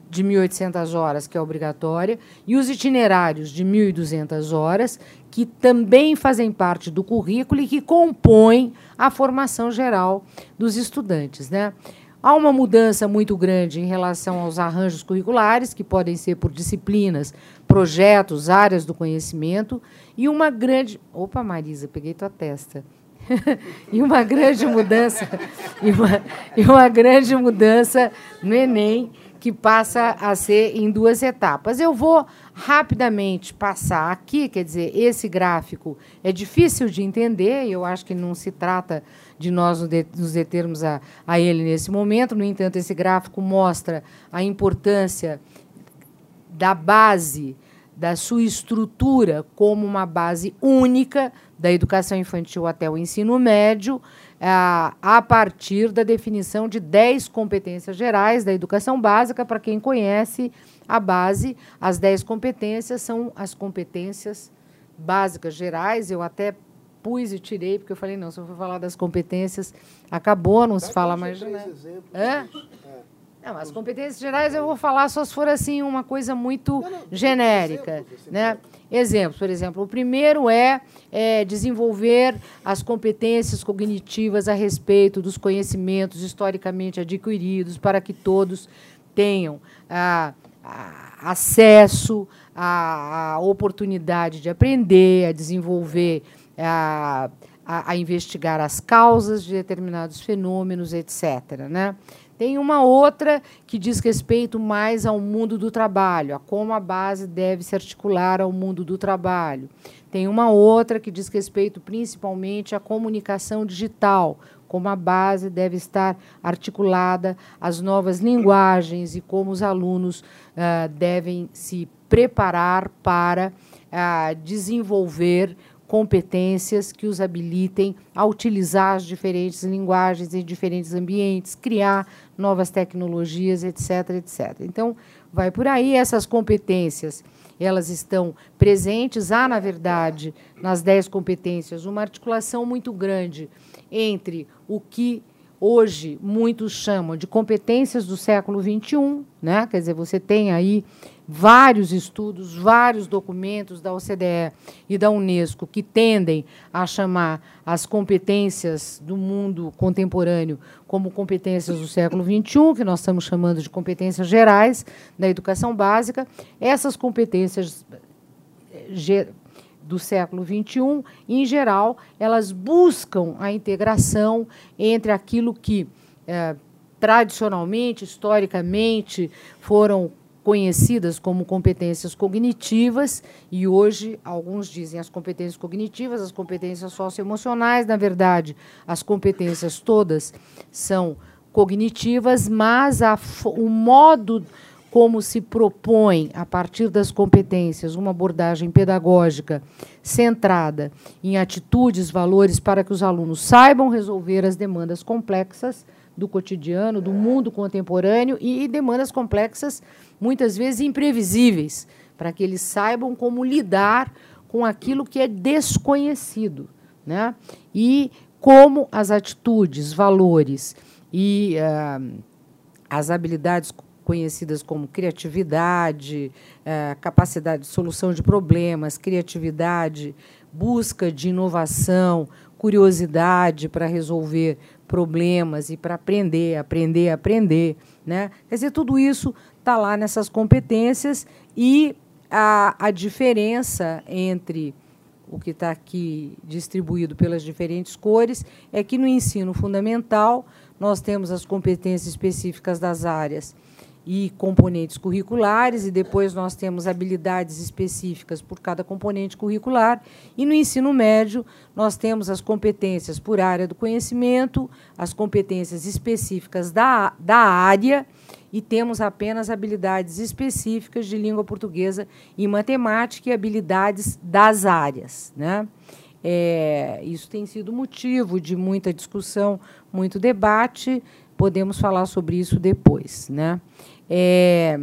de 1.800 horas, que é obrigatória, e os itinerários de 1.200 horas, que também fazem parte do currículo e que compõem a formação geral dos estudantes. Né? Há uma mudança muito grande em relação aos arranjos curriculares, que podem ser por disciplinas, projetos, áreas do conhecimento, e uma grande. Opa, Marisa, peguei tua testa. e uma grande mudança, e uma, e uma grande mudança no Enem, que passa a ser em duas etapas. Eu vou rapidamente passar aqui, quer dizer, esse gráfico é difícil de entender, eu acho que não se trata de nós nos determos a, a ele nesse momento, no entanto, esse gráfico mostra a importância da base, da sua estrutura como uma base única da educação infantil até o ensino médio, a partir da definição de 10 competências gerais da educação básica. Para quem conhece a base, as 10 competências são as competências básicas gerais. Eu até pus e tirei, porque eu falei, não, se eu for falar das competências, acabou, não se fala mais. Né? É? Não, as competências gerais eu vou falar só se for assim uma coisa muito não, não, genérica, exemplos, assim, né? Exemplos, por exemplo, o primeiro é, é, desenvolver as competências cognitivas a respeito dos conhecimentos historicamente adquiridos para que todos tenham ah, acesso à, à, oportunidade de aprender, a desenvolver, a, a, a investigar as causas de determinados fenômenos, etc. Né? Tem uma outra que diz respeito mais ao mundo do trabalho, a como a base deve se articular ao mundo do trabalho. Tem uma outra que diz respeito principalmente à comunicação digital, como a base deve estar articulada às novas linguagens e como os alunos uh, devem se preparar para uh, desenvolver competências que os habilitem a utilizar as diferentes linguagens em diferentes ambientes, criar novas tecnologias, etc, etc. Então, vai por aí essas competências. Elas estão presentes. Há, na verdade, nas dez competências, uma articulação muito grande entre o que hoje muitos chamam de competências do século XXI, né? quer dizer, você tem aí vários estudos, vários documentos da OCDE e da Unesco que tendem a chamar as competências do mundo contemporâneo como competências do século XXI, que nós estamos chamando de competências gerais da educação básica. Essas competências eh, do século XXI, em geral, elas buscam a integração entre aquilo que eh, tradicionalmente, historicamente, foram conhecidas como competências cognitivas, e hoje alguns dizem as competências cognitivas, as competências socioemocionais, na verdade, as competências todas são cognitivas, mas a, o modo como se propõe, a partir das competências, uma abordagem pedagógica centrada em atitudes, valores, para que os alunos saibam resolver as demandas complexas do cotidiano, do mundo contemporâneo e demandas complexas muitas vezes imprevisíveis, para que eles saibam como lidar com aquilo que é desconhecido. Né? E como as atitudes, valores e uh, as habilidades conhecidas como criatividade, uh, capacidade de solução de problemas, criatividade, busca de inovação, curiosidade para resolver problemas e para aprender, aprender, aprender. Né? Quer dizer, tudo isso está lá nessas competências e a, a diferença entre o que está aqui distribuído pelas diferentes cores é que no ensino fundamental nós temos as competências específicas das áreas e componentes curriculares, e depois nós temos habilidades específicas por cada componente curricular. E no ensino médio, nós temos as competências por área do conhecimento, as competências específicas da, da área, e temos apenas habilidades específicas de língua portuguesa e matemática e habilidades das áreas. Né? É, isso tem sido motivo de muita discussão, muito debate. Podemos falar sobre isso depois. Né? É,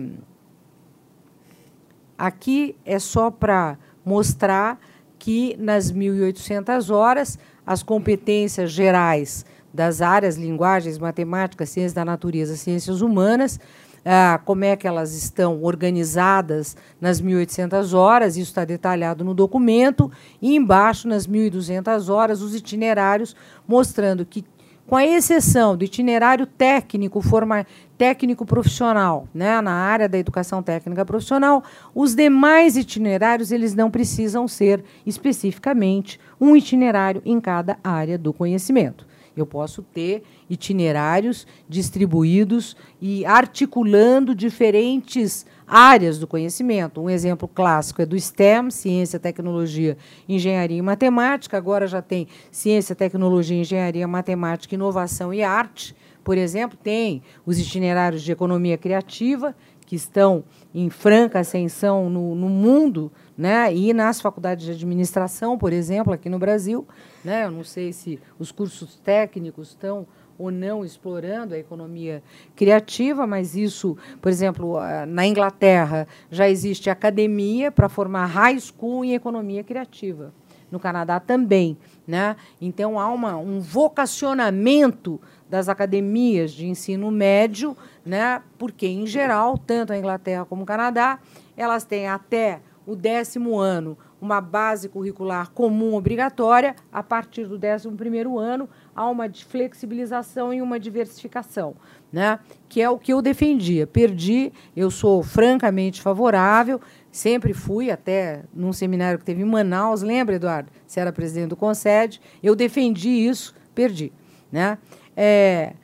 aqui é só para mostrar que nas 1.800 horas as competências gerais das áreas linguagens, matemática, ciências da natureza, ciências humanas ah, como é que elas estão organizadas nas 1.800 horas, isso está detalhado no documento, e embaixo, nas 1.200 horas, os itinerários mostrando que, com a exceção do itinerário técnico, forma, técnico profissional, né, na área da educação técnica profissional, os demais itinerários eles não precisam ser especificamente um itinerário em cada área do conhecimento. Eu posso ter itinerários distribuídos e articulando diferentes áreas do conhecimento. Um exemplo clássico é do STEM, ciência, tecnologia, engenharia e matemática. Agora já tem ciência, tecnologia, engenharia, matemática, inovação e arte. Por exemplo, tem os itinerários de economia criativa, que estão em franca ascensão no, no mundo, né? e nas faculdades de administração, por exemplo, aqui no Brasil. Né? Eu não sei se os cursos técnicos estão ou não explorando a economia criativa, mas isso, por exemplo, na Inglaterra já existe academia para formar high school em economia criativa. No Canadá também. Né? Então, há uma, um vocacionamento das academias de ensino médio, né? porque, em geral, tanto a Inglaterra como o Canadá, elas têm até o décimo ano uma base curricular comum obrigatória, a partir do 11º ano há uma flexibilização e uma diversificação, né? que é o que eu defendia. Perdi, eu sou francamente favorável, sempre fui, até num seminário que teve em Manaus, lembra, Eduardo? Você era presidente do Concede, eu defendi isso, perdi. Né? É,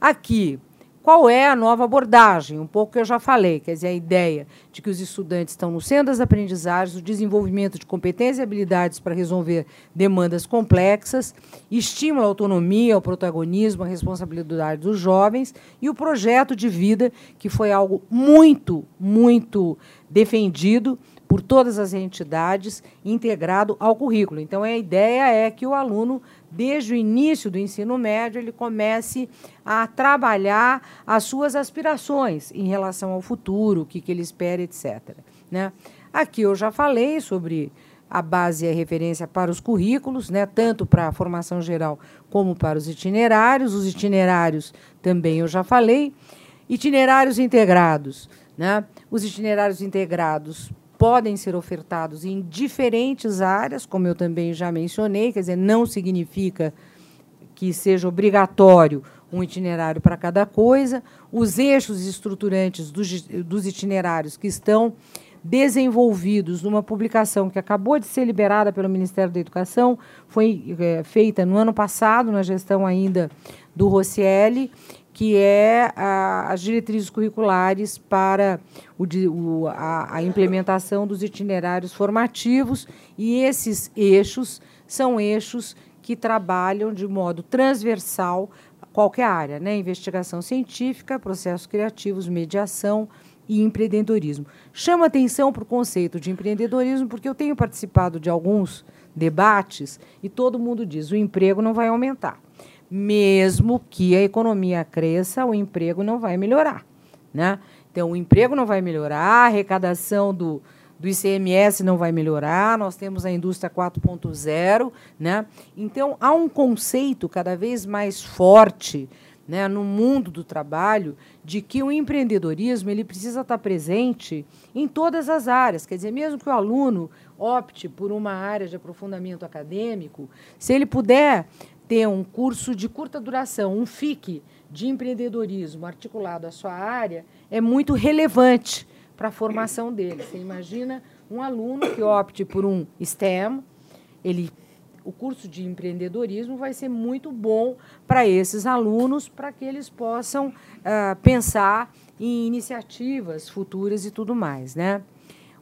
aqui, qual é a nova abordagem? Um pouco que eu já falei, quer dizer, a ideia de que os estudantes estão no centro das aprendizagens, o desenvolvimento de competências e habilidades para resolver demandas complexas, estimula a autonomia, o protagonismo, a responsabilidade dos jovens e o projeto de vida, que foi algo muito, muito defendido por todas as entidades, integrado ao currículo. Então, a ideia é que o aluno desde o início do ensino médio, ele comece a trabalhar as suas aspirações em relação ao futuro, o que, que ele espera, etc. Né? Aqui eu já falei sobre a base e a referência para os currículos, né, tanto para a formação geral como para os itinerários. Os itinerários também eu já falei. Itinerários integrados. Né? Os itinerários integrados podem ser ofertados em diferentes áreas, como eu também já mencionei, quer dizer, não significa que seja obrigatório um itinerário para cada coisa. Os eixos estruturantes dos, dos itinerários que estão desenvolvidos numa publicação que acabou de ser liberada pelo Ministério da Educação, foi é, feita no ano passado, na gestão ainda do Rossielli, que é a, as diretrizes curriculares para o, o, a, a, implementação dos itinerários formativos, e esses eixos são eixos que trabalham de modo transversal qualquer área, né? investigação científica, processos criativos, mediação e empreendedorismo. Chama atenção para o conceito de empreendedorismo, porque eu tenho participado de alguns debates e todo mundo diz o emprego não vai aumentar mesmo que a economia cresça, o emprego não vai melhorar. Né? Então, o emprego não vai melhorar, a arrecadação do, do ICMS não vai melhorar, nós temos a indústria 4.0. Né? Então, há um conceito cada vez mais forte né, no mundo do trabalho de que o empreendedorismo ele precisa estar presente em todas as áreas. Quer dizer, mesmo que o aluno opte por uma área de aprofundamento acadêmico, se ele puder ter um curso de curta duração, um FIC de empreendedorismo articulado à sua área, é muito relevante para a formação dele. Você imagina um aluno que opte por um STEM, ele o curso de empreendedorismo vai ser muito bom para esses alunos, para que eles possam uh, pensar em iniciativas futuras e tudo mais. Né?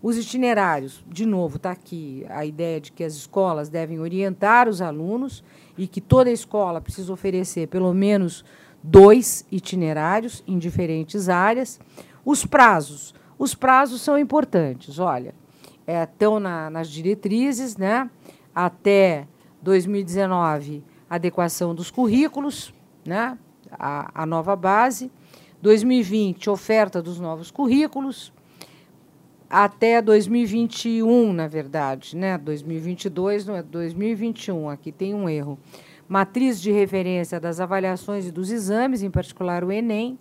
Os itinerários, de novo, está aqui a ideia de que as escolas devem orientar os alunos e que toda escola precisa oferecer pelo menos dois itinerários em diferentes áreas. Os prazos. Os prazos são importantes. Olha, é, estão na, nas diretrizes, né? até 2019, adequação dos currículos, né? a, a nova base. 2020, oferta dos novos currículos até 2021, na verdade, né? 2022 não é 2021, aqui tem um erro. Matriz de referência das avaliações e dos exames, em particular o ENEM.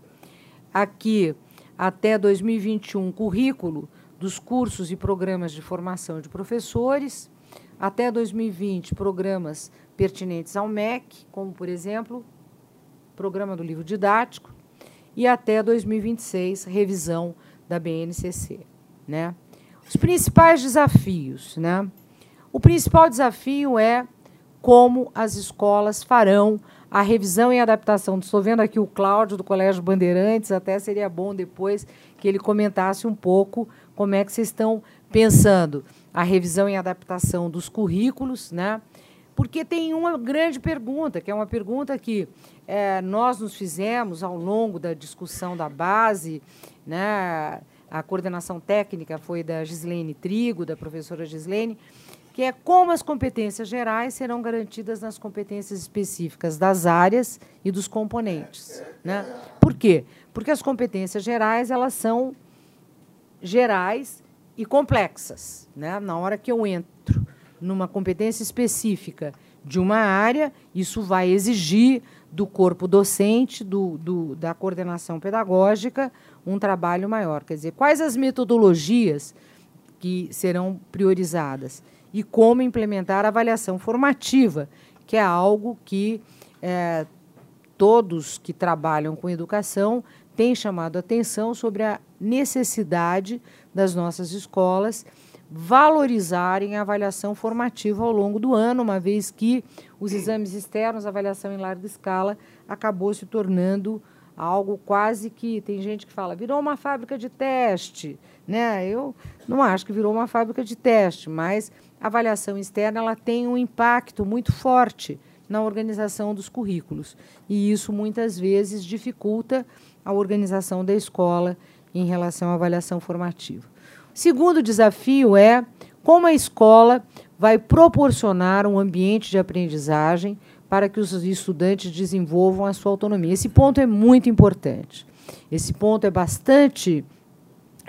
Aqui até 2021, currículo dos cursos e programas de formação de professores. Até 2020, programas pertinentes ao MEC, como, por exemplo, programa do livro didático. E até 2026, revisão da BNCC. Né? Os principais desafios. Né? O principal desafio é como as escolas farão a revisão e adaptação. Estou vendo aqui o Cláudio, do Colégio Bandeirantes, até seria bom depois que ele comentasse um pouco como é que vocês estão pensando a revisão e adaptação dos currículos, né? Porque tem uma grande pergunta, que é uma pergunta que é, nós nos fizemos ao longo da discussão da base, né? A coordenação técnica foi da Gislene Trigo, da professora Gislene, que é como as competências gerais serão garantidas nas competências específicas das áreas e dos componentes. Né? Por quê? Porque as competências gerais elas são gerais e complexas. Né? Na hora que eu entro numa competência específica de uma área, isso vai exigir do corpo docente, do, do, da coordenação pedagógica, um trabalho maior. Quer dizer, quais as metodologias que serão priorizadas? e como implementar a avaliação formativa, que é algo que é, todos que trabalham com educação têm chamado atenção sobre a necessidade das nossas escolas valorizarem a avaliação formativa ao longo do ano, uma vez que os exames externos, a avaliação em larga escala, acabou se tornando algo quase que tem gente que fala virou uma fábrica de teste, né? Eu não acho que virou uma fábrica de teste, mas a avaliação externa ela tem um impacto muito forte na organização dos currículos. E isso muitas vezes dificulta a organização da escola em relação à avaliação formativa. Segundo desafio é como a escola vai proporcionar um ambiente de aprendizagem para que os estudantes desenvolvam a sua autonomia. Esse ponto é muito importante. Esse ponto é bastante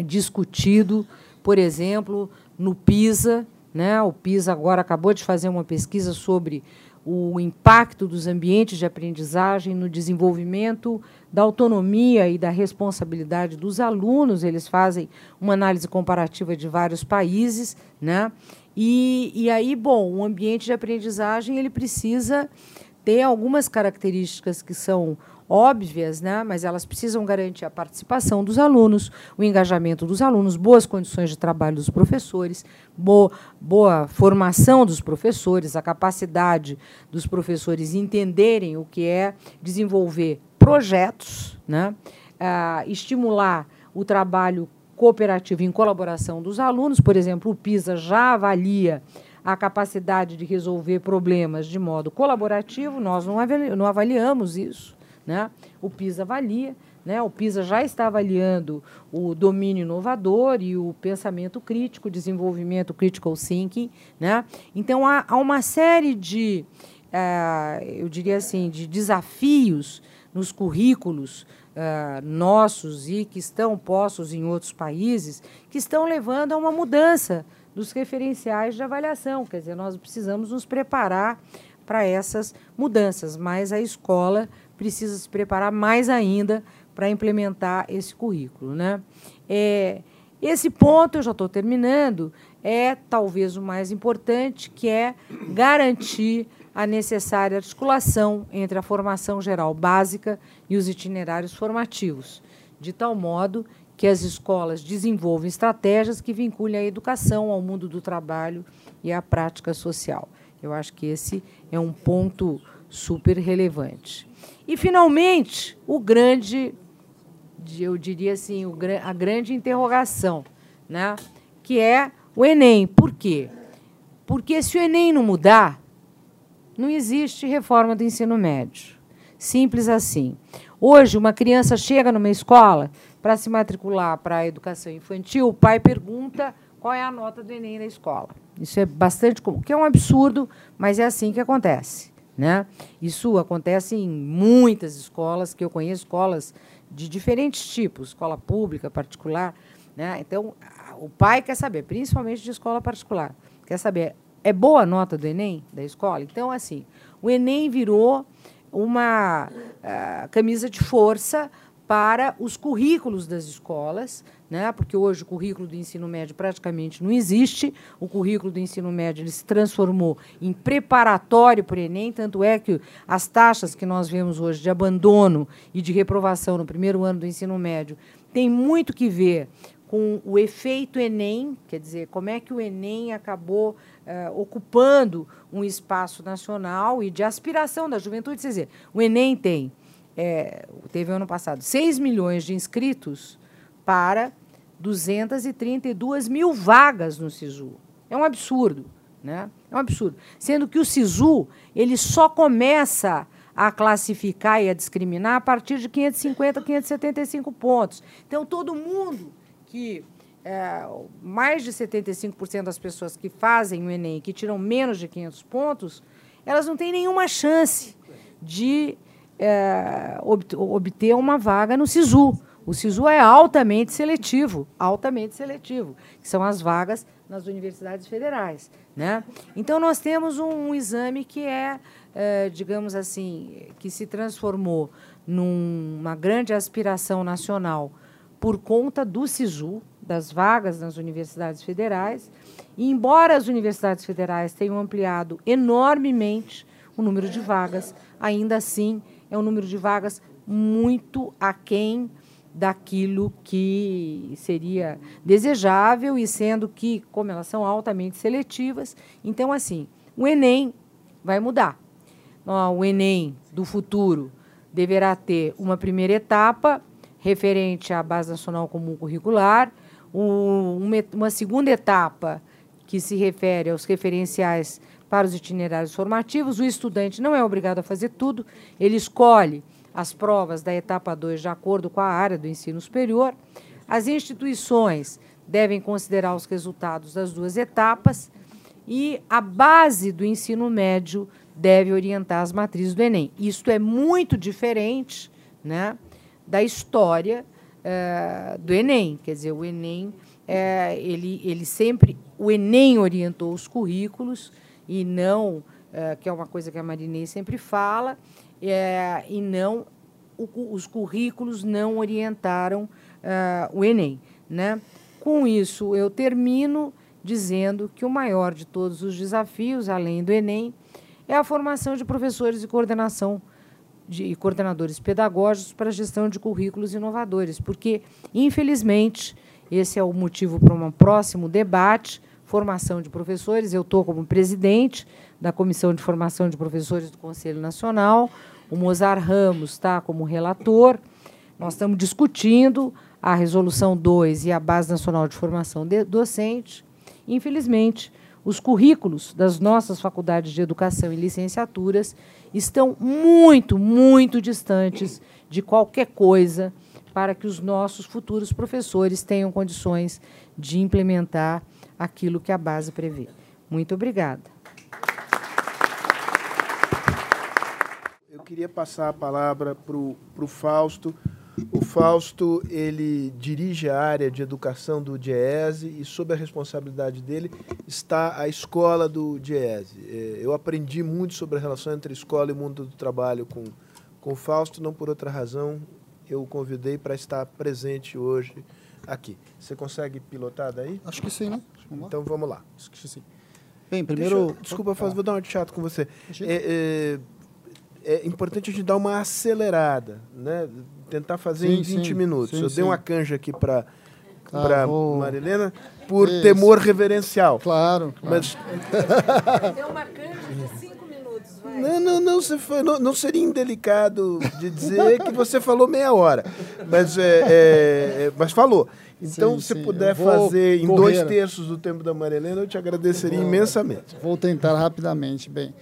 discutido, por exemplo, no PISA, né? O PISA agora acabou de fazer uma pesquisa sobre o impacto dos ambientes de aprendizagem no desenvolvimento da autonomia e da responsabilidade dos alunos. Eles fazem uma análise comparativa de vários países, né? E, e aí, bom, o ambiente de aprendizagem ele precisa ter algumas características que são óbvias, né? mas elas precisam garantir a participação dos alunos, o engajamento dos alunos, boas condições de trabalho dos professores, boa, boa formação dos professores, a capacidade dos professores entenderem o que é desenvolver projetos, né? Ah, estimular o trabalho cooperativo em colaboração dos alunos. Por exemplo, o PISA já avalia a capacidade de resolver problemas de modo colaborativo, nós não avaliamos isso. Né? O PISA avalia, né? o PISA já está avaliando o domínio inovador e o pensamento crítico, desenvolvimento critical thinking. Né? Então, há, há uma série de, uh, eu diria assim, de desafios nos currículos uh, nossos e que estão postos em outros países, que estão levando a uma mudança dos referenciais de avaliação. Quer dizer, nós precisamos nos preparar para essas mudanças, mas a escola precisa se preparar mais ainda para implementar esse currículo. Né? É, esse ponto, eu já estou terminando, é talvez o mais importante, que é garantir a necessária articulação entre a formação geral básica e os itinerários formativos, de tal modo que as escolas desenvolvam estratégias que vinculem a educação ao mundo do trabalho e à prática social. Eu acho que esse é um ponto super relevante. E, finalmente, o grande, eu diria assim, a grande interrogação, né? que é o Enem. Por quê? Porque se o Enem não mudar, não existe reforma do ensino médio. Simples assim. Hoje, uma criança chega numa escola para se matricular para a educação infantil, o pai pergunta qual é a nota do Enem na escola. Isso é bastante comum, que é um absurdo, mas é assim que acontece. Né? Isso acontece em muitas escolas, que eu conheço escolas de diferentes tipos, escola pública, particular. Né? Então, o pai quer saber, principalmente de escola particular, quer saber, é boa a nota do Enem da escola? Então, assim, o Enem virou uma uh, camisa de força para os currículos das escolas, né? porque hoje o currículo do ensino médio praticamente não existe, o currículo do ensino médio se transformou em preparatório para o Enem, tanto é que as taxas que nós vemos hoje de abandono e de reprovação no primeiro ano do ensino médio tem muito que ver com o efeito Enem, quer dizer, como é que o Enem acabou eh, ocupando um espaço nacional e de aspiração da juventude. Quer dizer, o Enem tem, é, teve ano passado, 6 milhões de inscritos para 232 mil vagas no SISU. É um absurdo. Né? É um absurdo. Sendo que o SISU ele só começa a classificar e a discriminar a partir de 550, 575 pontos. Então, todo mundo que. É, mais de 75% das pessoas que fazem o Enem, que tiram menos de 500 pontos, elas não têm nenhuma chance de é, obter uma vaga no SISU. O SISU é altamente seletivo, altamente seletivo, que são as vagas nas universidades federais. Né? Então, nós temos um, um exame que é, é, digamos assim, que se transformou numa grande aspiração nacional por conta do SISU, das vagas nas universidades federais. E, embora as universidades federais tenham ampliado enormemente o número de vagas, ainda assim é um número de vagas muito aquém daquilo que seria desejável e sendo que, como elas são altamente seletivas, então assim, o Enem vai mudar. O Enem do futuro deverá ter uma primeira etapa referente à base nacional comum curricular, uma segunda etapa que se refere aos referenciais para os itinerários formativos. O estudante não é obrigado a fazer tudo, ele escolhe as provas da etapa 2 de acordo com a área do ensino superior. As instituições devem considerar os resultados das duas etapas e a base do ensino médio deve orientar as matrizes do Enem. Isto é muito diferente né, da história é, do Enem. Quer dizer, o Enem, é, ele, ele sempre. O Enem orientou os currículos e não, é, que é uma coisa que a Marinês sempre fala, e não o, os currículos não orientaram o Enem. Né? Com isso, eu termino dizendo que o maior de todos os desafios, além do Enem, é a formação de professores e coordenação de e coordenadores pedagógicos para a gestão de currículos inovadores, porque, infelizmente, esse é o motivo para um próximo debate, formação de professores. Eu estou como presidente da Comissão de Formação de Professores do Conselho Nacional, o Mozart Ramos está como relator. Nós estamos discutindo a Resolução 2 e a Base Nacional de Formação de Docente. Infelizmente, os currículos das nossas faculdades de educação e licenciaturas estão muito, muito distantes de qualquer coisa para que os nossos futuros professores tenham condições de implementar aquilo que a base prevê. Muito obrigada. queria passar a palavra para o Fausto. O Fausto ele dirige a área de educação do DIESE e sob a responsabilidade dele está a escola do DIESE. É, eu aprendi muito sobre a relação entre escola e mundo do trabalho com, com o Fausto, não por outra razão eu o convidei para estar presente hoje aqui. Você consegue pilotar daí? Acho que sim, né? Vamos então vamos lá. Acho que sim. Bem, primeiro. Eu, desculpa, Fausto, vou dar um de chato com você. É, é, é importante a gente dar uma acelerada, né? Tentar fazer sim, em 20 sim, minutos. Sim, Eu dei uma canja aqui para ah, para vou... Marilena por Isso. temor reverencial. Claro. claro. Mas deu uma canja de 5 minutos, vai. Não, não, não, você foi, não, não seria indelicado de dizer que você falou meia hora, mas é, é, é mas falou. Então, se puder fazer em dois terços do tempo da Marilena, eu te agradeceria vou, imensamente. Vou tentar rapidamente. Bem,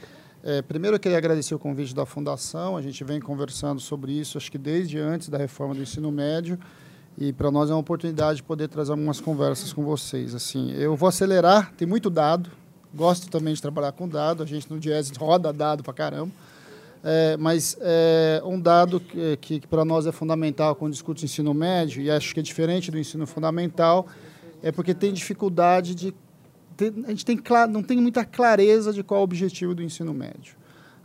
é, primeiro, eu queria agradecer o convite da Fundação. A gente vem conversando sobre isso, acho que desde antes da reforma do ensino médio. E para nós é uma oportunidade de poder trazer algumas conversas com vocês. Assim, eu vou acelerar, tem muito dado. Gosto também de trabalhar com dado. A gente no Jazz roda dado para caramba. É, mas é, um dado que, que, que para nós é fundamental quando discute ensino médio, e acho que é diferente do ensino fundamental, é porque tem dificuldade de a gente tem, não tem muita clareza de qual é o objetivo do ensino médio.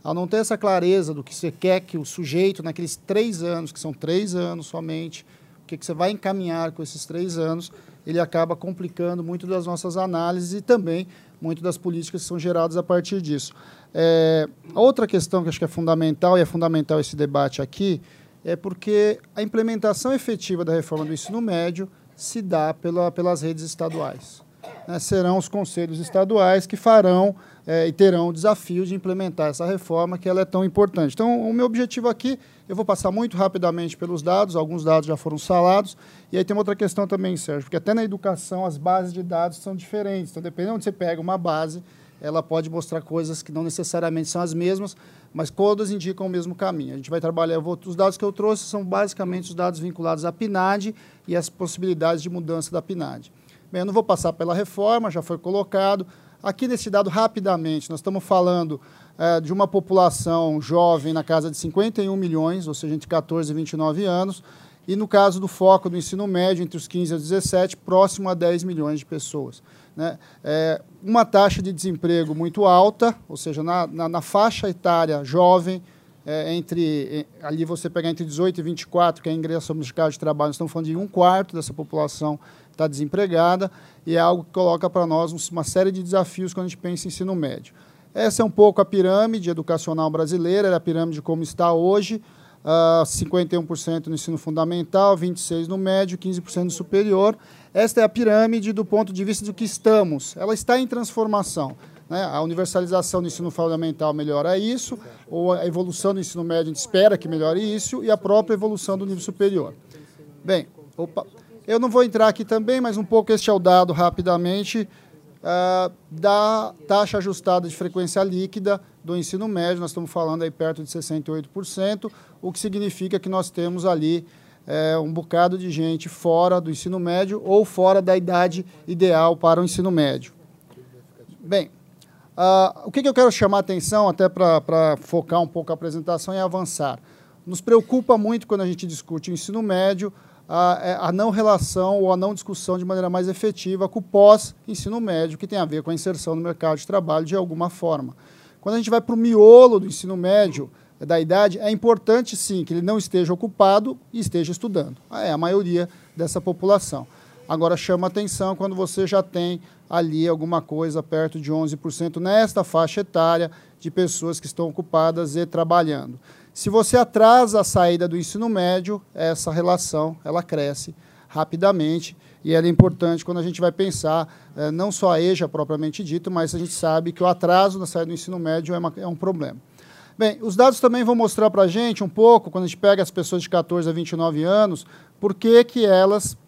ao não ter essa clareza do que você quer que o sujeito, naqueles três anos, que são três anos somente, o que, que você vai encaminhar com esses três anos, ele acaba complicando muito das nossas análises e também muito das políticas que são geradas a partir disso. É, outra questão que acho que é fundamental, e é fundamental esse debate aqui, é porque a implementação efetiva da reforma do ensino médio se dá pela, pelas redes estaduais. Né, serão os conselhos estaduais que farão é, e terão o desafio de implementar essa reforma que ela é tão importante. Então, o meu objetivo aqui, eu vou passar muito rapidamente pelos dados, alguns dados já foram salados, e aí tem uma outra questão também, Sérgio, porque até na educação as bases de dados são diferentes. Então, dependendo de onde você pega uma base, ela pode mostrar coisas que não necessariamente são as mesmas, mas todas indicam o mesmo caminho. A gente vai trabalhar, vou, os dados que eu trouxe são basicamente os dados vinculados à PNAD e as possibilidades de mudança da PNAD. Bem, eu não vou passar pela reforma, já foi colocado, Aqui nesse dado, rapidamente, nós estamos falando é, de uma população jovem na casa de 51 milhões, ou seja, entre 14 e 29 anos, e no caso do foco do ensino médio, entre os 15 e os 17, próximo a 10 milhões de pessoas. Né? É, uma taxa de desemprego muito alta, ou seja, na, na, na faixa etária jovem, é, entre ali você pegar entre 18 e 24, que é ingresso no mercado de trabalho, nós estamos falando de um quarto dessa população está desempregada e é algo que coloca para nós uma série de desafios quando a gente pensa em ensino médio. Essa é um pouco a pirâmide educacional brasileira, é a pirâmide como está hoje, uh, ah, 51% no ensino fundamental, 26% no médio, 15% no superior. Esta é a pirâmide do ponto de vista do que estamos. Ela está em transformação. Né? A universalização do ensino fundamental melhora isso, ou a evolução do ensino médio a gente espera que melhore isso, e a própria evolução do nível superior. Bem, opa. Eu não vou entrar aqui também, mas um pouco este é o dado rapidamente uh, da taxa ajustada de frequência líquida do ensino médio. Nós estamos falando aí perto de 68%, o que significa que nós temos ali é, um bocado de gente fora do ensino médio ou fora da idade ideal para o ensino médio. Bem, uh, o que, que eu quero chamar a atenção, até para focar um pouco a apresentação e avançar. Nos preocupa muito quando a gente discute o ensino médio a, é, a, não relação ou a não discussão de maneira mais efetiva com o pós-ensino médio, que tem a ver com a inserção no mercado de trabalho de alguma forma. Quando a gente vai para o miolo do ensino médio, da idade, é importante sim que ele não esteja ocupado e esteja estudando. É a maioria dessa população. Agora chama atenção quando você já tem ali alguma coisa perto de 11% nesta faixa etária de pessoas que estão ocupadas e trabalhando. Se você atrasa a saída do ensino médio, essa relação ela cresce rapidamente e ela é importante quando a gente vai pensar é, não só a EJA propriamente dito, mas a gente sabe que o atraso na saída do ensino médio é, uma, é um problema. Bem, os dados também vão mostrar para a gente um pouco, quando a gente pega as pessoas de 14 a 29 anos, por que, que elas.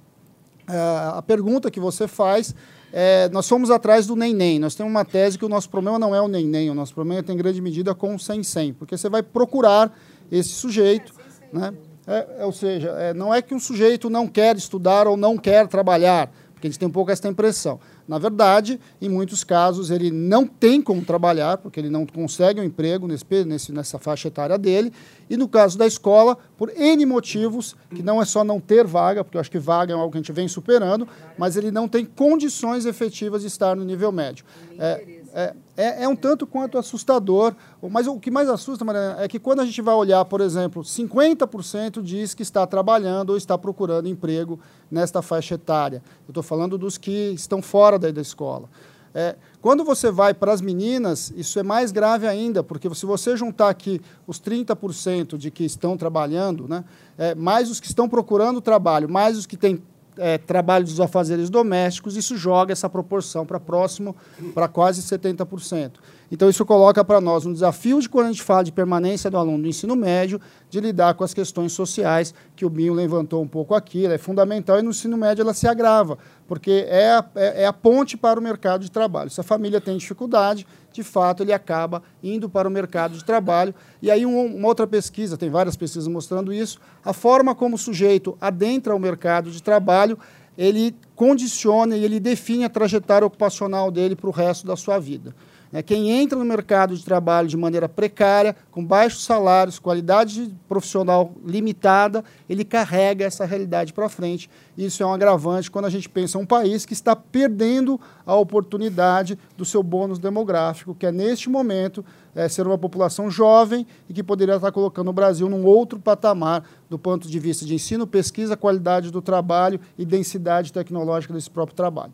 É, a pergunta que você faz é, nós fomos atrás do nem-nem. Nós temos uma tese que o nosso problema não é o nem-nem, o nosso problema tem grande medida com o sem-sem, porque você vai procurar esse sujeito. Né? É, é, ou seja, é, não é que um sujeito não quer estudar ou não quer trabalhar, porque a gente tem um pouco essa impressão. Na verdade, em muitos casos, ele não tem como trabalhar, porque ele não consegue um emprego nesse, nessa faixa etária dele. E no caso da escola, por N motivos, que não é só não ter vaga, porque eu acho que vaga é algo que a gente vem superando, mas ele não tem condições efetivas de estar no nível médio. É, é, é, é, um tanto quanto assustador. Mas o que mais assusta, Mariana, é que quando a gente vai olhar, por exemplo, 50% diz que está trabalhando ou está procurando emprego nesta faixa etária. Eu estou falando dos que estão fora da, da escola. É, quando você vai para as meninas, isso é mais grave ainda, porque se você juntar aqui os 30% de que estão trabalhando, né, é, mais os que estão procurando trabalho, mais os que têm é, trabalho dos afazeres domésticos, isso joga essa proporção para próximo, para quase 70%. Então, isso coloca para nós um desafio de quando a gente fala de permanência do aluno do ensino médio, de lidar com as questões sociais, que o Binho levantou um pouco aqui, ela é fundamental, e no ensino médio ela se agrava, porque é a, é, é a ponte para o mercado de trabalho. Se a família tem dificuldade, de fato, ele acaba indo para o mercado de trabalho. E aí, um, uma outra pesquisa, tem várias pesquisas mostrando isso, a forma como o sujeito adentra o mercado de trabalho, ele condiciona e ele define a trajetória ocupacional dele para o resto da sua vida. Né? Quem entra no mercado de trabalho de maneira precária, com baixos salários, qualidade profissional limitada, ele carrega essa realidade para frente. Isso é um agravante quando a gente pensa em um país que está perdendo a oportunidade do seu bônus demográfico, que é, neste momento, é, ser uma população jovem e que poderia estar colocando o Brasil num outro patamar do ponto de vista de ensino, pesquisa, qualidade do trabalho e densidade tecnológica desse próprio trabalho.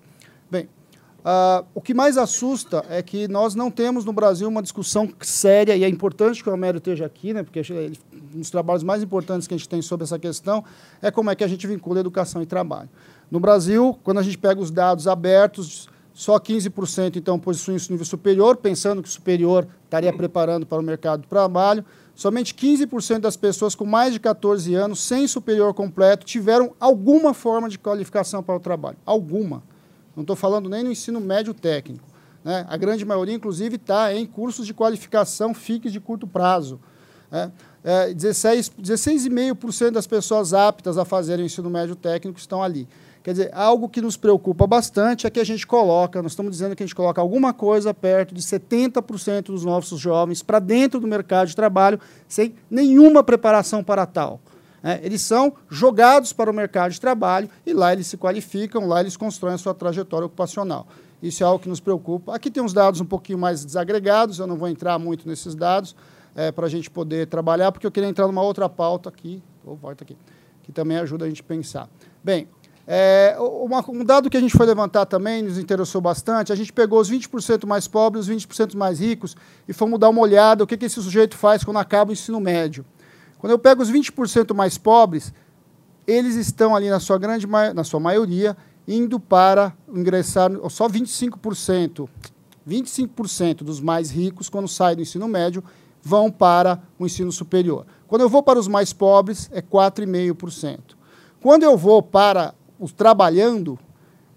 Bem, Uh, o que mais assusta é que nós não temos no Brasil uma discussão séria, e é importante que o Homero esteja aqui, né, porque ele, um dos trabalhos mais importantes que a gente tem sobre essa questão é como é que a gente vincula educação e trabalho. No Brasil, quando a gente pega os dados abertos, só 15% então possuem isso nível superior, pensando que o superior estaria preparando para o mercado de trabalho. Somente 15% das pessoas com mais de 14 anos, sem superior completo, tiveram alguma forma de qualificação para o trabalho. Alguma. Não estou falando nem no ensino médio técnico. Né? A grande maioria, inclusive, está em cursos de qualificação FICs de curto prazo. Né? É, 16,5% 16 das pessoas aptas a fazerem o ensino médio técnico estão ali. Quer dizer, algo que nos preocupa bastante é que a gente coloca, nós estamos dizendo que a gente coloca alguma coisa perto de 70% dos nossos jovens para dentro do mercado de trabalho sem nenhuma preparação para tal. Né? Eles são jogados para o mercado de trabalho e lá eles se qualificam, lá eles constroem a sua trajetória ocupacional. Isso é algo que nos preocupa. Aqui tem uns dados um pouquinho mais desagregados, eu não vou entrar muito nesses dados é, para a gente poder trabalhar, porque eu queria entrar numa outra pauta aqui, ou volta aqui, que também ajuda a gente a pensar. Bem, é, uma, um dado que a gente foi levantar também, nos interessou bastante, a gente pegou os 20% mais pobres, os 20% mais ricos, e fomos dar uma olhada o que, que esse sujeito faz quando acaba o ensino médio. Quando eu pego os 20% mais pobres, eles estão ali na sua grande na sua maioria indo para ingressar só 25%. 25% dos mais ricos quando saem do ensino médio vão para o ensino superior. Quando eu vou para os mais pobres é 4,5%. Quando eu vou para os trabalhando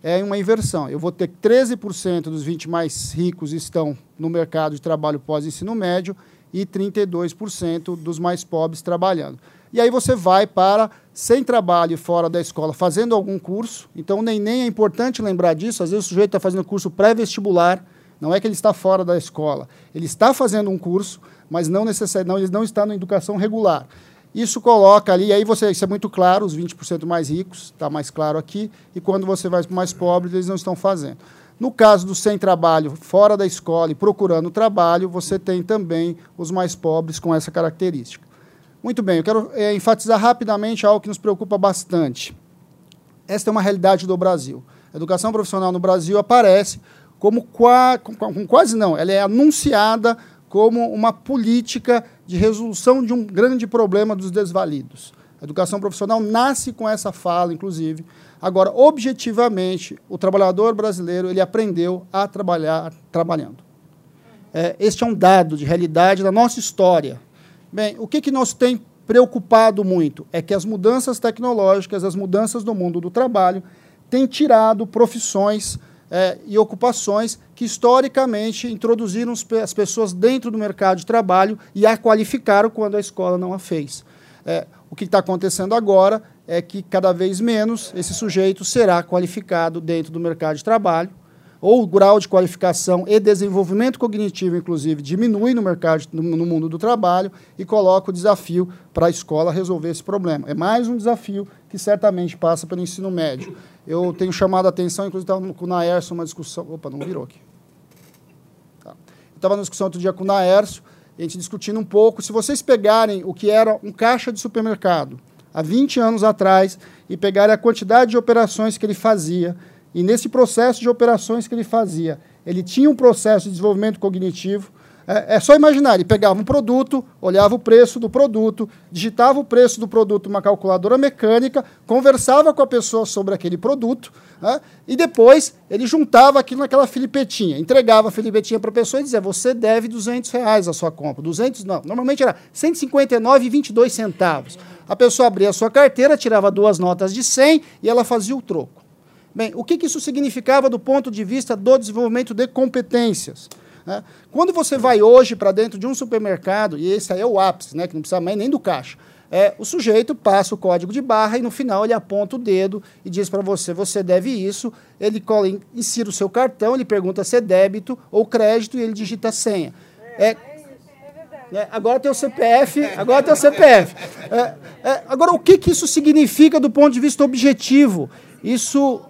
é uma inversão. Eu vou ter 13% dos 20 mais ricos estão no mercado de trabalho pós-ensino médio e 32% dos mais pobres trabalhando. E aí você vai para sem trabalho fora da escola, fazendo algum curso. Então, nem, nem é importante lembrar disso. Às vezes o sujeito está fazendo curso pré-vestibular, não é que ele está fora da escola. Ele está fazendo um curso, mas não, necessariamente, não, ele não está na educação regular. Isso coloca ali, aí você, isso é muito claro, os 20% mais ricos, está mais claro aqui, e quando você vai para mais pobres, eles não estão fazendo. No caso do sem trabalho, fora da escola e procurando trabalho, você tem também os mais pobres com essa característica. Muito bem, eu quero é, enfatizar rapidamente algo que nos preocupa bastante. Esta é uma realidade do Brasil. A educação profissional no Brasil aparece como qua, com, com, quase não, ela é anunciada como uma política de resolução de um grande problema dos desvalidos. A educação profissional nasce com essa fala, inclusive, Agora, objetivamente, o trabalhador brasileiro ele aprendeu a trabalhar trabalhando. É, este é um dado de realidade da nossa história. Bem, o que, que nos tem preocupado muito é que as mudanças tecnológicas, as mudanças no mundo do trabalho, têm tirado profissões é, e ocupações que historicamente introduziram as pessoas dentro do mercado de trabalho e a qualificaram quando a escola não a fez. É, o que está acontecendo agora é que cada vez menos esse sujeito será qualificado dentro do mercado de trabalho, ou o grau de qualificação e desenvolvimento cognitivo, inclusive, diminui no mercado, no, mundo do trabalho e coloca o desafio para a escola resolver esse problema. É mais um desafio que certamente passa pelo ensino médio. Eu tenho chamado a atenção, inclusive estava com o Naércio uma discussão. Opa, não virou aqui. Tá. Estava numa discussão outro dia com o Naércio, a gente discutindo um pouco. Se vocês pegarem o que era um caixa de supermercado há 20 anos atrás e pegar a quantidade de operações que ele fazia. E nesse processo de operações que ele fazia, ele tinha um processo de desenvolvimento cognitivo. É, é só imaginar, ele pegava um produto, olhava o preço do produto, digitava o preço do produto numa calculadora mecânica, conversava com a pessoa sobre aquele produto, né, e depois ele juntava aquilo naquela filipetinha, entregava a filipetinha para a pessoa e dizia, você deve 200 reais a sua compra. 200 não, normalmente era 159,22 centavos. A pessoa abria a sua carteira, tirava duas notas de 100 e ela fazia o troco. Bem, o que, que isso significava do ponto de vista do desenvolvimento de competências? Né? Quando você vai hoje para dentro de um supermercado, e esse aí é o ápice, né, que não precisa mais nem do caixa, É, o sujeito passa o código de barra e no final ele aponta o dedo e diz para você, você deve isso, ele cola, insira o seu cartão, ele pergunta se é débito ou crédito e ele digita a senha. É, é, agora tem o CPF, agora tem o CPF. É, é, agora, o que, que isso significa do ponto de vista objetivo? Isso.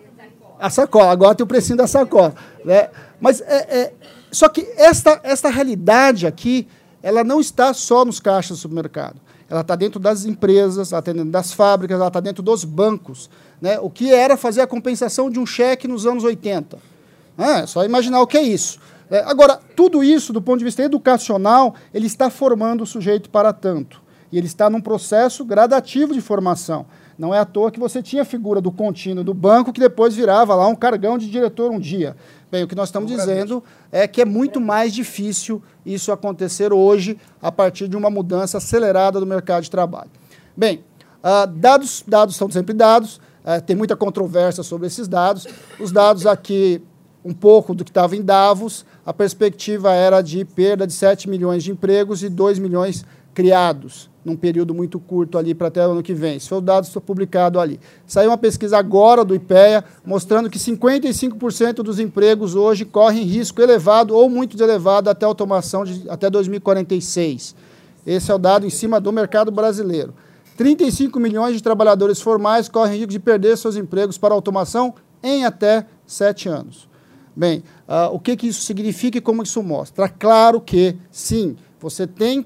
A sacola, agora tem o precinho da sacola. Né? Mas é, é, só que esta, esta realidade aqui, ela não está só nos caixas do supermercado. Ela está dentro das empresas, ela está dentro das fábricas, ela está dentro dos bancos. Né? O que era fazer a compensação de um cheque nos anos 80? É só imaginar o que é isso. É, agora, tudo isso, do ponto de vista educacional, ele está formando o sujeito para tanto. E ele está num processo gradativo de formação. Não é à toa que você tinha a figura do contínuo do banco, que depois virava lá um cargão de diretor um dia. Bem, o que nós estamos dizendo é que é muito mais difícil isso acontecer hoje, a partir de uma mudança acelerada do mercado de trabalho. Bem, uh, dados, dados são sempre dados, uh, tem muita controvérsia sobre esses dados. Os dados aqui um pouco do que estava em Davos, a perspectiva era de perda de 7 milhões de empregos e 2 milhões criados num período muito curto ali para até o ano que vem. Esse foi o dado publicado ali. Saiu uma pesquisa agora do IPEA mostrando que 55% dos empregos hoje correm risco elevado ou muito elevado até automação de, até 2046. Esse é o dado em cima do mercado brasileiro. 35 milhões de trabalhadores formais correm risco de perder seus empregos para automação em até sete anos. Bem, uh, o que, que isso significa e como isso mostra? Claro que, sim, você tem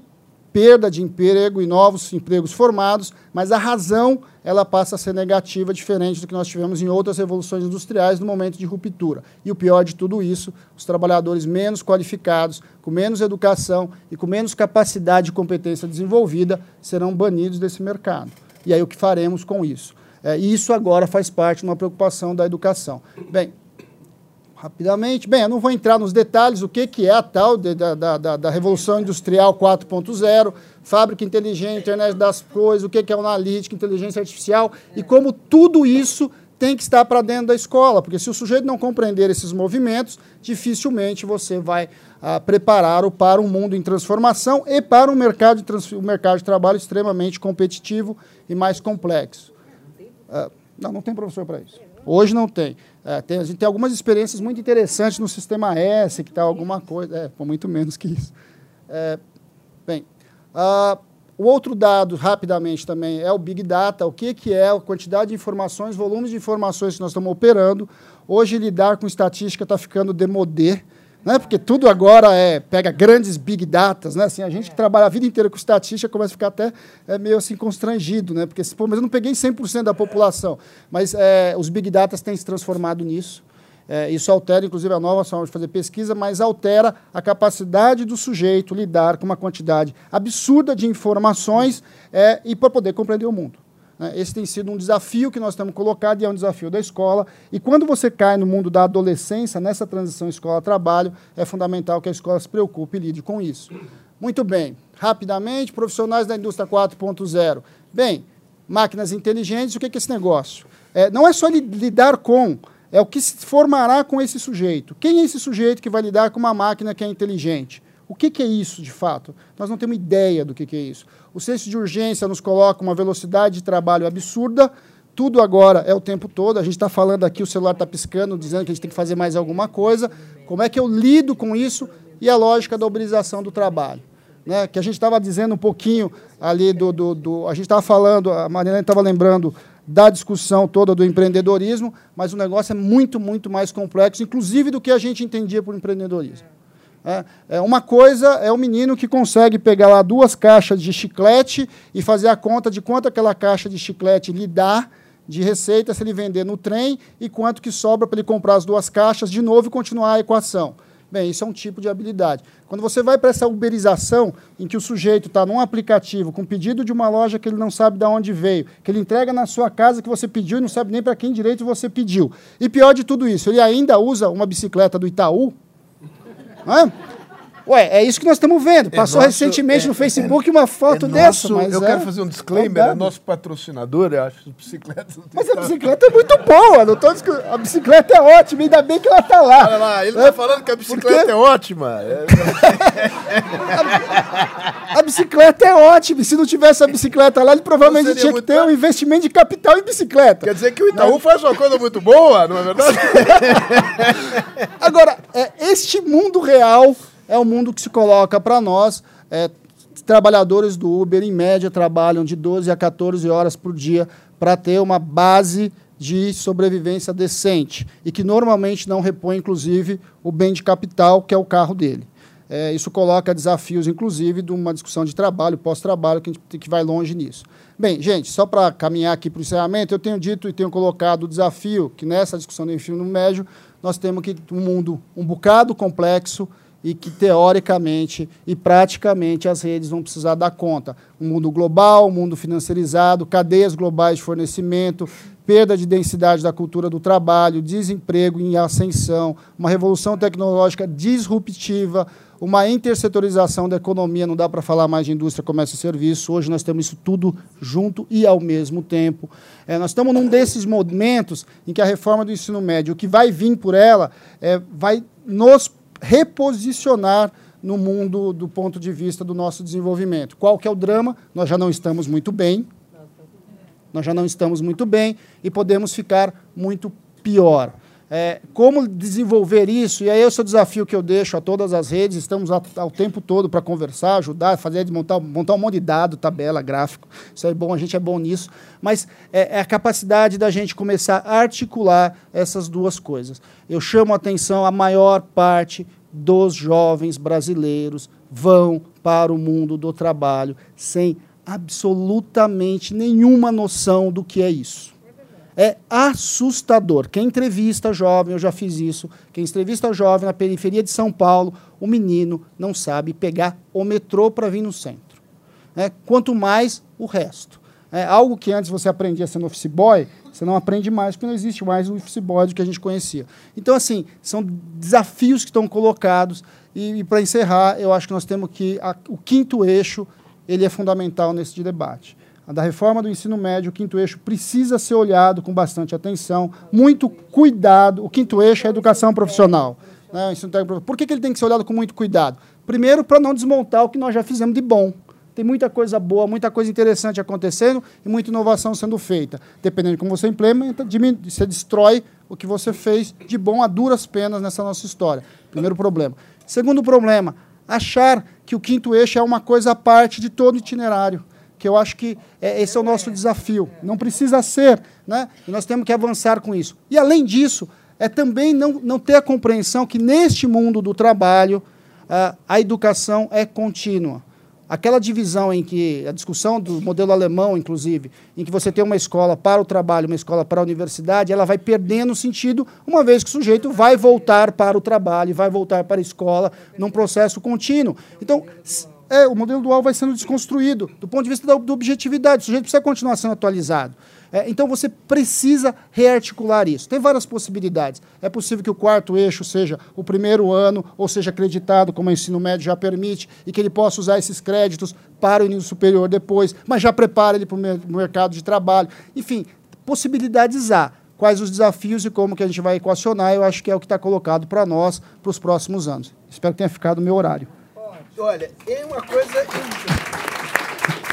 perda de emprego e novos empregos formados, mas a razão ela passa a ser negativa, diferente do que nós tivemos em outras revoluções industriais no momento de ruptura. E o pior de tudo isso, os trabalhadores menos qualificados, com menos educação e com menos capacidade e competência desenvolvida serão banidos desse mercado. E aí o que faremos com isso? É, isso agora faz parte de uma preocupação da educação. Bem, rapidamente. Bem, eu não vou entrar nos detalhes, o que, que é a tal de, da, da, da, Revolução Industrial 4.0, fábrica inteligente, internet das coisas, o que, que é analítica, inteligência artificial, e como tudo isso tem que estar para dentro da escola, porque se o sujeito não compreender esses movimentos, dificilmente você vai ah, prepará-lo para um mundo em transformação e para um mercado de, um mercado de trabalho extremamente competitivo e mais complexo. Ah, não, não tem professor para isso. Hoje não tem. É, tem. A gente tem algumas experiências muito interessantes no sistema S, que está alguma coisa. É, por muito menos que isso. É, bem, uh, o outro dado, rapidamente também, é o Big Data. O que, que é a quantidade de informações, volumes de informações que nós estamos operando. Hoje, lidar com estatística está ficando demodé né? Porque tudo agora é pega grandes big datas, né? Assim, a gente que trabalha a vida inteira com estatística começa a ficar até é, meio assim constrangido, né? Porque pô, mas eu não peguei 100% da população, mas é, os big datas têm se transformado nisso. É, isso altera, inclusive, a nova forma de fazer pesquisa, mas altera a capacidade do sujeito lidar com uma quantidade absurda de informações é, e para poder compreender o mundo. Né? Esse tem sido um desafio que nós temos colocado e é um desafio da escola. E quando você cai no mundo da adolescência, nessa transição escola-trabalho, é fundamental que a escola se preocupe e lide com isso. Muito bem. Rapidamente, profissionais da indústria 4.0. Bem, máquinas inteligentes, o que é esse negócio? É, não é só lidar com, é o que se formará com esse sujeito. Quem é esse sujeito que vai lidar com uma máquina que é inteligente? O que, é isso, de fato? Nós não temos ideia do que é isso. O senso de urgência nos coloca uma velocidade de trabalho absurda. Tudo agora é o tempo todo. A gente está falando aqui, o celular está piscando, dizendo que a gente tem que fazer mais alguma coisa. Como é que eu lido com isso? E a lógica da uberização do trabalho. Né? Que a gente estava dizendo um pouquinho ali do. do, do a gente estava falando, a Mariana estava lembrando da discussão toda do empreendedorismo, mas o negócio é muito, muito mais complexo, inclusive do que a gente entendia por empreendedorismo. É, é, uma coisa é o menino que consegue pegar lá duas caixas de chiclete e fazer a conta de quanto aquela caixa de chiclete lhe dá de receita se ele vender no trem e quanto que sobra para ele comprar as duas caixas de novo e continuar a equação. Bem, isso é um tipo de habilidade. Quando você vai para essa uberização, em que o sujeito está num aplicativo com pedido de uma loja que ele não sabe de onde veio, que ele entrega na sua casa que você pediu e não sabe nem para quem direito você pediu. E pior de tudo isso, ele ainda usa uma bicicleta do Itaú, não é? Ué, é isso que nós estamos vendo. Passou nosso- recentemente é- no Facebook uma foto É dessa. nosso- Mas eu é- quero fazer um disclaimer, é é nosso patrocinador, eu acho, bicicletas. Mas a bicicleta é muito boa, não tô A bicicleta é ótima, ainda bem que ela tá lá. Olha lá, ele É, tá falando que a bicicleta porque- é ótima. É- A bicicleta é ótima. Se não tivesse a bicicleta lá, ele provavelmente tinha que ter um investimento de capital em bicicleta. Quer dizer que o Itaú faz uma coisa muito boa, não é verdade? Agora, é, este mundo real é o mundo que se coloca para nós. É, trabalhadores do Uber, em média, trabalham de 12 a 14 horas por dia para ter uma base de sobrevivência decente e que normalmente não repõe, inclusive, o bem de capital, que é o carro dele. É, isso coloca desafios, inclusive, de uma discussão de trabalho, pós-trabalho, que, a gente- que vai longe nisso. Bem, gente, só para caminhar aqui para o encerramento, eu tenho dito e tenho colocado o desafio que nessa discussão do ensino médio nós temos que um mundo um bocado complexo e que teoricamente e praticamente as redes vão precisar dar conta. Um mundo global, um mundo financiarizado, cadeias globais de fornecimento, perda de densidade da cultura do trabalho, desemprego em ascensão, uma revolução tecnológica disruptiva, uma intersetorização da economia, não dá para falar mais de indústria, comércio e serviço. Hoje nós temos isso tudo junto e ao mesmo tempo. É, nós estamos num desses momentos em que a reforma do ensino médio, o que vai vir por ela, é, vai nos reposicionar no mundo do ponto de vista do nosso desenvolvimento. Qual que é o drama? Nós já não estamos muito bem, nós já não estamos muito bem e podemos ficar muito pior. É, como desenvolver isso? E aí esse é o desafio que eu deixo a todas as redes. Estamos ao tempo todo para conversar, ajudar, fazer montar, montar um monte de dado, tabela, gráfico. Isso é bom, a gente é bom nisso. Mas é, é a capacidade da gente começar a articular essas duas coisas. Eu chamo a atenção a maior parte dos jovens brasileiros vão para o mundo do trabalho sem absolutamente nenhuma noção do que é isso. É assustador. Quem entrevista jovem, eu já fiz isso, quem entrevista jovem na periferia de São Paulo, o menino não sabe pegar o metrô para vir no centro. É, quanto mais o resto. É algo que antes você aprendia sendo office boy, você não aprende mais, porque não existe mais o office boy do que a gente conhecia. Então, assim, são desafios que estão colocados. E, e para encerrar, eu acho que nós temos que. a- o quinto eixo ele é fundamental nesse debate. A da reforma do ensino médio, o quinto eixo precisa ser olhado com bastante atenção, muito cuidado. O quinto eixo é a educação profissional. Né. Por que, que ele tem que ser olhado com muito cuidado? Primeiro, para não desmontar o que nós já fizemos de bom. Tem muita coisa boa, muita coisa interessante acontecendo e muita inovação sendo feita. Dependendo de como você implementa, você destrói o que você fez de bom a duras penas nessa nossa história. Primeiro problema. Segundo problema, achar que o quinto eixo é uma coisa à parte de todo o itinerário que eu acho que é, esse é o nosso desafio. Não precisa ser, né? E nós temos que avançar com isso. E além disso, é também não, não ter a compreensão que neste mundo do trabalho ah, a educação é contínua. Aquela divisão em que a discussão do modelo alemão, inclusive, em que você tem uma escola para o trabalho, uma escola para a universidade, ela vai perdendo sentido uma vez que o sujeito vai voltar para o trabalho, vai voltar para a escola num processo contínuo. Então, é, o modelo dual vai sendo desconstruído do ponto de vista da, da objetividade. O sujeito precisa continuar sendo atualizado. É, então você precisa rearticular isso. Tem várias possibilidades. É possível que o quarto eixo seja o primeiro ano, ou seja acreditado, como o ensino médio já permite, e que ele possa usar esses créditos para o nível superior depois, mas já prepara ele para o mer- mercado de trabalho. Enfim, possibilidades há. Quais os desafios e como que a gente vai equacionar, eu acho que é o que está colocado para nós para os próximos anos. Espero que tenha ficado o meu horário. Olha, é uma coisa.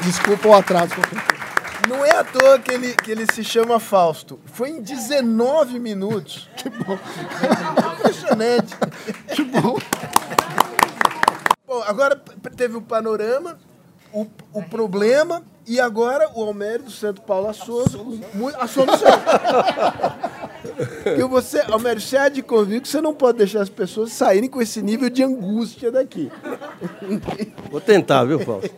Desculpa o atraso. Não é à toa que ele, que ele se chama Fausto. Foi em 19 minutos. Que bom. Impressionante. Que bom. Bom, agora teve o panorama, o, o problema e agora o Almério do Santo Paulo a, Souza, mu- a solução. Que você, Almério, você há de convir que você não pode deixar as pessoas saírem com esse nível de angústia daqui. Vou tentar, viu, Fausto?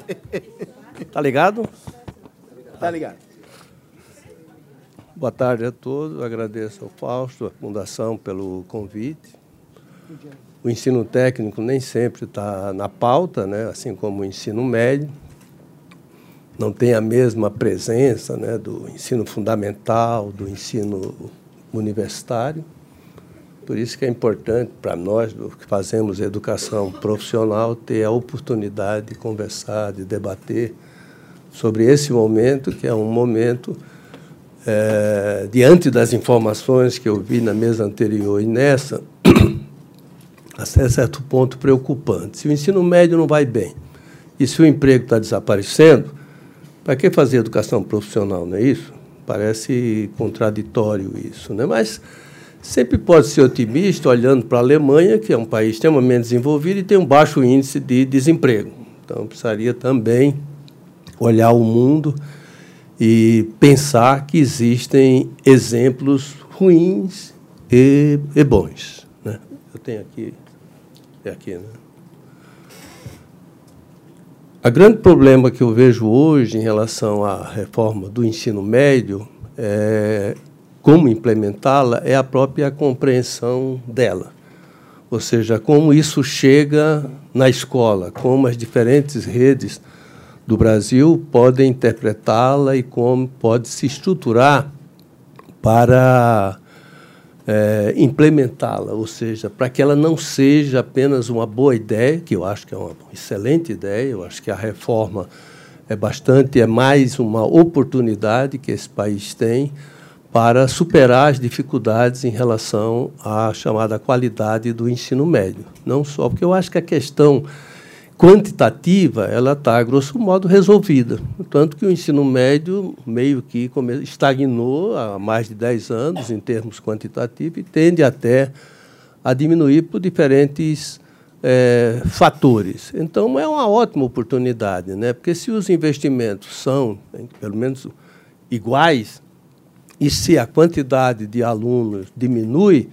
Tá ligado? Tá ligado? Boa tarde a todos. Agradeço ao Fausto, à Fundação, pelo convite. O ensino técnico nem sempre está na pauta, né? assim como o ensino médio. Não tem a mesma presença né? do ensino fundamental, do ensino universitário. Por isso que é importante para nós, que fazemos educação profissional, ter a oportunidade de conversar, de debater sobre esse momento, que é um momento, é, diante das informações que eu vi na mesa anterior e nessa, até certo ponto preocupante. Se o ensino médio não vai bem e se o emprego está desaparecendo, para que fazer educação profissional, não é isso? Parece contraditório isso, né? mas sempre pode ser otimista olhando para a Alemanha, que é um país extremamente desenvolvido e tem um baixo índice de desemprego. Então, precisaria também olhar o mundo e pensar que existem exemplos ruins e, e bons. Né? Eu tenho aqui, é aqui, né? O grande problema que eu vejo hoje em relação à reforma do ensino médio é como implementá-la é a própria compreensão dela. Ou seja, como isso chega na escola, como as diferentes redes do Brasil podem interpretá-la e como pode se estruturar para é, implementá-la, ou seja, para que ela não seja apenas uma boa ideia, que eu acho que é uma excelente ideia, eu acho que a reforma é bastante, é mais uma oportunidade que esse país tem para superar as dificuldades em relação à chamada qualidade do ensino médio. Não só, porque eu acho que a questão quantitativa ela está, grosso modo, resolvida. Tanto que o ensino médio meio que estagnou há mais de 10 anos em termos quantitativos e tende até a diminuir por diferentes é, fatores. Então, é uma ótima oportunidade, né? porque se os investimentos são, pelo menos, iguais, e se a quantidade de alunos diminui,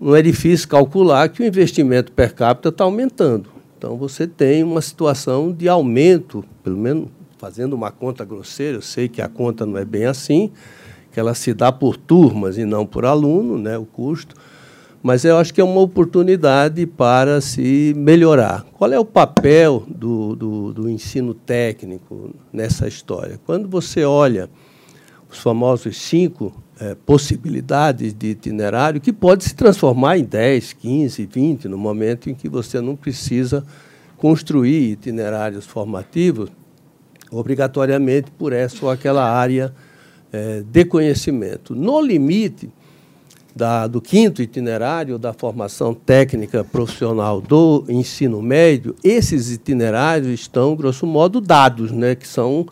não é difícil calcular que o investimento per capita está aumentando. Então, você tem uma situação de aumento, pelo menos fazendo uma conta grosseira, eu sei que a conta não é bem assim, que ela se dá por turmas e não por aluno, né, o custo, mas eu acho que é uma oportunidade para se melhorar. Qual é o papel do, do, do ensino técnico nessa história? Quando você olha os famosos cinco é, possibilidades de itinerário que pode se transformar em 10, 15, 20, no momento em que você não precisa construir itinerários formativos obrigatoriamente por essa ou aquela área é, de conhecimento. No limite da, do quinto itinerário da formação técnica profissional do ensino médio, esses itinerários estão, grosso modo, dados, né, que são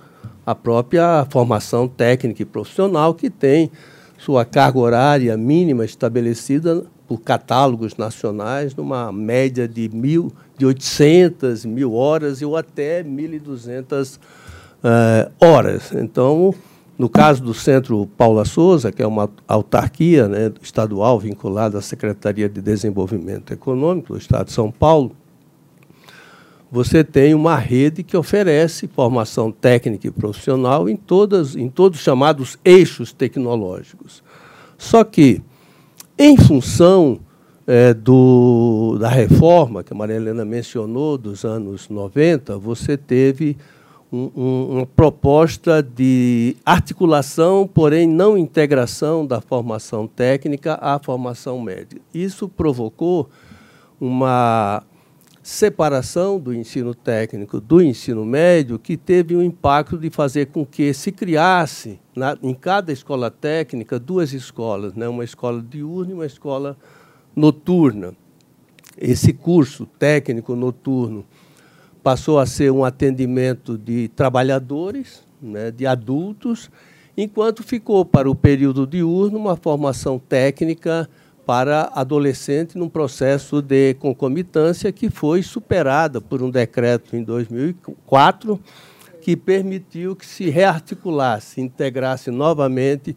a própria formação técnica e profissional que tem sua carga horária mínima estabelecida por catálogos nacionais, numa média de, mil, de 800 mil horas ou até 1.200 uh, horas. Então, no caso do Centro Paula Souza, que é uma autarquia né, estadual vinculada à Secretaria de Desenvolvimento Econômico do Estado de São Paulo, você tem uma rede que oferece formação técnica e profissional em, todas, em todos os chamados eixos tecnológicos. Só que, em função é, do, da reforma que a Maria Helena mencionou, dos anos 90, você teve um, um, uma proposta de articulação, porém não integração da formação técnica à formação média. Isso provocou uma separação do ensino técnico do ensino médio, que teve o impacto de fazer com que se criasse, na, em cada escola técnica, duas escolas, né? uma escola diurna e uma escola noturna. Esse curso técnico noturno passou a ser um atendimento de trabalhadores, né? de adultos, enquanto ficou para o período diurno uma formação técnica para adolescente num processo de concomitância que foi superada por um decreto em 2004 que permitiu que se rearticulasse, integrasse novamente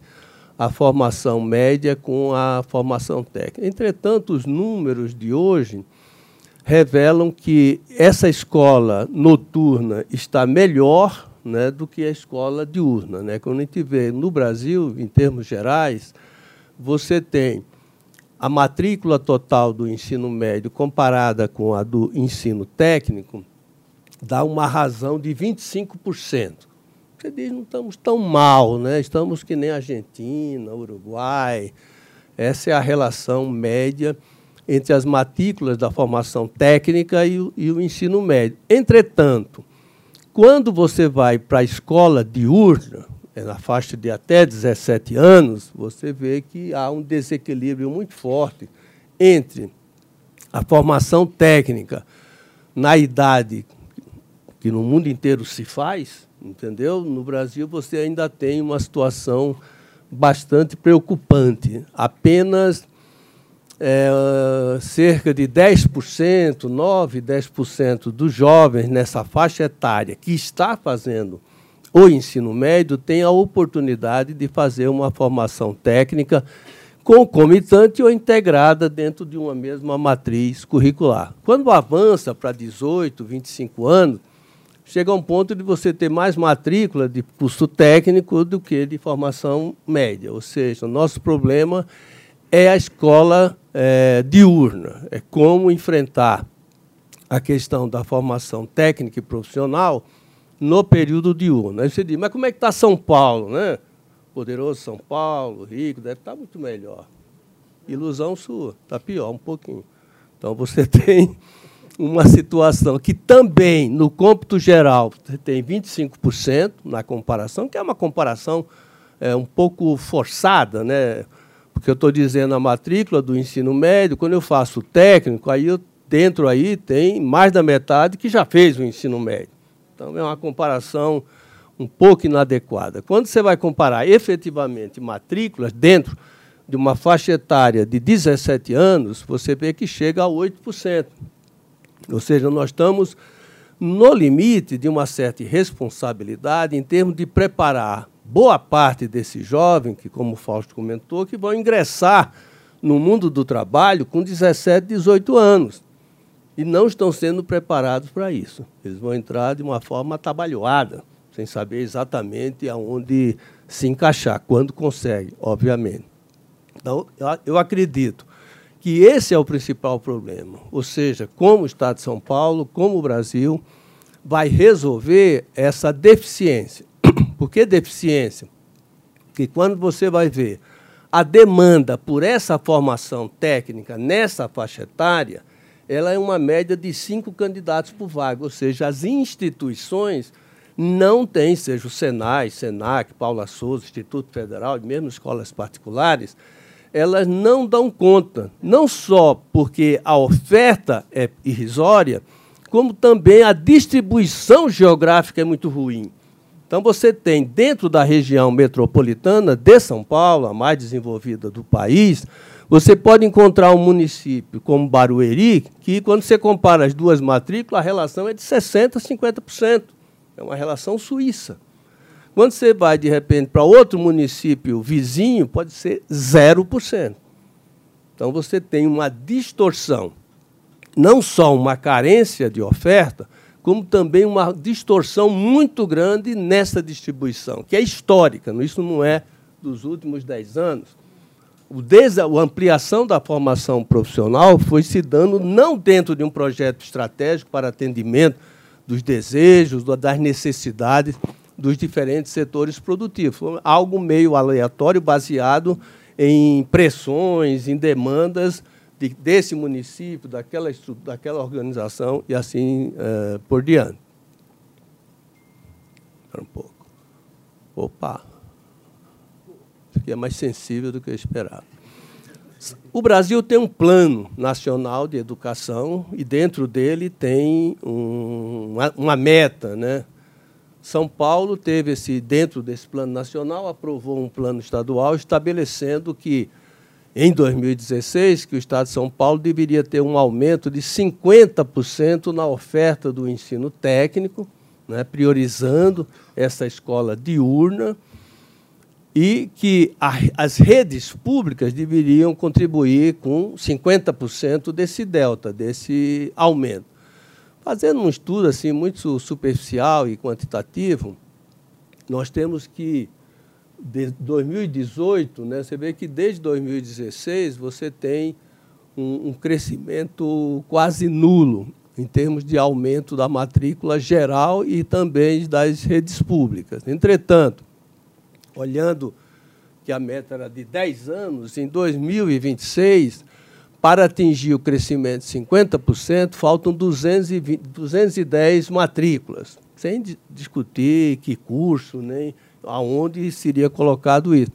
a formação média com a formação técnica. Entretanto, os números de hoje revelam que essa escola noturna está melhor né, do que a escola diurna. Né? Quando a gente vê no Brasil, em termos gerais, você tem a matrícula total do ensino médio comparada com a do ensino técnico dá uma razão de 25%. Você diz, não estamos tão mal, né? estamos que nem Argentina, Uruguai, Essa é a relação média entre as matrículas da formação técnica e o, e o ensino médio. Entretanto, quando você vai para a escola diurna, na faixa de até 17 anos, você vê que há um desequilíbrio muito forte entre a formação técnica na idade que no mundo inteiro se faz, entendeu? No Brasil você ainda tem uma situação bastante preocupante. Apenas é, cerca de 10%, 9%, 10% dos jovens nessa faixa etária que está fazendo o ensino médio tem a oportunidade de fazer uma formação técnica concomitante ou integrada dentro de uma mesma matriz curricular. Quando avança para 18, 25 anos, chega a um ponto de você ter mais matrícula de curso técnico do que de formação média. Ou seja, o nosso problema é a escola é, diurna, é como enfrentar a questão da formação técnica e profissional no período diurno. Aí você diz, mas como é que está São Paulo, né? Poderoso São Paulo, rico, deve estar tá muito melhor. Ilusão sua, está pior um pouquinho. Então você tem uma situação que também, no cômputo geral, tem 25% na comparação, que é uma comparação é, um pouco forçada, né? Porque eu estou dizendo a matrícula do ensino médio, quando eu faço técnico, aí eu, dentro aí tem mais da metade que já fez o ensino médio. Então é uma comparação um pouco inadequada. Quando você vai comparar efetivamente matrículas dentro de uma faixa etária de 17 anos, você vê que chega a 8%. Ou seja, nós estamos no limite de uma certa responsabilidade em termos de preparar boa parte desses jovens, que, como o Fausto comentou, que vão ingressar no mundo do trabalho com 17, 18 anos. E não estão sendo preparados para isso. Eles vão entrar de uma forma atabalhoada sem saber exatamente aonde se encaixar, quando consegue, obviamente. Então, eu acredito que esse é o principal problema. Ou seja, como o Estado de São Paulo, como o Brasil, vai resolver essa deficiência. Por que deficiência? Porque quando você vai ver a demanda por essa formação técnica nessa faixa etária, ela é uma média de cinco candidatos por vaga, ou seja, as instituições não tem, seja o Senai, Senac, Paula Souza, Instituto Federal, mesmo escolas particulares, elas não dão conta, não só porque a oferta é irrisória, como também a distribuição geográfica é muito ruim. Então você tem dentro da região metropolitana de São Paulo, a mais desenvolvida do país, você pode encontrar um município como Barueri, que quando você compara as duas matrículas, a relação é de 60% a 50%. É uma relação suíça. Quando você vai, de repente, para outro município vizinho, pode ser 0%. Então você tem uma distorção. Não só uma carência de oferta, como também uma distorção muito grande nessa distribuição, que é histórica, isso não é dos últimos 10 anos. A ampliação da formação profissional foi se dando não dentro de um projeto estratégico para atendimento dos desejos, das necessidades dos diferentes setores produtivos. Foi algo meio aleatório, baseado em pressões, em demandas de, desse município, daquela, daquela organização e assim uh, por diante. Espera um pouco. Opa! Aqui é mais sensível do que eu esperava. O Brasil tem um plano nacional de educação e dentro dele tem um, uma, uma, meta, né? São Paulo teve esse dentro desse plano nacional aprovou um plano estadual estabelecendo que em 2016 que o Estado de São Paulo deveria ter um aumento de 50% na oferta do ensino técnico, né, priorizando essa escola diurna e que a, as redes públicas deveriam contribuir com 50% desse delta, desse aumento. Fazendo um estudo assim muito superficial e quantitativo, nós temos que de 2018, né, você vê que desde 2016 você tem um, um crescimento quase nulo em termos de aumento da matrícula geral e também das redes públicas. Entretanto, olhando que a meta era de 10 anos, em 2026, para atingir o crescimento de 50%, faltam 220, 210 matrículas, sem discutir que curso, nem aonde seria colocado isso.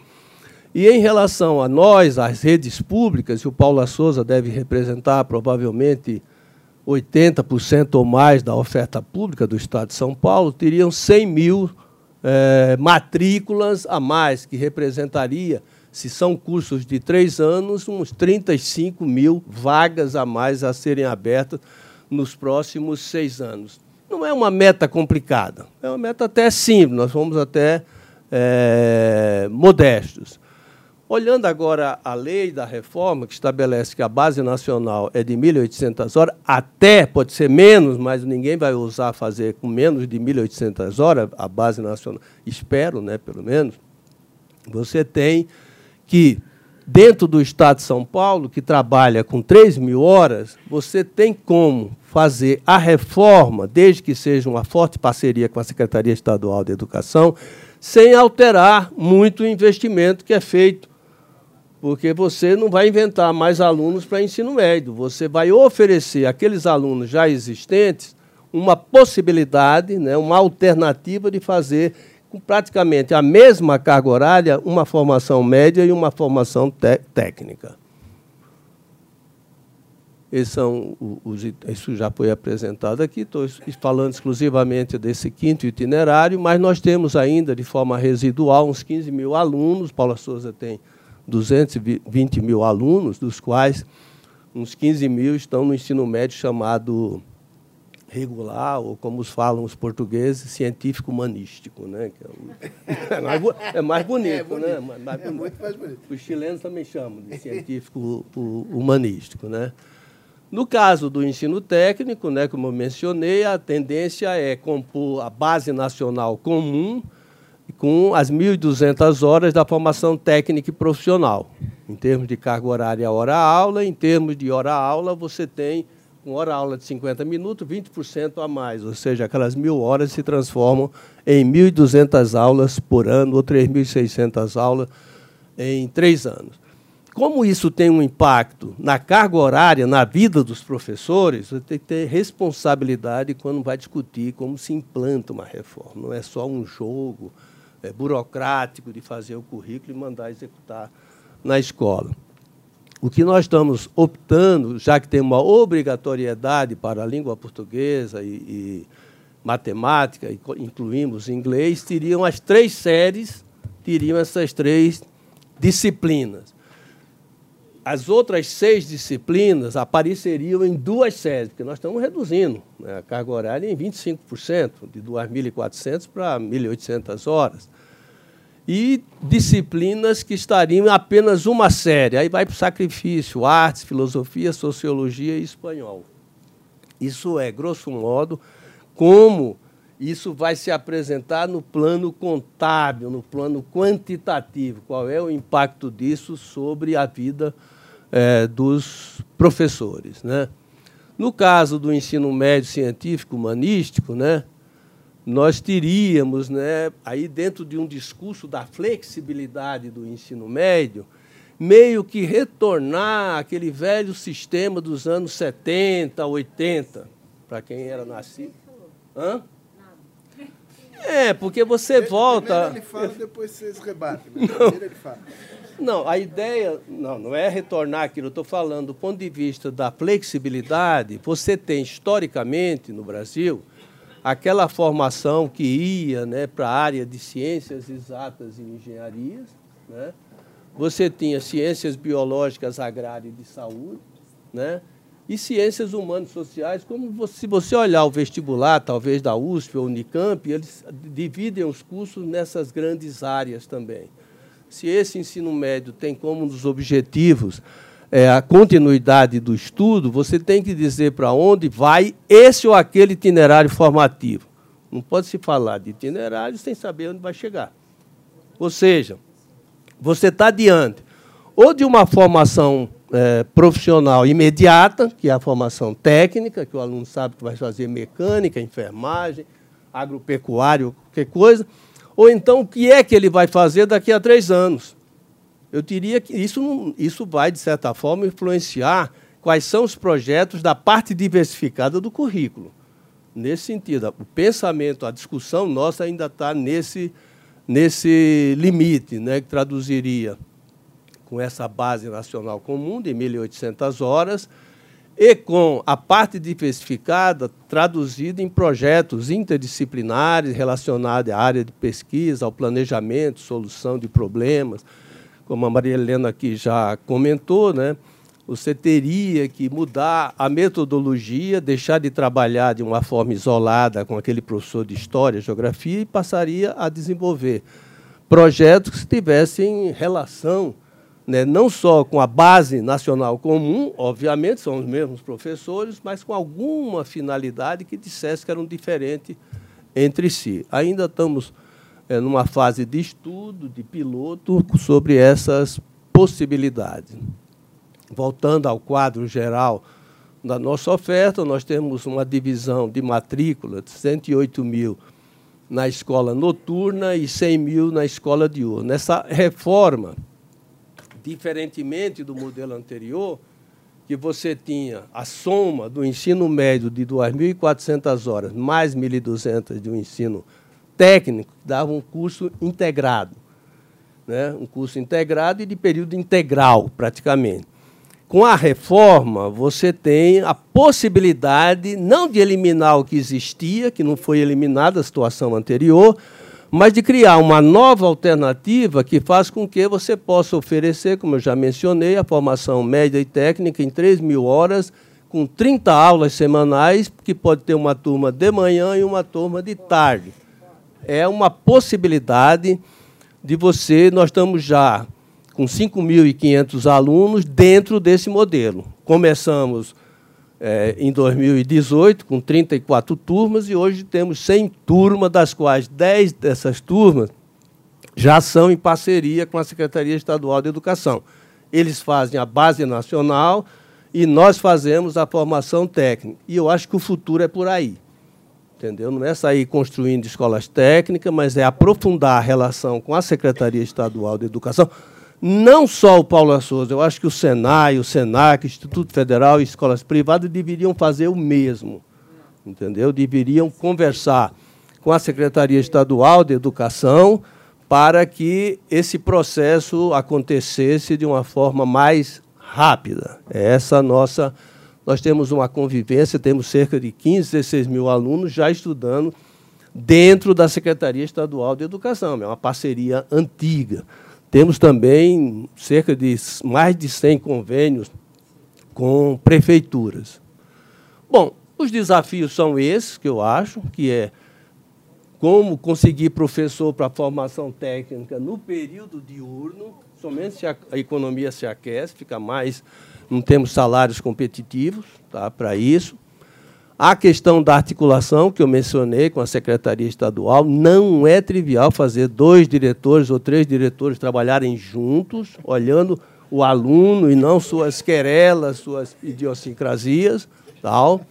E em relação a nós, as redes públicas, e o Paulo Souza deve representar provavelmente 80% ou mais da oferta pública do Estado de São Paulo, teriam 100 mil é, matrículas a mais, que representaria, se são cursos de três anos, uns 35 mil vagas a mais a serem abertas nos próximos seis anos. Não é uma meta complicada, é uma meta até simples, nós fomos até é, modestos. Olhando agora a lei da reforma, que estabelece que a base nacional é de 1.800 horas, até pode ser menos, mas ninguém vai usar fazer com menos de 1.800 horas, a base nacional, espero, né, pelo menos, você tem que, dentro do Estado de São Paulo, que trabalha com 3 mil horas, você tem como fazer a reforma, desde que seja uma forte parceria com a Secretaria Estadual de Educação, sem alterar muito o investimento que é feito porque você não vai inventar mais alunos para ensino médio, você vai oferecer àqueles alunos já existentes uma possibilidade, né, uma alternativa de fazer com praticamente a mesma carga horária uma formação média e uma formação técnica. Esses são os, isso já foi apresentado aqui, estou falando exclusivamente desse quinto itinerário, mas nós temos ainda, de forma residual, uns 15 mil alunos. Paula Souza tem 220 mil alunos, dos quais uns 15 mil estão no ensino médio chamado regular, ou como falam os portugueses, científico-humanístico. Né? É, é, mais, é, mais, bonito, é bonito, né? Mais, mais é bonito. muito mais bonito. Os chilenos também chamam de científico-humanístico. Né? No caso do ensino técnico, né, como eu mencionei, a tendência é compor a base nacional comum, com as 1.200 horas da formação técnica e profissional. Em termos de carga horária hora-aula, em termos de hora-aula, você tem, com hora-aula de 50 minutos, 20% a mais, ou seja, aquelas mil horas se transformam em 1.200 aulas por ano ou 3.600 aulas em três anos. Como isso tem um impacto na carga horária, na vida dos professores, você tem que ter responsabilidade quando vai discutir como se implanta uma reforma. Não é só um jogo, é, burocrático de fazer o currículo e mandar executar na escola. O que nós estamos optando, já que tem uma obrigatoriedade para a língua portuguesa e, e matemática, e incluímos inglês, teriam as três séries, teriam essas três disciplinas. As outras seis disciplinas apareceriam em duas séries, porque nós estamos reduzindo né, a carga horária em 25%, de 2.400 para 1.800 horas. E disciplinas que estariam em apenas uma série. Aí vai para o sacrifício, artes, filosofia, sociologia e espanhol. Isso é, grosso modo, como isso vai se apresentar no plano contábil, no plano quantitativo. Qual é o impacto disso sobre a vida é, dos professores. Né? No caso do ensino médio científico humanístico, né, nós teríamos, né, aí dentro de um discurso da flexibilidade do ensino médio, meio que retornar aquele velho sistema dos anos 70, 80, para quem era nascido. Hã? É, porque você volta. Primeiro ele fala, depois vocês rebatem. Primeiro ele fala. Não, a ideia não, não é retornar aquilo. Eu estou falando do ponto de vista da flexibilidade. Você tem, historicamente, no Brasil, aquela formação que ia né, para a área de ciências exatas e engenharias. Né? Você tinha ciências biológicas, agrárias e de saúde. Né? E ciências humanas e sociais, como você, se você olhar o vestibular, talvez da USP ou Unicamp, eles dividem os cursos nessas grandes áreas também se esse ensino médio tem como um dos objetivos é, a continuidade do estudo, você tem que dizer para onde vai esse ou aquele itinerário formativo. Não pode se falar de itinerário sem saber onde vai chegar. Ou seja, você está diante ou de uma formação é, profissional imediata, que é a formação técnica, que o aluno sabe que vai fazer mecânica, enfermagem, agropecuário, qualquer coisa, ou então, o que é que ele vai fazer daqui a três anos? Eu diria que isso, isso vai, de certa forma, influenciar quais são os projetos da parte diversificada do currículo. Nesse sentido, o pensamento, a discussão nossa ainda está nesse, nesse limite, né, que traduziria com essa base nacional comum de 1.800 horas e com a parte diversificada traduzida em projetos interdisciplinares relacionados à área de pesquisa, ao planejamento, solução de problemas. Como a Maria Helena aqui já comentou, né? você teria que mudar a metodologia, deixar de trabalhar de uma forma isolada com aquele professor de história, geografia e passaria a desenvolver projetos que tivessem relação né, não só com a base nacional comum, obviamente, são os mesmos professores, mas com alguma finalidade que dissesse que eram diferentes entre si. Ainda estamos é, numa fase de estudo, de piloto, sobre essas possibilidades. Voltando ao quadro geral da nossa oferta, nós temos uma divisão de matrícula de 108 mil na escola noturna e 100 mil na escola diurna. Essa reforma diferentemente do modelo anterior, que você tinha a soma do ensino médio de 2.400 horas mais 1.200 de um ensino técnico, dava um curso integrado. Né? Um curso integrado e de período integral, praticamente. Com a reforma, você tem a possibilidade não de eliminar o que existia, que não foi eliminado a situação anterior, mas de criar uma nova alternativa que faz com que você possa oferecer, como eu já mencionei, a formação média e técnica em 3 mil horas, com 30 aulas semanais, que pode ter uma turma de manhã e uma turma de tarde. É uma possibilidade de você, nós estamos já com 5.500 alunos dentro desse modelo. Começamos é, em 2018, com 34 turmas, e hoje temos 100 turmas, das quais 10 dessas turmas já são em parceria com a Secretaria Estadual de Educação. Eles fazem a base nacional e nós fazemos a formação técnica. E eu acho que o futuro é por aí. Entendeu? Não é sair construindo escolas técnicas, mas é aprofundar a relação com a Secretaria Estadual de Educação não só o Paulo Souza, eu acho que o Senai, o Senac, Instituto Federal e escolas privadas deveriam fazer o mesmo. Entendeu? Deveriam conversar com a Secretaria Estadual de Educação para que esse processo acontecesse de uma forma mais rápida. É essa nossa. Nós temos uma convivência, temos cerca de 15, 16 mil alunos já estudando dentro da Secretaria Estadual de Educação. É uma parceria antiga. Temos também cerca de mais de 100 convênios com prefeituras. Bom, os desafios são esses que eu acho, que é como conseguir professor para formação técnica no período diurno, somente se a, economia se aquece, fica mais, não temos salários competitivos tá, para isso. A questão da articulação, que eu mencionei com a Secretaria Estadual, não é trivial fazer dois diretores ou três diretores trabalharem juntos, olhando o aluno e não suas querelas, suas idiosincrasias. Tal.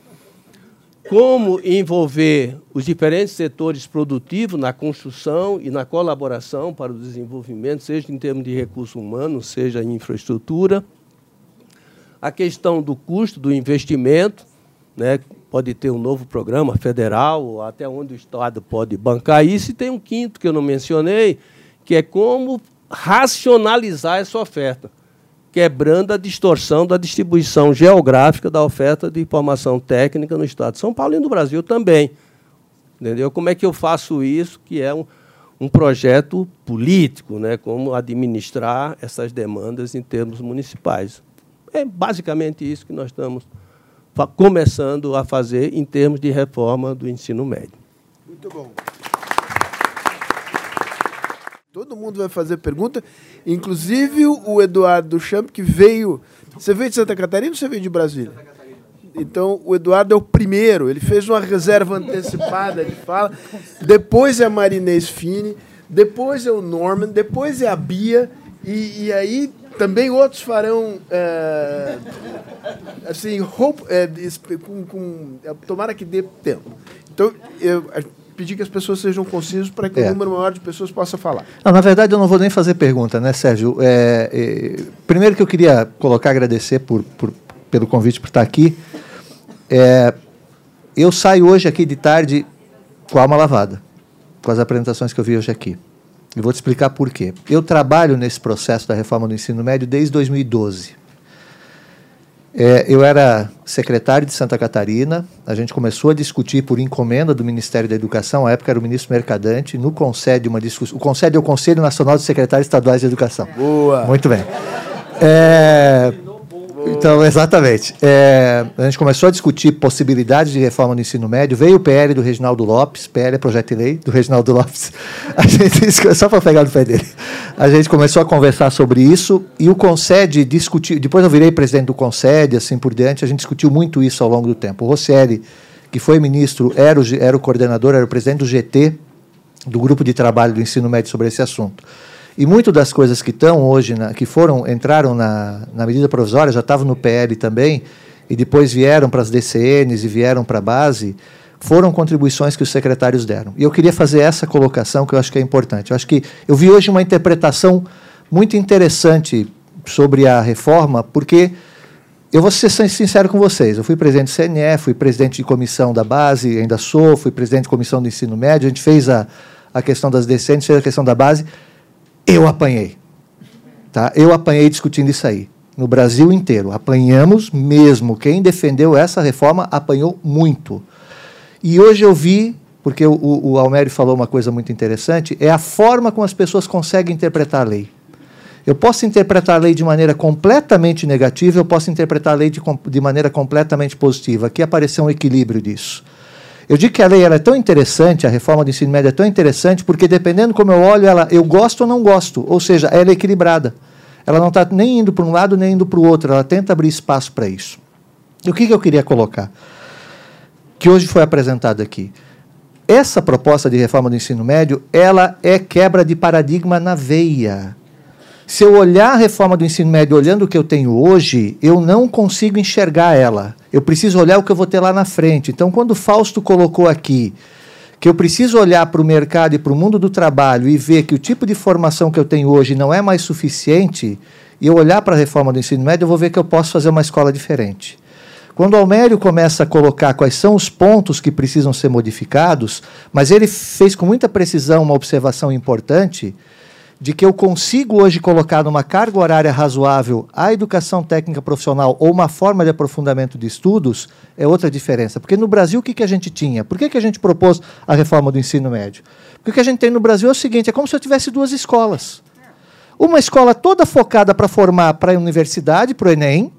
Como envolver os diferentes setores produtivos na construção e na colaboração para o desenvolvimento, seja em termos de recursos humanos, seja em infraestrutura. A questão do custo do investimento, né, pode ter um novo programa federal, até onde o Estado pode bancar isso. E tem um quinto que eu não mencionei, que é como racionalizar essa oferta, quebrando a distorção da distribuição geográfica da oferta de informação técnica no Estado de São Paulo e no Brasil também. Entendeu? Como é que eu faço isso, que é um, um projeto político, né? como administrar essas demandas em termos municipais. É basicamente isso que nós estamos começando a fazer em termos de reforma do ensino médio. Muito bom. Todo mundo vai fazer pergunta, inclusive o Eduardo Champ, que veio. Você veio de Santa Catarina ou você veio de Brasília? Então, o Eduardo é o primeiro, ele fez uma reserva antecipada de fala. Depois é a Marinês Fini, depois é o Norman, depois é a Bia, e, e aí também outros farão, é, assim, hope, é, com, com, é, tomara que dê tempo. Então, eu, pedir que as pessoas sejam concisas para que É. o número maior de pessoas possa falar. Não, na verdade, eu não vou nem fazer pergunta, né, Sérgio? É, é, primeiro que eu queria colocar, agradecer por, por- pelo convite por estar aqui. É, eu saio hoje aqui de tarde com a alma lavada, com as apresentações que eu vi hoje aqui. E vou te explicar por quê. Eu trabalho nesse processo da reforma do ensino médio desde 2012. É, eu era secretário de Santa Catarina, a gente começou a discutir por encomenda do Ministério da Educação, à época era o ministro Mercadante, no CONSED, uma discussão. O CONSED é o Conselho Nacional de Secretários Estaduais de Educação. Boa! Muito bem. É, então, exatamente. É, a gente começou a discutir possibilidades de reforma do ensino médio. Veio o PL do Reginaldo Lopes, PL é projeto de lei do Reginaldo Lopes. A gente, só para pegar no pé dele. A gente começou a conversar sobre isso e o Concede discutiu. Depois eu virei presidente do Concede, assim por diante. A gente discutiu muito isso ao longo do tempo. O Rosselli, que foi ministro, era o, era o coordenador, era o presidente do GT, do grupo de trabalho do ensino médio sobre esse assunto. E muito das coisas que estão hoje, na- que foram entraram na, na medida provisória, já estavam no PL também, e depois vieram para as DCNs e vieram para a base, foram contribuições que os secretários deram. E eu queria fazer essa colocação que eu acho que é importante. Eu acho que eu vi hoje uma interpretação muito interessante sobre a reforma, porque eu vou ser sin- sincero com vocês. Eu fui presidente do CNE, fui presidente de comissão da base, ainda sou, fui presidente de comissão do ensino médio. A gente fez a, a questão das decentes, fez a questão da base. Eu apanhei. Tá? Eu apanhei discutindo isso aí. No Brasil inteiro. Apanhamos mesmo. Quem defendeu essa reforma apanhou muito. E hoje eu vi, porque o, o, Almério falou uma coisa muito interessante, é a forma como as pessoas conseguem interpretar a lei. Eu posso interpretar a lei de maneira completamente negativa, eu posso interpretar a lei de, de maneira completamente positiva. Aqui apareceu um equilíbrio disso. Eu digo que a lei ela é tão interessante, a reforma do ensino médio é tão interessante, porque dependendo como eu olho ela, eu gosto ou não gosto. Ou seja, ela é equilibrada. Ela não está nem indo para um lado nem indo para o outro, ela tenta abrir espaço para isso. E o que, que eu queria colocar? Que hoje foi apresentado aqui. Essa proposta de reforma do ensino médio, ela é quebra de paradigma na veia. Se eu olhar a reforma do ensino médio olhando o que eu tenho hoje, eu não consigo enxergar ela. Eu preciso olhar o que eu vou ter lá na frente. Então, quando o Fausto colocou aqui que eu preciso olhar para o mercado e para o mundo do trabalho e ver que o tipo de formação que eu tenho hoje não é mais suficiente, e eu olhar para a reforma do ensino médio, eu vou ver que eu posso fazer uma escola diferente. Quando o Almério começa a colocar quais são os pontos que precisam ser modificados, mas ele fez com muita precisão uma observação importante de que eu consigo hoje colocar numa carga horária razoável a educação técnica profissional ou uma forma de aprofundamento de estudos, é outra diferença. Porque no Brasil, o que, que a gente tinha? Por que, que a gente propôs a reforma do ensino médio? Porque o que a gente tem no Brasil é o seguinte: é como se eu tivesse duas escolas. Uma escola toda focada para formar para a universidade, para o Enem,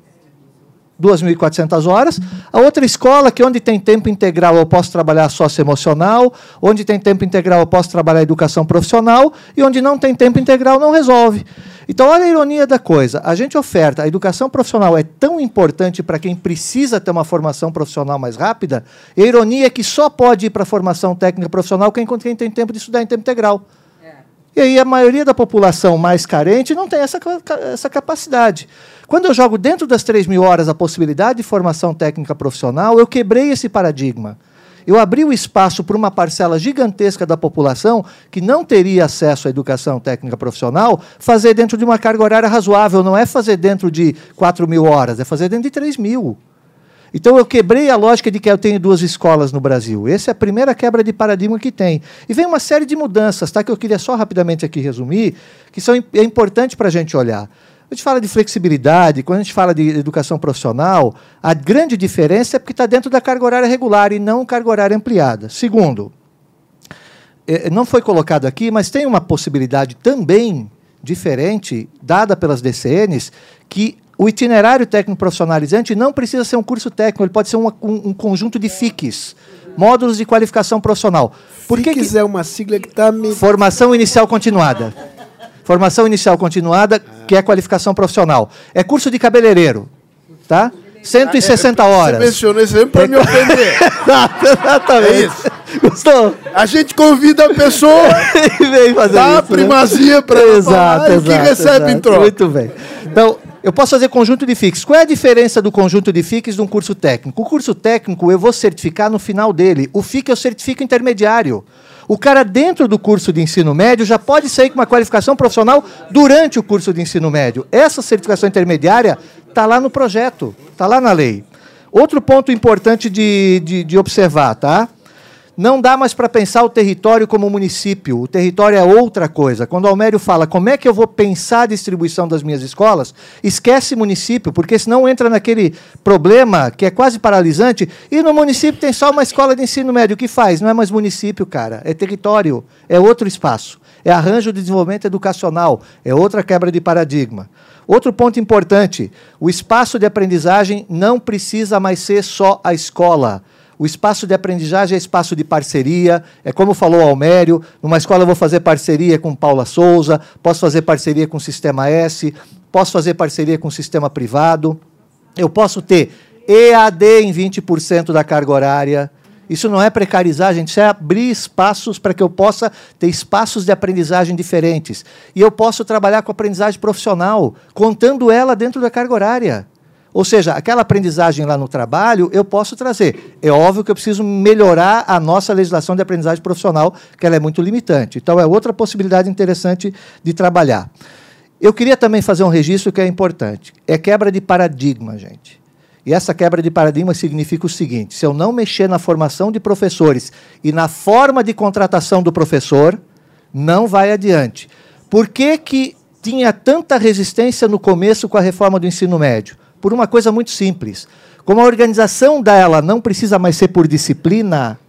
2.400 horas. A outra escola, que onde tem tempo integral eu posso trabalhar socioemocional, onde tem tempo integral eu posso trabalhar educação profissional, e onde não tem tempo integral não resolve. Então, olha a ironia da coisa. A gente oferta, a educação profissional é tão importante para quem precisa ter uma formação profissional mais rápida, e a ironia é que só pode ir para a formação técnica profissional quem, quem tem tempo de estudar em tempo integral. E aí a maioria da população mais carente não tem essa, essa capacidade. Quando eu jogo dentro das 3 mil horas a possibilidade de formação técnica profissional, eu quebrei esse paradigma. Eu abri o espaço para uma parcela gigantesca da população que não teria acesso à educação técnica profissional fazer dentro de uma carga horária razoável. Não é fazer dentro de 4 mil horas, é fazer dentro de 3 mil. Então eu quebrei a lógica de que eu tenho duas escolas no Brasil. Essa é a primeira quebra de paradigma que tem. E vem uma série de mudanças, tá? Que eu queria só rapidamente aqui resumir, que são é importante para a gente olhar. A gente fala de flexibilidade, quando a gente fala de educação profissional, a grande diferença é porque está dentro da carga horária regular e não carga horária ampliada. Segundo, eh, não foi colocado aqui, mas tem uma possibilidade também diferente, dada pelas DCNs, que o itinerário técnico profissionalizante não precisa ser um curso técnico, ele pode ser uma- um, um conjunto de FICs, módulos de qualificação profissional. Por que, FICs que é uma sigla que está me... Formação inicial continuada. Formação inicial continuada, que é qualificação profissional. É curso de cabeleireiro, tá? 160 Você horas. mencionou isso mesmo para me ofender. Exatamente. É isso. Gostou? A gente convida a pessoa, Vem fazer dá a isso, né? primazia para ela Exato, e o que exato, recebe em exato. troca. Muito bem. Então, Eu posso fazer conjunto de FIX. Qual é a diferença do conjunto de FIX de um curso técnico? O curso técnico eu vou certificar no final dele. O FIC eu certifico intermediário. O cara, dentro do curso de ensino médio, já pode sair com uma qualificação profissional durante o curso de ensino médio. Essa certificação intermediária está lá no projeto, está lá na lei. Outro ponto importante de, de, de observar, tá? Não dá mais para pensar o território como município. O território é outra coisa. Quando o Almério fala como é que eu vou pensar a distribuição das minhas escolas, esquece município, porque senão entra naquele problema que é quase paralisante. E no município tem só uma escola de ensino médio. O que faz? Não é mais município, cara. É território. É outro espaço. É arranjo de desenvolvimento educacional. É outra quebra de paradigma. Outro ponto importante: o espaço de aprendizagem não precisa mais ser só a escola. O espaço de aprendizagem é espaço de parceria, é como falou Almério, numa escola eu vou fazer parceria com Paula Souza, posso fazer parceria com o Sistema S, posso fazer parceria com o sistema privado, eu posso ter EAD em 20% da carga horária. Isso não é precarizar, gente, isso é abrir espaços para que eu possa ter espaços de aprendizagem diferentes. E eu posso trabalhar com aprendizagem profissional, contando ela dentro da carga horária. Ou seja, aquela aprendizagem lá no trabalho eu posso trazer. É óbvio que eu preciso melhorar a nossa legislação de aprendizagem profissional, que ela é muito limitante. Então, é outra possibilidade interessante de trabalhar. Eu queria também fazer um registro que é importante. É quebra de paradigma, gente. E essa quebra de paradigma significa o seguinte: se eu não mexer na formação de professores e na forma de contratação do professor, não vai adiante. Por que, que tinha tanta resistência no começo com a reforma do ensino médio? Por uma coisa muito simples. Como a organização dela não precisa mais ser por disciplina,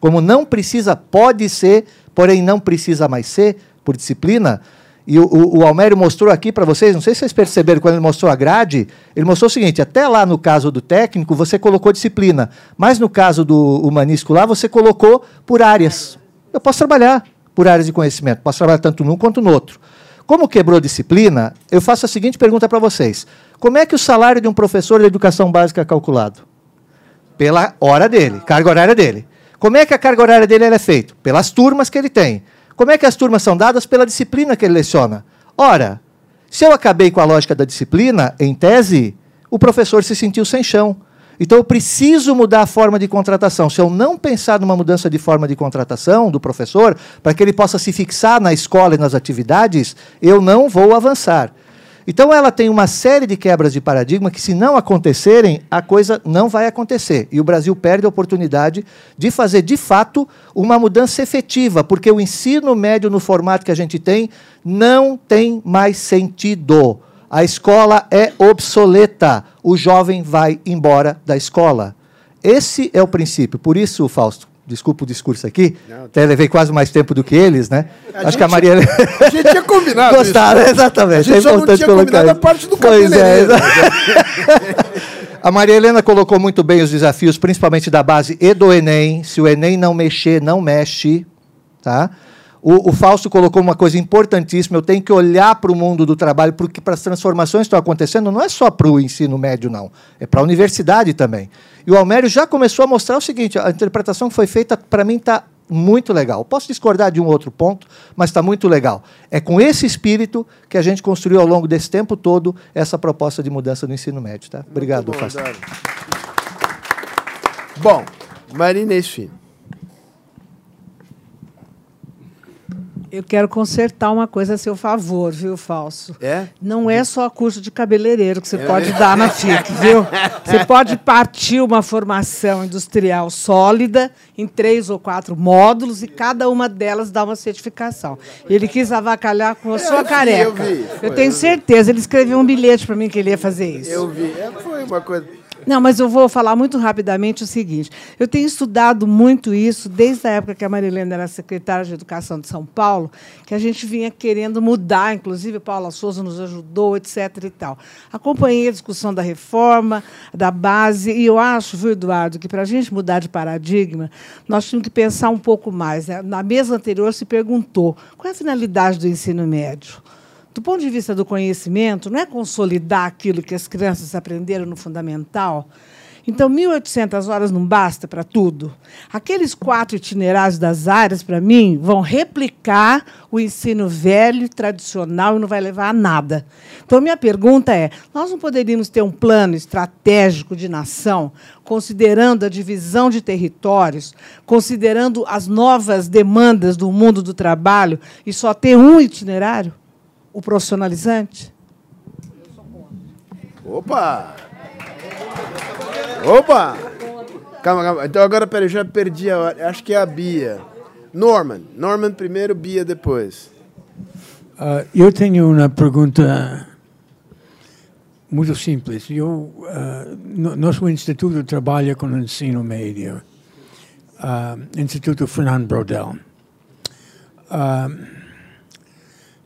como não precisa, pode ser, porém não precisa mais ser por disciplina, e o, o, o Almério mostrou aqui para vocês, não sei se vocês perceberam quando ele mostrou a grade, ele mostrou o seguinte: até lá no caso do técnico, você colocou disciplina, mas no caso do humanístico lá, você colocou por áreas. Eu posso trabalhar por áreas de conhecimento, posso trabalhar tanto num quanto no outro. Como quebrou disciplina, eu faço a seguinte pergunta para vocês: como é que o salário de um professor de educação básica é calculado? Pela hora dele, carga horária dele. Como é que a carga horária dele é feita? Pelas turmas que ele tem. Como é que as turmas são dadas? Pela disciplina que ele leciona. Ora, se eu acabei com a lógica da disciplina, em tese, o professor se sentiu sem chão. Então eu preciso mudar a forma de contratação. Se eu não pensar numa mudança de forma de contratação do professor, para que ele possa se fixar na escola e nas atividades, eu não vou avançar. Então ela tem uma série de quebras de paradigma que, se não acontecerem, a coisa não vai acontecer. E o Brasil perde a oportunidade de fazer, de fato, uma mudança efetiva, porque o ensino médio no formato que a gente tem não tem mais sentido. A escola é obsoleta. O jovem vai embora da escola. Esse é o princípio. Por isso, Fausto, desculpa o discurso aqui, Não, até levei quase mais tempo do que eles, né? A Acho gente, que a Maria... A gente tinha combinado Gostaram, isso. exatamente. A gente é só não tinha combinado isso. a parte do pois é, A Maria Helena colocou muito bem os desafios, principalmente da base e do Enem. Se o Enem não mexer, não mexe, tá? O, o Fausto colocou uma coisa importantíssima: eu tenho que olhar para o mundo do trabalho, porque para as transformações que estão acontecendo, não é só para o ensino médio, não, é para a universidade também. E o Almério já começou a mostrar o seguinte: a interpretação que foi feita, para mim, está muito legal. Posso discordar de um outro ponto, mas está muito legal. É com esse espírito que a gente construiu ao longo desse tempo todo essa proposta de mudança do ensino médio. Tá? Obrigado, Fausto. Bom, Marina Filho. Eu quero consertar uma coisa a seu favor, viu, Falso? É? Não é só curso de cabeleireiro que você é. pode dar na FIC, viu? Você pode partir uma formação industrial sólida em três ou quatro módulos e cada uma delas dá uma certificação. Ele quis avacalhar com a sua eu careca. Vi, eu, vi. eu tenho certeza. Ele escreveu um bilhete para mim que ele ia fazer isso. Eu vi. É, foi uma coisa. Não, mas eu vou falar muito rapidamente o seguinte. Eu tenho estudado muito isso desde a época que a Marilena era secretária de Educação de São Paulo, que a gente vinha querendo mudar, inclusive Paula Souza nos ajudou, etc. e tal. Acompanhei a discussão da reforma, da base, e eu acho, viu, Eduardo, que para a gente mudar de paradigma, nós tínhamos que pensar um pouco mais. Né? Na mesa anterior se perguntou qual é a finalidade do ensino médio do ponto de vista do conhecimento, não é consolidar aquilo que as crianças aprenderam no fundamental. Então, 1.800 horas não basta para tudo. Aqueles quatro itinerários das áreas, para mim, vão replicar o ensino velho, tradicional, e não vai levar a nada. Então, minha pergunta é: nós não poderíamos ter um plano estratégico de nação, considerando a divisão de territórios, considerando as novas demandas do mundo do trabalho, e só ter um itinerário? O profissionalizante? Opa! Opa! Calma, calma. Então agora, peraí, já perdi a hora. Acho que é a Bia. Norman. Norman primeiro, Bia depois. Uh, eu tenho uma pergunta muito simples. Eu, uh, no, nosso instituto trabalha com o ensino médio, uh, Instituto Fernando Brodel.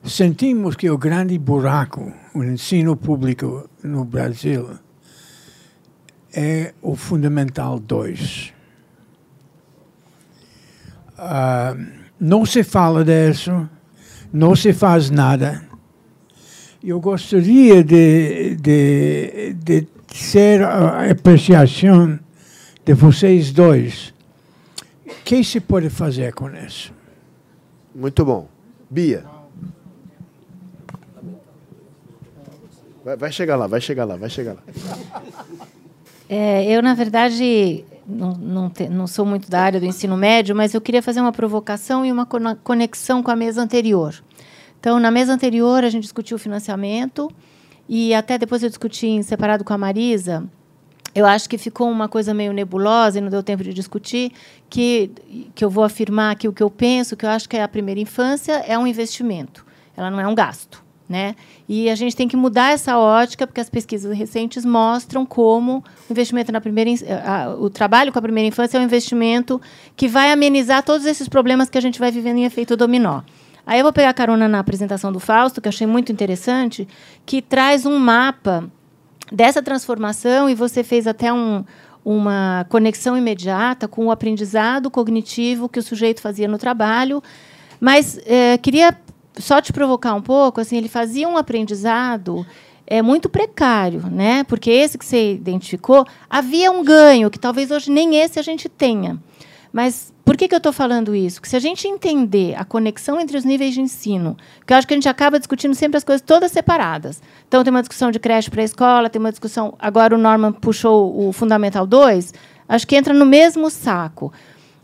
Sentimos que o grande buraco no ensino público no Brasil é o Fundamental 2. Uh, não se fala disso, não se faz nada. Eu gostaria de, de, de ser a apreciação de vocês dois. O que se pode fazer com isso? Muito bom. Bia. Vai, vai chegar lá, vai chegar lá, vai chegar lá. É, eu, na verdade, não, não, te, não, sou muito da área do ensino médio, mas eu queria fazer uma provocação e uma conexão com a mesa anterior. Então, na mesa anterior, a gente discutiu o financiamento e até depois eu discuti em separado com a Marisa. Eu acho que ficou uma coisa meio nebulosa e não deu tempo de discutir, que, que eu vou afirmar aqui o que eu penso, que eu acho que a primeira infância é um investimento, ela não é um gasto. Né? E a gente tem que mudar essa ótica, porque as pesquisas recentes mostram como o investimento na primeira, o trabalho com a primeira infância é um investimento que vai amenizar todos esses problemas que a gente vai vivendo em efeito dominó. Aí eu vou pegar carona na apresentação do Fausto, que achei muito interessante, que traz um mapa dessa transformação e você fez até um, uma conexão imediata com o aprendizado cognitivo que o sujeito fazia no trabalho. Mas é, queria só te provocar um pouco, assim, ele fazia um aprendizado é muito precário, né? Porque esse que você identificou, havia um ganho que talvez hoje nem esse a gente tenha. Mas por que, que eu estou falando isso? Porque se a gente entender a conexão entre os níveis de ensino, que eu acho que a gente acaba discutindo sempre as coisas todas separadas. Então, tem uma discussão de creche para a escola, tem uma discussão. Agora, o Norman puxou o Fundamental 2, acho que entra no mesmo saco.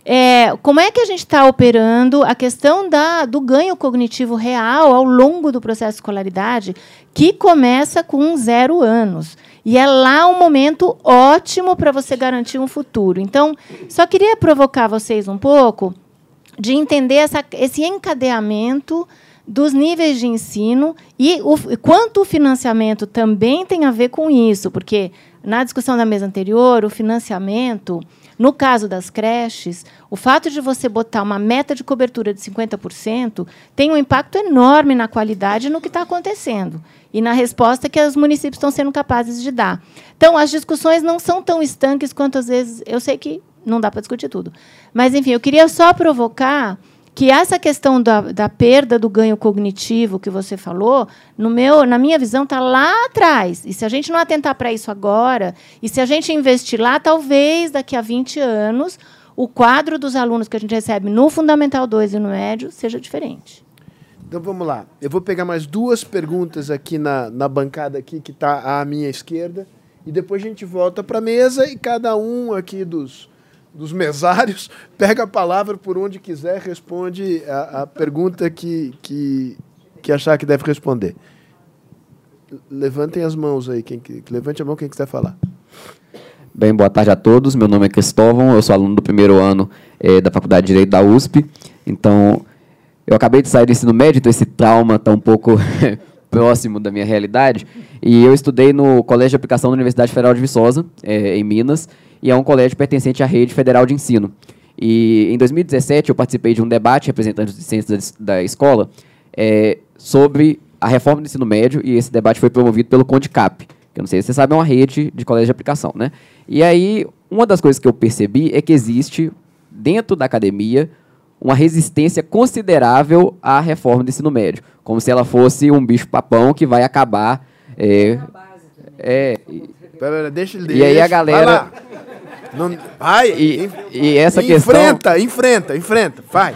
É, como é que a gente está operando a questão da, do ganho cognitivo real ao longo do processo de escolaridade, que começa com zero anos. E é lá um momento ótimo para você garantir um futuro. Então, só queria provocar vocês um pouco de entender essa, esse encadeamento dos níveis de ensino e o, quanto o financiamento também tem a ver com isso, porque na discussão da mesa anterior, o financiamento no caso das creches, o fato de você botar uma meta de cobertura de 50% tem um impacto enorme na qualidade no que está acontecendo e na resposta que os municípios estão sendo capazes de dar. Então, as discussões não são tão estanques quanto às vezes. Eu sei que não dá para discutir tudo. Mas, enfim, eu queria só provocar que essa questão da, da, perda do ganho cognitivo que você falou, no meu, na minha visão, está lá atrás. E se a gente não atentar para isso agora, e se a gente investir lá, talvez daqui a 20 anos, o quadro dos alunos que a gente recebe no Fundamental 2 e no médio seja diferente. Então vamos lá. Eu vou pegar mais duas perguntas aqui na, na bancada aqui que está à minha esquerda e depois a gente volta para a mesa e cada um aqui dos dos mesários, pega a palavra por onde quiser, responde a, a pergunta que, que, que achar que deve responder. Levantem as mãos aí, quem, levante a mão quem quiser falar. Bem, boa tarde a todos. Meu nome é Cristóvão, eu sou aluno do primeiro ano é, da Faculdade de Direito da USP. Então, eu acabei de sair do ensino médio, então esse trauma está um pouco próximo da minha realidade. E eu estudei no Colégio de Aplicação da Universidade Federal de Viçosa, é, em Minas e é um colégio pertencente à rede federal de ensino. E em 2017 eu participei de um debate representante dos discentes da, da escola é, sobre a reforma do ensino médio e esse debate foi promovido pelo CONDICAP, que eu não sei se você sabe, é uma rede de colégio de aplicação, né? E aí, uma das coisas que eu percebi é que existe, dentro da academia, uma resistência considerável à reforma do ensino médio, como se ela fosse um bicho-papão que vai acabar... É, É. Pera, deixa ele E aí a galera-. Não, vai. E- e essa enfrenta, enfrenta, enfrenta. Vai.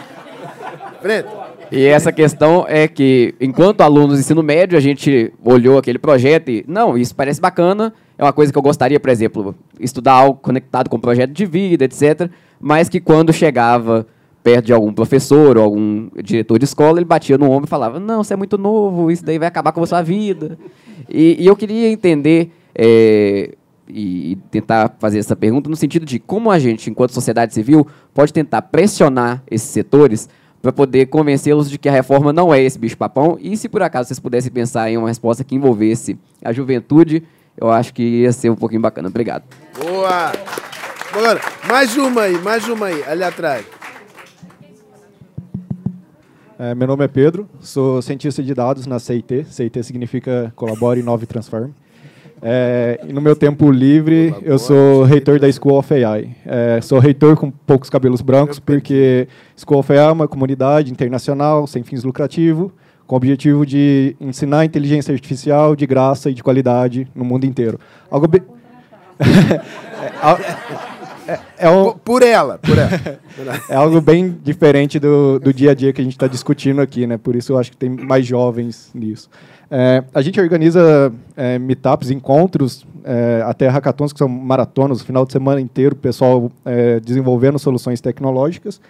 Enfrenta. E essa questão é que, enquanto alunos do ensino médio, a gente olhou aquele projeto e, não, isso parece bacana, é uma coisa que eu gostaria, por exemplo, estudar algo conectado com o projeto de vida, etc. Mas que quando chegava perto de algum professor ou algum diretor de escola, ele batia no ombro e falava, não, você é muito novo, isso daí vai acabar com a sua vida. E, e eu queria entender é, e, e tentar fazer essa pergunta no sentido de como a gente, enquanto sociedade civil, pode tentar pressionar esses setores para poder convencê-los de que a reforma não é esse bicho-papão. E se por acaso vocês pudessem pensar em uma resposta que envolvesse a juventude, eu acho que ia ser um pouquinho bacana. Obrigado. Boa. Agora, mais uma aí, mais uma aí, ali atrás. É, meu nome é Pedro, sou cientista de dados na CIT. CIT significa Colabore, Inove e Transforme. É, no meu tempo livre, eu sou reitor da School of AI. É, sou reitor com poucos cabelos brancos, porque School of AI é uma comunidade internacional, sem fins lucrativos, com o objetivo de ensinar inteligência artificial de graça e de qualidade no mundo inteiro. Algo bem... é, é um... Por ela, por ela. é algo bem diferente do, do dia a dia que a gente está discutindo aqui, né? Por isso eu acho que tem mais jovens nisso. É, a gente organiza é, meetups, encontros, é, até hackathons, que são maratonas, final de semana inteiro, o pessoal é, desenvolvendo soluções tecnológicas.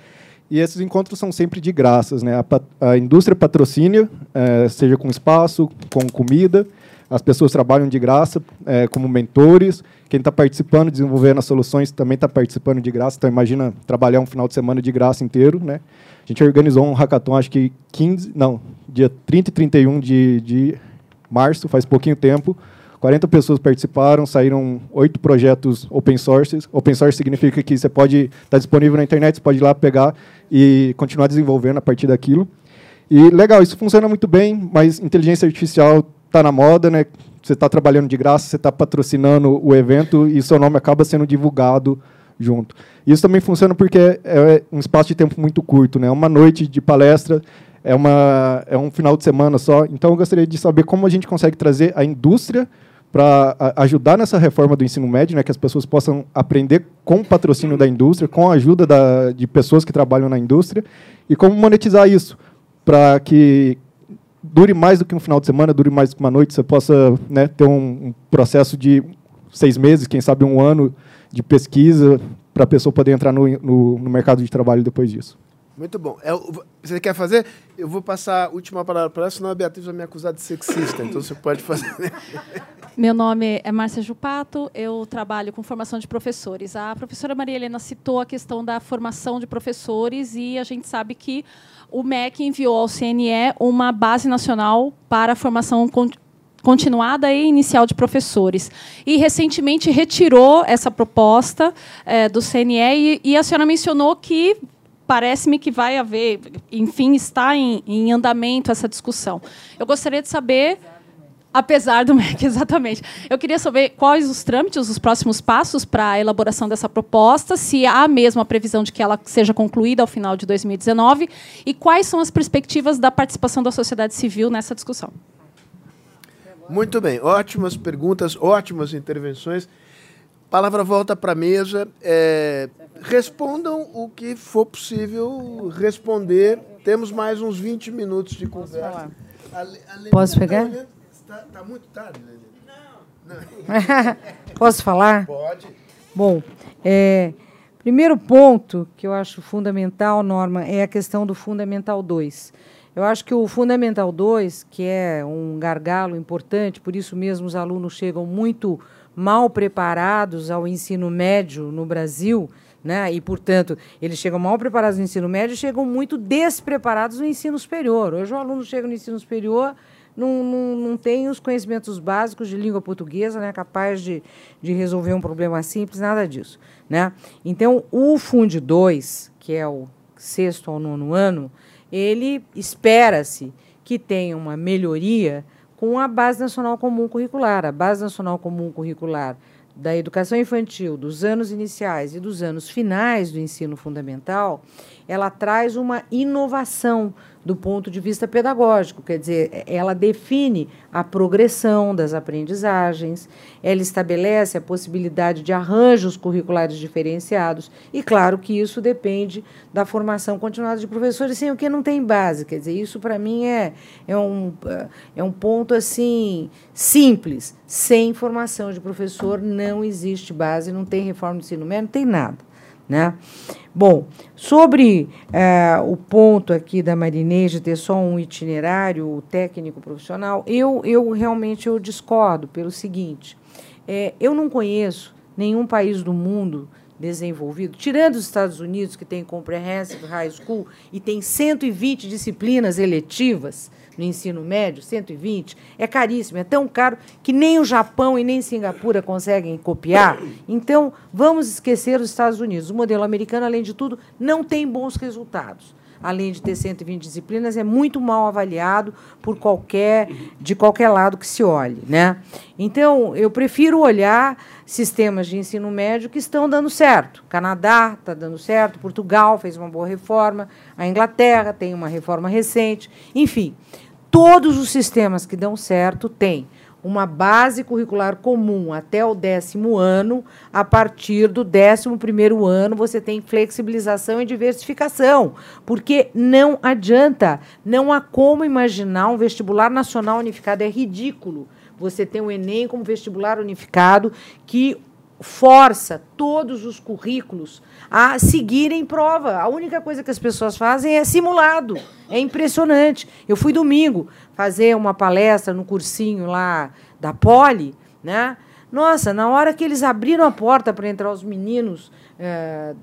E esses encontros são sempre de graças. Né? A, a indústria patrocina, é, seja com espaço, com comida. As pessoas trabalham de graça é, como mentores. Quem está participando, desenvolvendo as soluções, também está participando de graça. Então, imagina trabalhar um final de semana de graça inteiro. Né? A gente organizou um hackathon, acho que 15, não, dia 30 e 31 de, de março, faz pouquinho tempo. 40 pessoas participaram, saíram oito projetos open source. Open source significa que você pode estar disponível na internet, você pode ir lá pegar e continuar desenvolvendo a partir daquilo. E legal, isso funciona muito bem, mas inteligência artificial está na moda, né? Você está trabalhando de graça, você está patrocinando o evento e seu nome acaba sendo divulgado junto. Isso também funciona porque é um espaço de tempo muito curto, né? Uma noite de palestra é, uma, é um final de semana só. Então, eu gostaria de saber como a gente consegue trazer a indústria para ajudar nessa reforma do ensino médio, né, que as pessoas possam aprender com o patrocínio da indústria, com a ajuda da, de pessoas que trabalham na indústria, e como monetizar isso, para que dure mais do que um final de semana, dure mais do que uma noite, você possa né, ter um, um processo de seis meses, quem sabe um ano de pesquisa, para a pessoa poder entrar no, no, no mercado de trabalho depois disso. Muito bom. É, você quer fazer? Eu vou passar a última palavra para ela, senão a Beatriz vai me acusar de sexista. Então você pode fazer. Meu nome é Márcia Jupato, eu trabalho com formação de professores. A professora Maria Helena citou a questão da formação de professores e a gente sabe que o MEC enviou ao CNE uma base nacional para a formação continuada e inicial de professores. E recentemente retirou essa proposta eh, do CNE e, e a senhora mencionou que parece-me que vai haver, enfim, está em, em andamento essa discussão. Eu gostaria de saber Apesar do MEC, exatamente. Eu queria saber quais os trâmites, os próximos passos para a elaboração dessa proposta, se há mesmo a previsão de que ela seja concluída ao final de 2019 e quais são as perspectivas da participação da sociedade civil nessa discussão. Muito bem, ótimas perguntas, ótimas intervenções. Palavra volta para a mesa. É, respondam o que for possível responder. Temos mais uns 20 minutos de conversa. Lenina Posso tá pegar? Está tá muito tarde, Lenina. Posso falar? Pode. Bom, é, primeiro ponto que eu acho fundamental, Norma, é a questão do Fundamental 2. Eu acho que o Fundamental 2, que é um gargalo importante, por isso mesmo os alunos chegam muito mal preparados ao ensino médio no Brasil, né? e, portanto, eles chegam mal preparados no ensino médio e chegam muito despreparados no ensino superior. Hoje o aluno chega no ensino superior não, não, não tem os conhecimentos básicos de língua portuguesa, né, capaz de, de resolver um problema simples, nada disso. Né? Então, o Fund 2, que é o sexto ao nono ano, ele espera-se que tenha uma melhoria com a Base Nacional Comum Curricular. A Base Nacional Comum Curricular da educação infantil, dos anos iniciais e dos anos finais do ensino fundamental, ela traz uma inovação do ponto de vista pedagógico, quer dizer, ela define a progressão das aprendizagens, ela estabelece a possibilidade de arranjos curriculares diferenciados, e claro que isso depende da formação continuada de professores, sem o que não tem base, quer dizer, isso para mim é, é, um, é um ponto assim simples, sem formação de professor não existe base, não tem reforma do ensino médio, não tem nada. Né? Bom, sobre é, o ponto aqui da Marineja ter só um itinerário técnico profissional, eu, eu realmente eu discordo pelo seguinte: é, eu não conheço nenhum país do mundo desenvolvido, tirando os Estados Unidos, que tem Comprehensive High School e tem 120 disciplinas eletivas, no ensino médio, 120, é caríssimo, é tão caro que nem o Japão e nem Singapura conseguem copiar. Então, vamos esquecer os Estados Unidos. O modelo americano, além de tudo, não tem bons resultados além de ter 120 disciplinas, é muito mal avaliado por qualquer de qualquer lado que se olhe, né? Então, eu prefiro olhar sistemas de ensino médio que estão dando certo. Canadá está dando certo, Portugal fez uma boa reforma, a Inglaterra tem uma reforma recente, enfim. Todos os sistemas que dão certo têm uma base curricular comum até o décimo ano. A partir do décimo primeiro ano, você tem flexibilização e diversificação, porque não adianta, não há como imaginar um vestibular nacional unificado, é ridículo. Você tem o Enem como vestibular unificado que força todos os currículos a seguirem prova. A única coisa que as pessoas fazem é simulado. É impressionante. Eu fui domingo fazer uma palestra no cursinho lá da Poli, né? Nossa, na hora que eles abriram a porta para entrar os meninos é,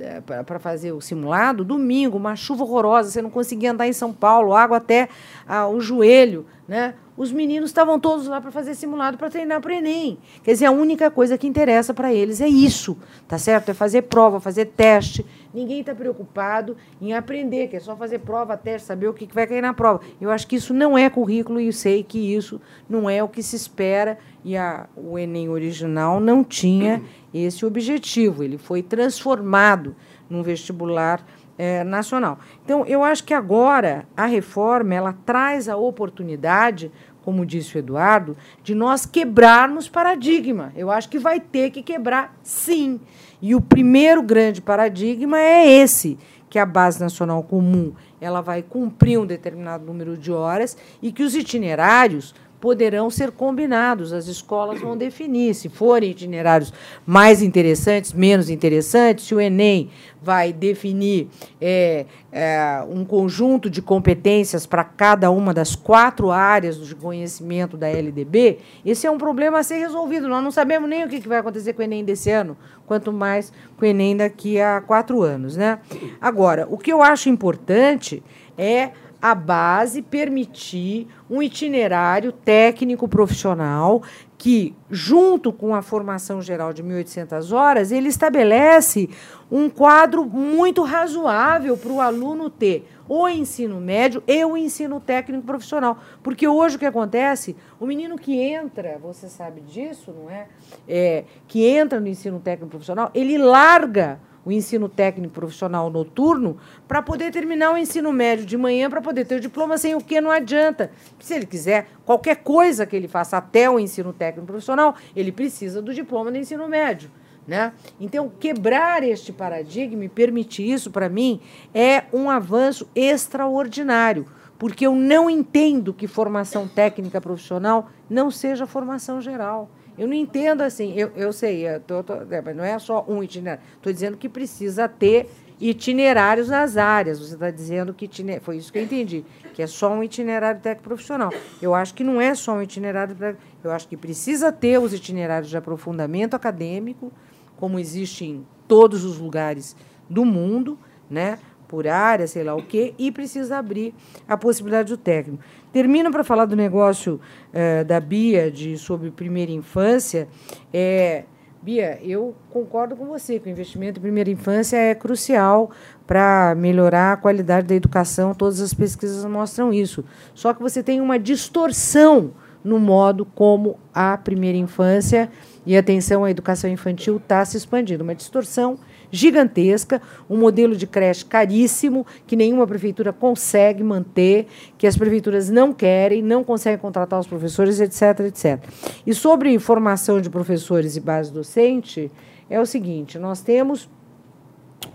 para fazer o simulado, domingo, uma chuva horrorosa, você não conseguia andar em São Paulo, água até ah, o joelho, né? Os meninos estavam todos lá para fazer simulado para treinar para o Enem. Quer dizer, a única coisa que interessa para eles é isso, tá certo? É fazer prova, fazer teste. Ninguém está preocupado em aprender, que é só fazer prova, teste, saber o que vai cair na prova. Eu acho que isso não é currículo e eu sei que isso não é o que se espera. E a, o Enem original não tinha esse objetivo. Ele foi transformado num vestibular é, nacional. Então, eu acho que agora a reforma ela traz a oportunidade, como disse o Eduardo, de nós quebrarmos paradigma. Eu acho que vai ter que quebrar, sim. E o primeiro grande paradigma é esse, que a base nacional comum ela vai cumprir um determinado número de horas e que os itinerários poderão ser combinados. As escolas vão definir se forem itinerários mais interessantes, menos interessantes. Se o Enem vai definir é, é, um conjunto de competências para cada uma das quatro áreas de conhecimento da LDB, esse é um problema a ser resolvido. Nós não sabemos nem o que vai acontecer com o Enem desse ano, quanto mais com o Enem daqui a quatro anos. Né? Agora, o que eu acho importante é a base permitir um itinerário técnico profissional que, junto com a formação geral de 1.800 horas, ele estabelece um quadro muito razoável para o aluno ter o ensino médio e o ensino técnico profissional. Porque hoje o que acontece, o menino que entra, você sabe disso, não é? é que entra no ensino técnico profissional, ele larga o ensino técnico profissional noturno para poder terminar o ensino médio de manhã para poder ter o diploma, sem o que não adianta. Se ele quiser qualquer coisa que ele faça até o ensino técnico profissional, ele precisa do diploma do ensino médio. Né? Então, quebrar este paradigma e permitir isso, para mim, é um avanço extraordinário, porque eu não entendo que formação técnica profissional não seja formação geral. Eu não entendo assim, eu, eu sei, eu tô, tô, é, não é só um itinerário. Estou dizendo que precisa ter itinerários nas áreas. Você está dizendo que itiner... foi isso que eu entendi, que é só um itinerário técnico profissional. Eu acho que não é só um itinerário, eu acho que precisa ter os itinerários de aprofundamento acadêmico, como existe em todos os lugares do mundo, né? Por área, sei lá o quê, e precisa abrir a possibilidade do técnico. Termino para falar do negócio eh, da Bia de sobre primeira infância. É, Bia, eu concordo com você que o investimento em primeira infância é crucial para melhorar a qualidade da educação. Todas as pesquisas mostram isso. Só que você tem uma distorção no modo como a primeira infância e atenção à educação infantil está se expandindo. Uma distorção gigantesca, um modelo de creche caríssimo, que nenhuma prefeitura consegue manter, que as prefeituras não querem, não conseguem contratar os professores, etc, etc. E sobre formação de professores e base docente, é o seguinte: nós temos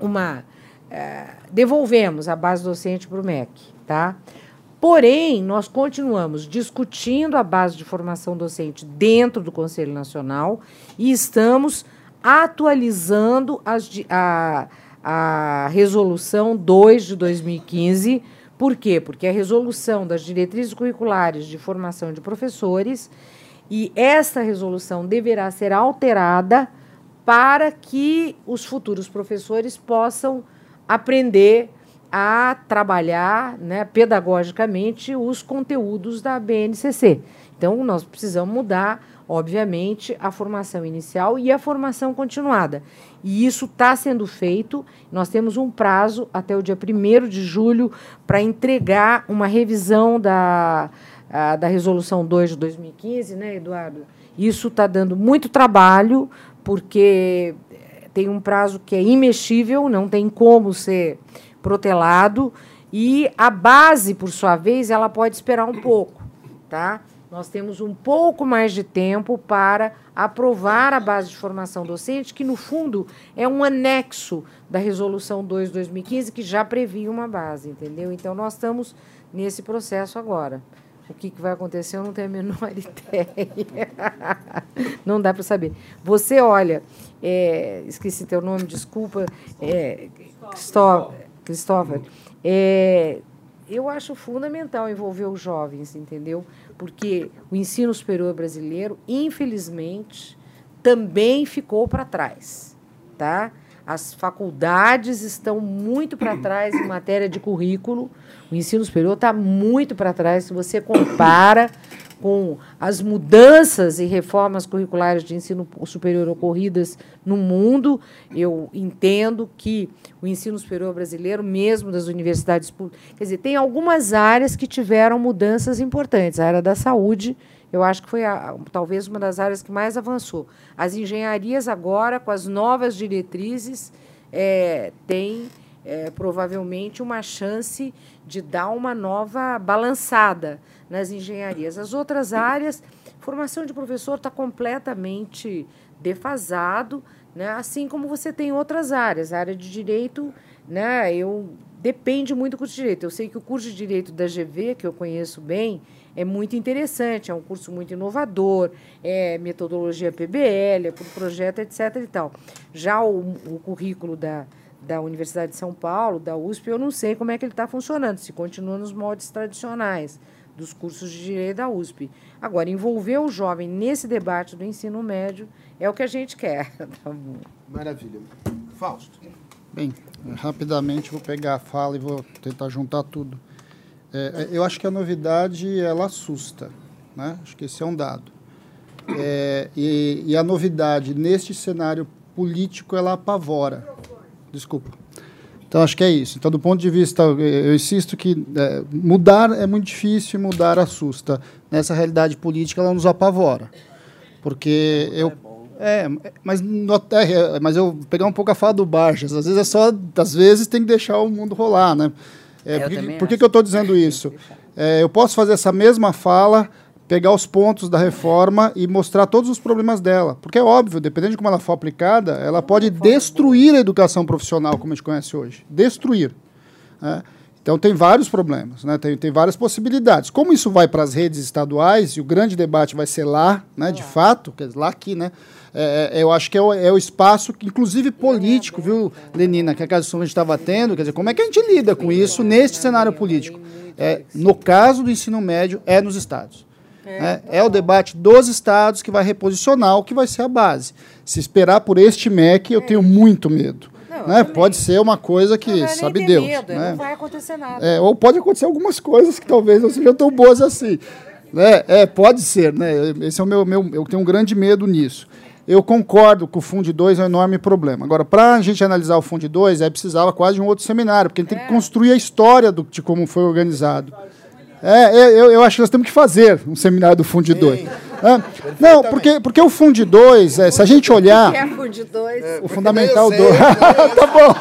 uma. É, devolvemos a base docente para o MEC, tá? Porém, nós continuamos discutindo a base de formação docente dentro do Conselho Nacional e estamos atualizando as, a, a resolução 2 de 2015. Por quê? Porque a resolução das diretrizes curriculares de formação de professores e essa resolução deverá ser alterada para que os futuros professores possam aprender a trabalhar né, pedagogicamente os conteúdos da BNCC. Então, nós precisamos mudar, obviamente, a formação inicial e a formação continuada. E isso está sendo feito. Nós temos um prazo até o dia 1 de julho para entregar uma revisão da, a, da Resolução 2 de 2015, né, Eduardo? Isso está dando muito trabalho, porque tem um prazo que é imexível, não tem como ser protelado e a base, por sua vez, ela pode esperar um pouco, tá? Nós temos um pouco mais de tempo para aprovar a base de formação docente, que no fundo é um anexo da resolução 2 de 2015 que já previa uma base, entendeu? Então nós estamos nesse processo agora. O que, que vai acontecer, eu não tenho a menor ideia. não dá para saber. Você olha, é, esqueci teu nome, desculpa, é, Cristóvão. Cristóvão, é, eu acho fundamental envolver os jovens, entendeu? Porque o ensino superior brasileiro, infelizmente, também ficou para trás, tá? As faculdades estão muito para trás em matéria de currículo. O ensino superior está muito para trás se você compara com as mudanças e reformas curriculares de ensino superior ocorridas no mundo. Eu entendo que o ensino superior brasileiro, mesmo das universidades públicas, quer dizer, tem algumas áreas que tiveram mudanças importantes. A área da saúde, eu acho que foi a, talvez uma das áreas que mais avançou. As engenharias agora, com as novas diretrizes, é, têm é, provavelmente uma chance de dar uma nova balançada nas engenharias. As outras áreas, formação de professor está completamente defasado, né? assim como você tem outras áreas. A área de direito, né? eu depende muito do curso de direito. Eu sei que o curso de direito da GV, que eu conheço bem, é muito interessante, é um curso muito inovador, é metodologia PBL, é por projeto, etc. E tal. Já o, o currículo da, da Universidade de São Paulo, da USP, eu não sei como é que ele está funcionando, se continua nos moldes tradicionais dos cursos de direito da USP. Agora, envolver o jovem nesse debate do ensino médio é o que a gente quer. Tá Maravilha. Fausto. Bem, rapidamente vou pegar a fala e vou tentar juntar tudo. É, é, eu acho que a novidade ela assusta, né? Acho que esse é um dado. É, e, e a novidade neste cenário político ela apavora. Desculpa. Então, acho que é isso. Então, do ponto de vista, eu insisto que é, mudar é muito difícil, mudar assusta. Nessa realidade política, ela nos apavora. Porque eu. É, mas, é, mas eu pegar um pouco a fala do Barjas, às vezes é só, às vezes tem que deixar o mundo rolar, né? É, por que, por que eu estou dizendo isso? É, eu posso fazer essa mesma fala pegar os pontos da reforma e mostrar todos os problemas dela. Porque é óbvio, dependendo de como ela for aplicada, ela pode destruir a educação profissional, como a gente conhece hoje. Destruir. Né? Então, tem vários problemas, né? tem, tem várias possibilidades. Como isso vai para as redes estaduais, e o grande debate vai ser lá, né, de fato, quer dizer, lá aqui, né? É, é, eu acho que é o, é o espaço, inclusive político, viu, Lenina, que a casa que a gente estava tendo, quer dizer, como é que a gente lida com isso neste cenário político? É, no caso do ensino médio, é nos estados. É, né? é o debate dos estados que vai reposicionar o que vai ser a base. Se esperar por este MEC, eu tenho muito medo. Não, né? Pode ser uma coisa que sabe Deus. Medo, né? Não vai acontecer nada. É, ou pode acontecer algumas coisas que talvez não sejam tão boas assim. Né? É, pode ser. Né? Esse é o meu, meu. Eu tenho um grande medo nisso. Eu concordo que o Fundo 2 é um enorme problema. Agora, para a gente analisar o Fundo 2, é precisava quase de um outro seminário, porque a gente tem que é. construir a história do, de como foi organizado. É, é, eu, eu acho que nós temos que fazer um seminário do Fundo 2. É. Não, porque, porque o Fundo 2, é, se a gente olhar. é Fundo 2? o Fundamental 2. tá bom.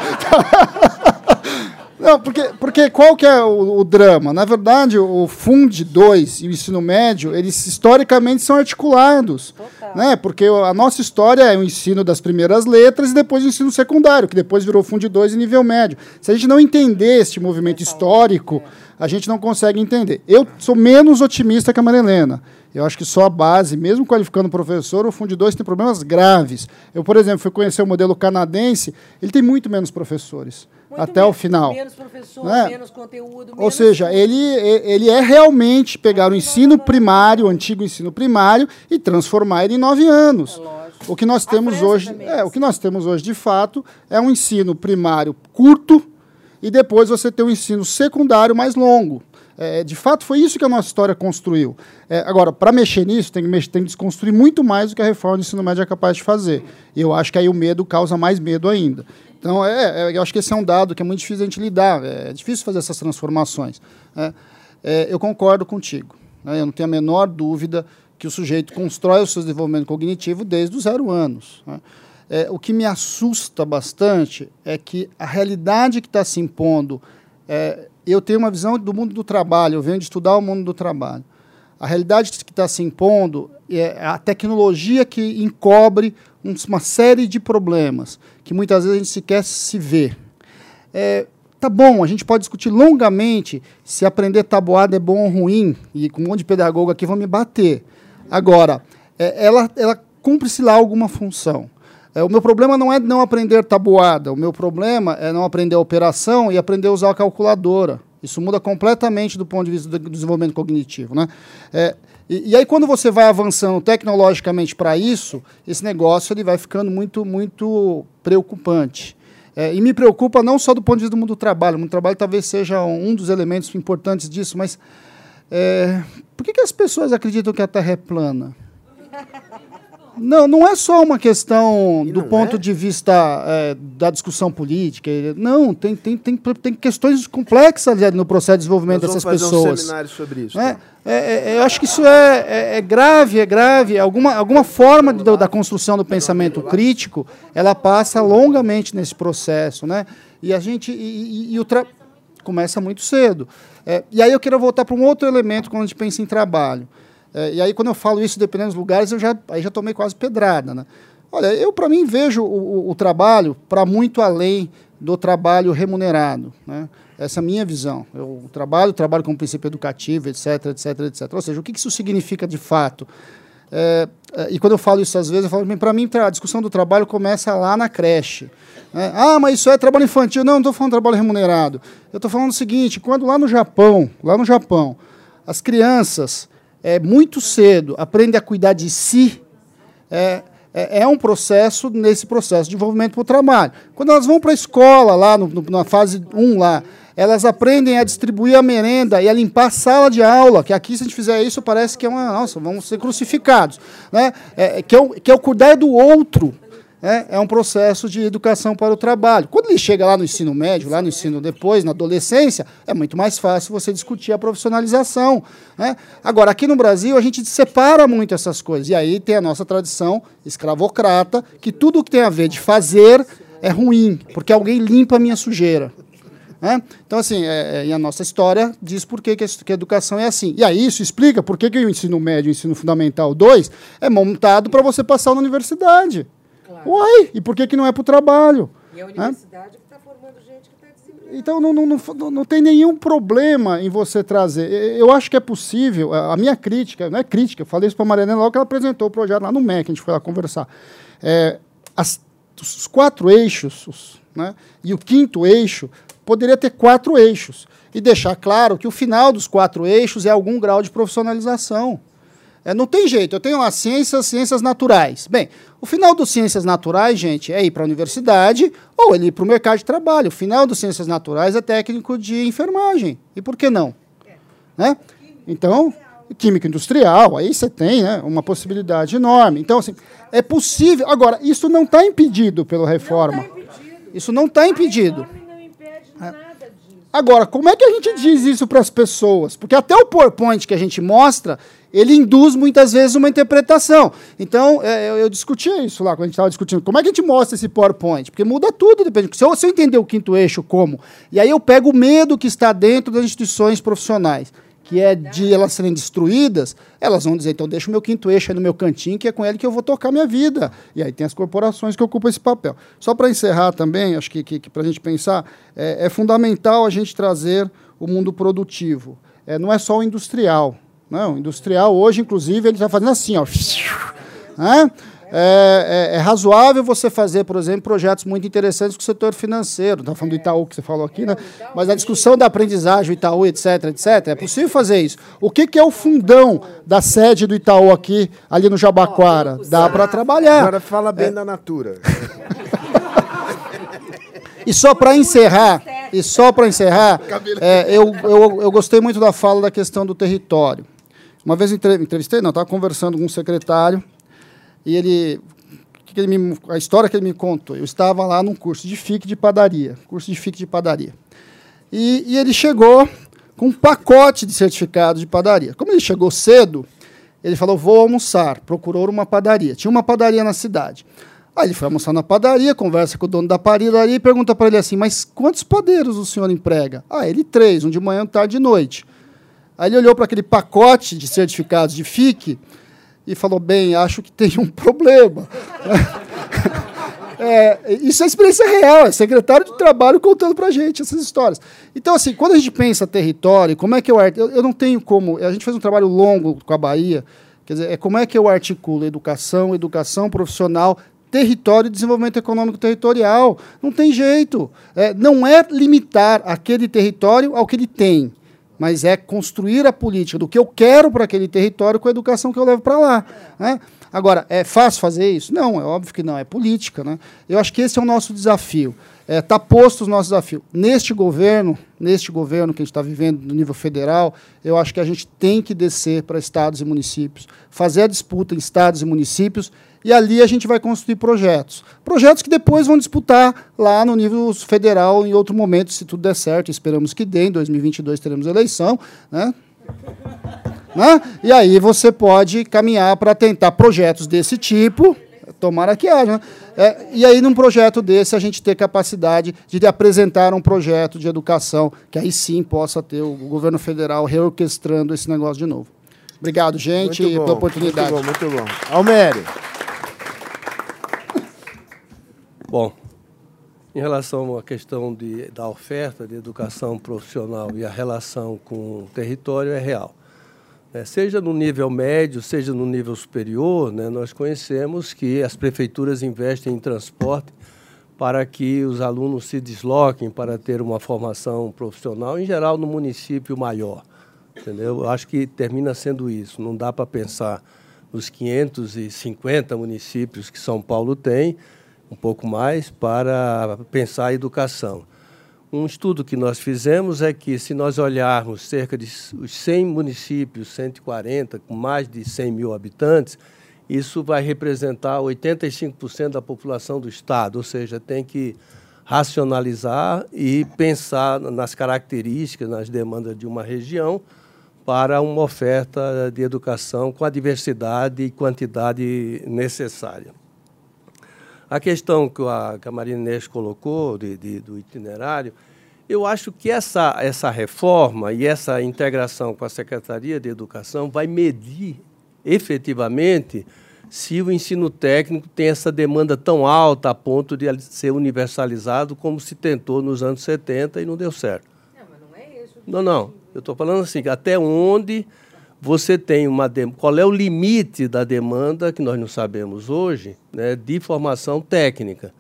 Não, porque, porque qual que é o, o drama? Na verdade, o Fund 2 e o ensino médio, eles historicamente são articulados. Né? Porque a nossa história é o ensino das primeiras letras e depois o ensino secundário, que depois virou Fund 2 e nível médio. Se a gente não entender este movimento histórico, a gente não consegue entender. Eu sou menos otimista que a Maria Helena. Eu acho que só a base, mesmo qualificando professor, o Fundo 2 tem problemas graves. Eu, por exemplo, fui conhecer o modelo canadense, ele tem muito menos professores. Muito até menos, o final. Menos professor, Né? menos conteúdo. Ou seja, ele, ele é realmente pegar o ensino primário, o antigo ensino primário, e transformar ele em nove anos. O que nós temos hoje, é, o que nós temos hoje de fato é um ensino primário curto e depois você tem um ensino secundário mais longo. É, de fato, foi isso que a nossa história construiu. É, agora, para mexer nisso, tem que, mexer, tem que desconstruir muito mais do que a reforma do ensino médio é capaz de fazer. E eu acho que aí o medo causa mais medo ainda. Então, é, é, eu acho que esse é um dado que é muito difícil a gente lidar. É difícil fazer essas transformações. né? É, eu concordo contigo. né? Eu não tenho a menor dúvida que o sujeito constrói o seu desenvolvimento cognitivo desde os zero anos. né? É, o que me assusta bastante é que a realidade que está se impondo. é, eu tenho uma visão do mundo do trabalho, eu venho de estudar o mundo do trabalho. A realidade que está se impondo é a tecnologia que encobre uma série de problemas que muitas vezes a gente sequer se vê. É, tá bom, a gente pode discutir longamente se aprender tabuada é bom ou ruim, e com um monte de pedagogo aqui vão me bater. Agora, é, ela, ela cumpre-se lá alguma função. É, o meu problema não é não aprender tabuada, o meu problema é não aprender a operação e aprender a usar a calculadora. Isso muda completamente do ponto de vista do desenvolvimento cognitivo. Né? É, e, e aí, quando você vai avançando tecnologicamente para isso, esse negócio ele vai ficando muito, muito preocupante. É, e me preocupa não só do ponto de vista do mundo do trabalho, o mundo do trabalho talvez seja um dos elementos importantes disso, mas é, por que, que as pessoas acreditam que a Terra é plana? Não, não é só uma questão do ponto de vista é, da discussão política. Não, tem, tem, tem, tem questões complexas no processo de desenvolvimento Nós vamos dessas fazer um pessoas. seminário sobre isso. É, é, é, eu acho que isso é, é- é grave, é grave. Alguma, alguma forma de- da construção do pensamento crítico, ela passa longamente nesse processo, né? E a gente e, e- e o tra... começa muito cedo. É, e aí eu quero voltar para um outro elemento quando a gente pensa em trabalho. É, e aí quando eu falo isso, dependendo dos lugares, eu já aí já tomei quase pedrada, né? Olha, eu para mim vejo o, o- trabalho para muito além do trabalho remunerado, né? Essa é a minha visão. Eu trabalho, trabalho com princípio educativo, etc, etc, etc. Ou seja, o que isso significa de fato? É, é, e quando eu falo isso às vezes, eu falo, para mim, a discussão do trabalho começa lá na creche. né? ah, mas isso é trabalho infantil. Não, não estou falando trabalho remunerado. Eu estou falando o seguinte: quando lá no Japão, lá no Japão, as crianças, é, muito cedo, aprendem a cuidar de si, é, é, é um processo nesse processo de desenvolvimento para o trabalho. Quando elas vão para a escola, lá no- no- na fase 1, lá, elas aprendem a distribuir a merenda e a limpar a sala de aula, que aqui, se a gente fizer isso, parece que é uma. Nossa, vamos ser crucificados. Né? É, que, é o, que é o cuidar do outro. Né? É um processo de educação para o trabalho. Quando ele chega lá no ensino médio, lá no ensino depois, na adolescência, é muito mais fácil você discutir a profissionalização. né? Agora, aqui no Brasil, a gente separa muito essas coisas. E aí tem a nossa tradição escravocrata, que tudo que tem a ver de fazer é ruim, porque alguém limpa a minha sujeira. né? Então, assim, é, é, e a nossa história diz por que, que, a, que a educação é assim. E aí isso explica por que, que o ensino médio, o ensino fundamental 2, é montado para você passar na universidade. Uai, e por que, que não é para o trabalho? E a né? universidade que está formando gente que está desempregada. Então não, não, não, não tem nenhum problema em você trazer. Eu acho que é possível. A a minha crítica, não é crítica, eu falei isso para a Mariana logo que ela apresentou o projeto lá no MEC, a gente foi lá conversar. É, as- os quatro eixos os, né, e o quinto eixo poderia ter quatro eixos e deixar claro que o final dos quatro eixos é algum grau de profissionalização. É, não tem jeito, eu tenho lá ciências, ciências naturais. Bem, o final dos ciências naturais, gente, é ir para a universidade ou ele ir para o mercado de trabalho. O final dos ciências naturais é técnico de enfermagem. E por que não? Né? Então, química industrial, aí você tem né, uma possibilidade enorme. Então, assim, é possível. Agora, isso não está impedido pela reforma. Isso não está impedido. É. Agora, como é que a gente diz isso para as pessoas? Porque até o PowerPoint que a gente mostra, ele induz muitas vezes uma interpretação. Então, é, eu, eu discutia isso lá quando a gente estava discutindo. Como é que a gente mostra esse PowerPoint? Porque muda tudo, depende. Se eu, se eu entender o quinto eixo como, e aí eu pego o medo que está dentro das instituições profissionais que é de elas serem destruídas, elas vão dizer, então deixa o meu quinto eixo aí no meu cantinho, que é com ele que eu vou tocar minha vida. E aí tem as corporações que ocupam esse papel. Só para encerrar também, acho que, que, que para a gente pensar, é, é, fundamental a gente trazer o mundo produtivo. É, não é só o industrial. Não, o industrial hoje, inclusive, ele está fazendo assim, ó. Né? É, é, é, razoável você fazer, por exemplo, projetos muito interessantes com o setor financeiro. Está falando do Itaú que você falou aqui, né? Mas a discussão da aprendizagem, o Itaú, etc, etc, é possível fazer isso. O que, que é o fundão da sede do Itaú aqui, ali no Jabaquara? Dá para trabalhar. Agora fala bem é. da Natura. E só para encerrar, e só para encerrar, é, eu, eu, eu gostei muito da fala da questão do território. Uma vez entrevistei, não, estava conversando com um secretário e ele, que ele me, a história que ele me contou, eu estava lá num curso de FIC de padaria, curso de FIC de padaria. E, e ele chegou com um pacote de certificado de padaria. Como ele chegou cedo, ele falou: vou almoçar. Procurou uma padaria. Tinha uma padaria na cidade. Aí ele foi almoçar na padaria, conversa com o dono da padaria e pergunta para ele assim: Mas quantos padeiros o senhor emprega? Ah, ele três, um de manhã, um tarde e noite. Aí ele olhou para aquele pacote de certificados de FIC e falou: bem, acho que tem um problema. É, isso é experiência real, é secretário de trabalho contando para a gente essas histórias. Então, assim, quando a gente pensa território, como é que eu, eu, eu não tenho como. A gente fez um trabalho longo com a Bahia, quer dizer, é como é que eu articulo educação, educação profissional, território e desenvolvimento econômico territorial. Não tem jeito. É, não é limitar aquele território ao que ele tem mas é construir a política do que eu quero para aquele território com a educação que eu levo para lá. Né? Agora, é fácil fazer isso? Não, é óbvio que não, é política. Né? Eu acho que esse é o nosso desafio. Está é, tá posto o nosso desafio. Neste governo, neste governo que a gente está vivendo no nível federal, eu acho que a gente tem que descer para estados e municípios, fazer a disputa em estados e municípios e ali a gente vai construir projetos. Projetos que depois vão disputar lá no nível federal em outro momento, se tudo der certo. Esperamos que dê. Em 2022 teremos eleição. Né? né? E aí você pode caminhar para tentar projetos desse tipo. Tomara que haja. Né? É, e aí, num projeto desse, a gente ter capacidade de apresentar um projeto de educação que aí sim possa ter o governo federal reorquestrando esse negócio de novo. Obrigado, gente, bom, pela oportunidade. Muito bom, muito bom. Almério. Bom, em relação à questão de, da oferta de educação profissional e a relação com o território, é real. É, seja no nível médio, seja no nível superior, né, nós conhecemos que as prefeituras investem em transporte para que os alunos se desloquem para ter uma formação profissional, em geral no município maior. Entendeu? Eu acho que termina sendo isso. Não dá para pensar nos 550 municípios que São Paulo tem, um pouco mais, para pensar a educação. Um estudo que nós fizemos é que, se nós olharmos cerca de os 100 municípios, 140, com mais de 100 mil habitantes, isso vai representar 85% da população do Estado, ou seja, tem que racionalizar e pensar nas características, nas demandas de uma região para uma oferta de educação com a diversidade e quantidade necessária. A questão que a, que a Marina Inês colocou de, de, do itinerário, eu acho que essa, essa reforma e essa integração com a Secretaria de Educação vai medir efetivamente se o ensino técnico tem essa demanda tão alta a ponto de ser universalizado como se tentou nos anos 70 e não deu certo. Não, mas não é isso. Não, não. Eu estou falando assim, até onde você tem uma qual é o limite da demanda que nós não sabemos hoje, né, de formação técnica.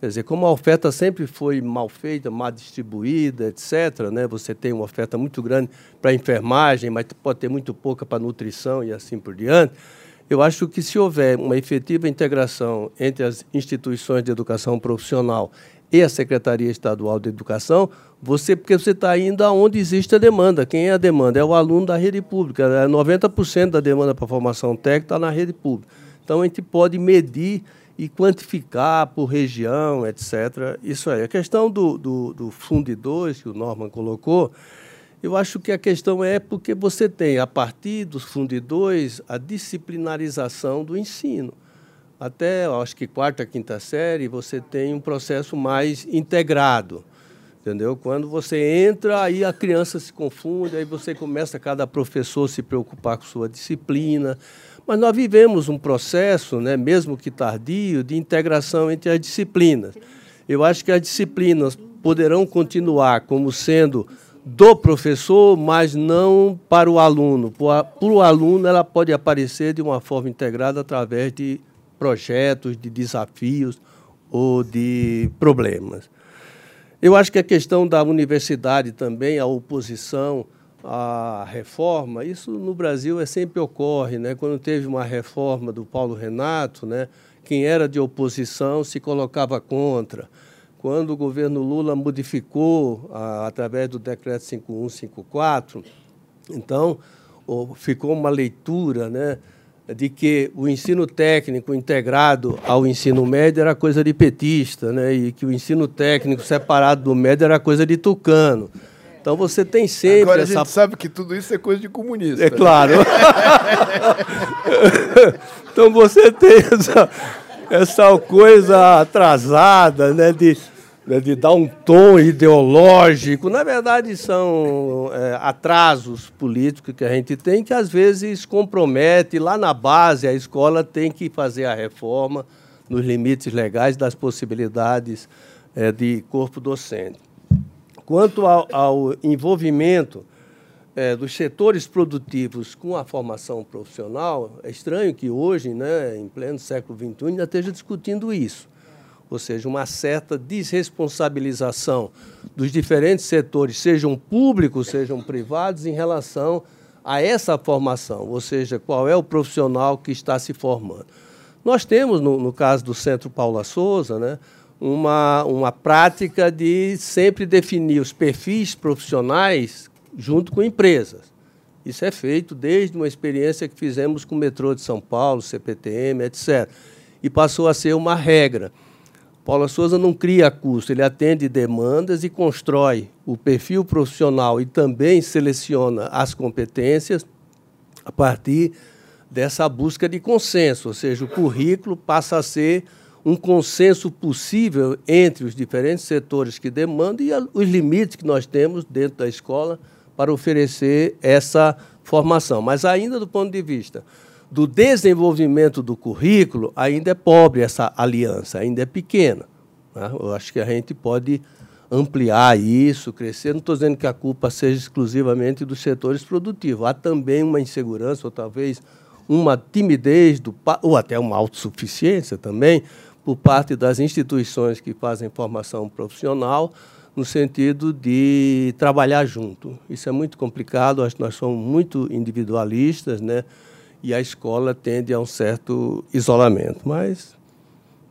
Quer dizer, como a oferta sempre foi mal feita, mal distribuída, etc., né, você tem uma oferta muito grande para enfermagem, mas pode ter muito pouca para nutrição e assim por diante. Eu acho que se houver uma efetiva integração entre as instituições de educação profissional e a Secretaria Estadual de Educação, você porque você está indo aonde existe a demanda. Quem é a demanda? É o aluno da rede pública. 90% é da demanda para formação técnica está na rede pública. Então, a gente pode medir e quantificar por região, etc. Isso aí. A questão do, do, do Fundo 2, que o Norman colocou, eu acho que a questão é porque você tem, a partir do Fundo 2, a disciplinarização do ensino. Até, acho que quarta, quinta série, você tem um processo mais integrado. Entendeu? Quando você entra, aí a criança se confunde, aí você começa cada professor se preocupar com sua disciplina. Mas nós vivemos um processo, né, mesmo que tardio, de integração entre as disciplinas. Eu acho que as disciplinas poderão continuar como sendo do professor, mas não para o aluno. Para o aluno, ela pode aparecer de uma forma integrada através de projetos, de desafios ou de problemas. Eu acho que a questão da universidade também, a oposição à reforma, isso no Brasil é sempre ocorre, né? Quando teve uma reforma do Paulo Renato, né? Quem era de oposição se colocava contra. Quando o governo Lula modificou através do decreto 5154, então ficou uma leitura, né? De que o ensino técnico integrado ao ensino médio era coisa de petista, né? e que o ensino técnico separado do médio era coisa de tucano. Então você tem sempre Agora essa... a gente sabe que tudo isso é coisa de comunista. É claro. então você tem essa, essa coisa atrasada né? de de dar um tom ideológico. Na verdade, são é, atrasos políticos que a gente tem que às vezes compromete. Lá na base, a escola tem que fazer a reforma nos limites legais das possibilidades é, de corpo docente. Quanto ao, ao envolvimento é, dos setores produtivos com a formação profissional, é estranho que hoje, né, em pleno século XXI, ainda esteja discutindo isso ou seja, uma certa desresponsabilização dos diferentes setores, sejam públicos, sejam privados, em relação a essa formação, ou seja, qual é o profissional que está se formando. Nós temos, no, no caso do Centro Paula Souza, né, uma, uma prática de sempre definir os perfis profissionais junto com empresas. Isso é feito desde uma experiência que fizemos com o metrô de São Paulo, CPTM, etc. E passou a ser uma regra. Paula Souza não cria custo, ele atende demandas e constrói o perfil profissional e também seleciona as competências a partir dessa busca de consenso, ou seja, o currículo passa a ser um consenso possível entre os diferentes setores que demandam e os limites que nós temos dentro da escola para oferecer essa formação. Mas ainda do ponto de vista do desenvolvimento do currículo, ainda é pobre essa aliança, ainda é pequena. Né? Eu acho que a gente pode ampliar isso, crescer. Não estou dizendo que a culpa seja exclusivamente dos setores produtivos. Há também uma insegurança, ou talvez uma timidez, do, ou até uma autossuficiência também, por parte das instituições que fazem formação profissional, no sentido de trabalhar junto. Isso é muito complicado, acho que nós somos muito individualistas, né? E a escola tende a um certo isolamento. Mas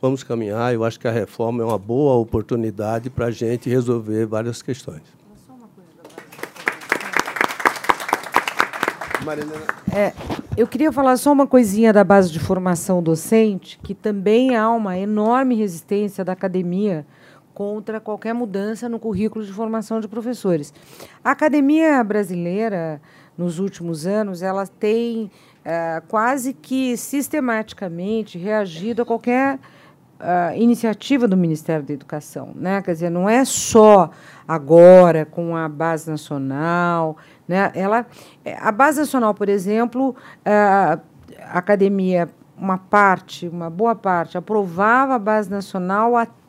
vamos caminhar, eu acho que a reforma é uma boa oportunidade para a gente resolver várias questões. É, eu queria falar só uma coisinha da base de formação docente, que também há uma enorme resistência da academia contra qualquer mudança no currículo de formação de professores. A academia brasileira, nos últimos anos, ela tem é, quase que sistematicamente reagido a qualquer uh, iniciativa do Ministério da Educação. Né? Quer dizer, não é só agora com a base nacional. Né? Ela, é, a base nacional, por exemplo, uh, a academia, uma parte, uma boa parte, aprovava a base nacional até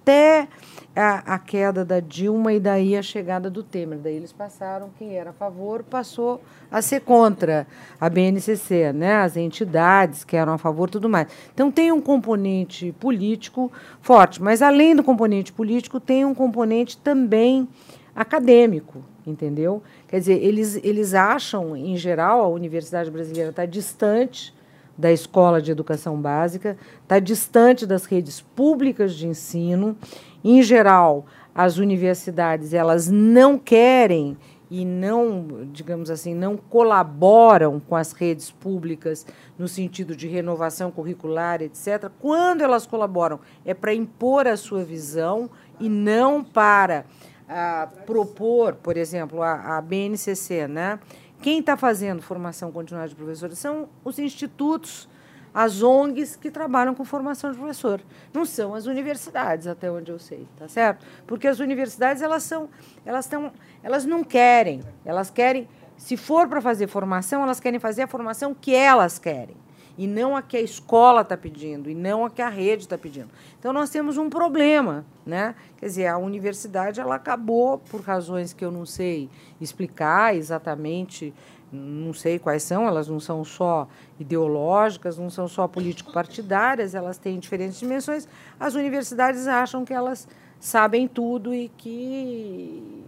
a, a, queda da Dilma e daí a chegada do Temer. Daí eles passaram, quem era a favor passou a ser contra a BNCC, né? as entidades que eram a favor tudo mais. Então tem um componente político forte, mas além do componente político, tem um componente também acadêmico, entendeu? Quer dizer, eles, eles acham, em geral, a universidade brasileira está distante da escola de educação básica, está distante das redes públicas de ensino em geral, as universidades elas não querem e não, digamos assim, não colaboram com as redes públicas no sentido de renovação curricular, etc. Quando elas colaboram, é para impor a sua visão e não para ah, propor, por exemplo, a, a BNCC, né? Quem está fazendo formação continuada de professores são os institutos as ONGs que trabalham com formação de professor. Não são as universidades, até onde eu sei, tá certo? Porque as universidades elas são, elas estão, elas não querem, elas querem, se for para fazer formação, elas querem fazer a formação que elas querem e não a que a escola está pedindo e não a que a rede está pedindo. Então nós temos um problema, né? Quer dizer, a universidade ela acabou por razões que eu não sei explicar exatamente não sei quais são, elas não são só ideológicas, não são só político-partidárias, elas têm diferentes dimensões. As universidades acham que elas sabem tudo e que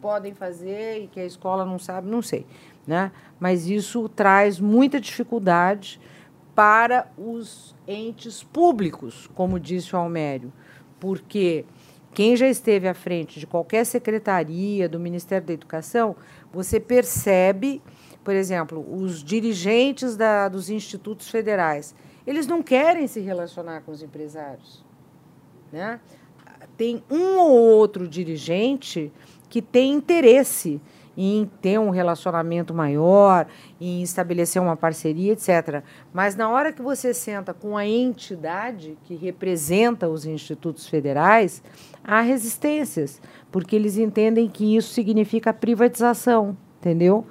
podem fazer e que a escola não sabe, não sei. Né? Mas isso traz muita dificuldade para os entes públicos, como disse o Almério, porque quem já esteve à frente de qualquer secretaria do Ministério da Educação você percebe, por exemplo, os dirigentes da, dos institutos federais, eles não querem se relacionar com os empresários. Né? Tem um ou outro dirigente que tem interesse em ter um relacionamento maior, em estabelecer uma parceria, etc. Mas na hora que você senta com a entidade que representa os institutos federais, há resistências, porque eles entendem que isso significa privatização, entendeu?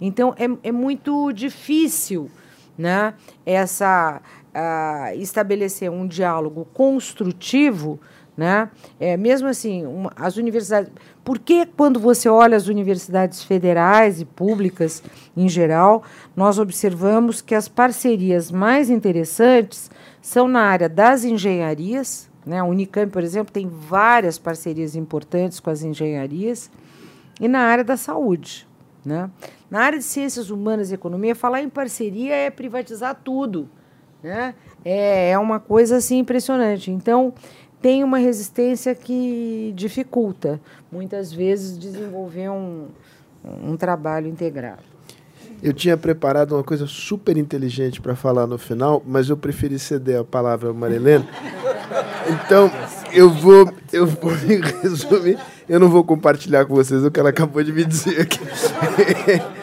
Então é, é muito difícil, né? Essa uh, estabelecer um diálogo construtivo, né? É, mesmo assim, uma, as universidades. Por que, quando você olha as universidades federais e públicas em geral, nós observamos que as parcerias mais interessantes são na área das engenharias, né? A Unicamp, por exemplo, tem várias parcerias importantes com as engenharias e na área da saúde. Né? Na área de ciências humanas e economia, falar em parceria é privatizar tudo. Né? É, é uma coisa assim impressionante. Então, tem uma resistência que dificulta, muitas vezes, desenvolver um, um trabalho integrado. Eu tinha preparado uma coisa super inteligente para falar no final, mas eu preferi ceder a palavra a Marilena. Então, eu vou, eu vou me resumir. Eu não vou compartilhar com vocês o que ela acabou de me dizer aqui.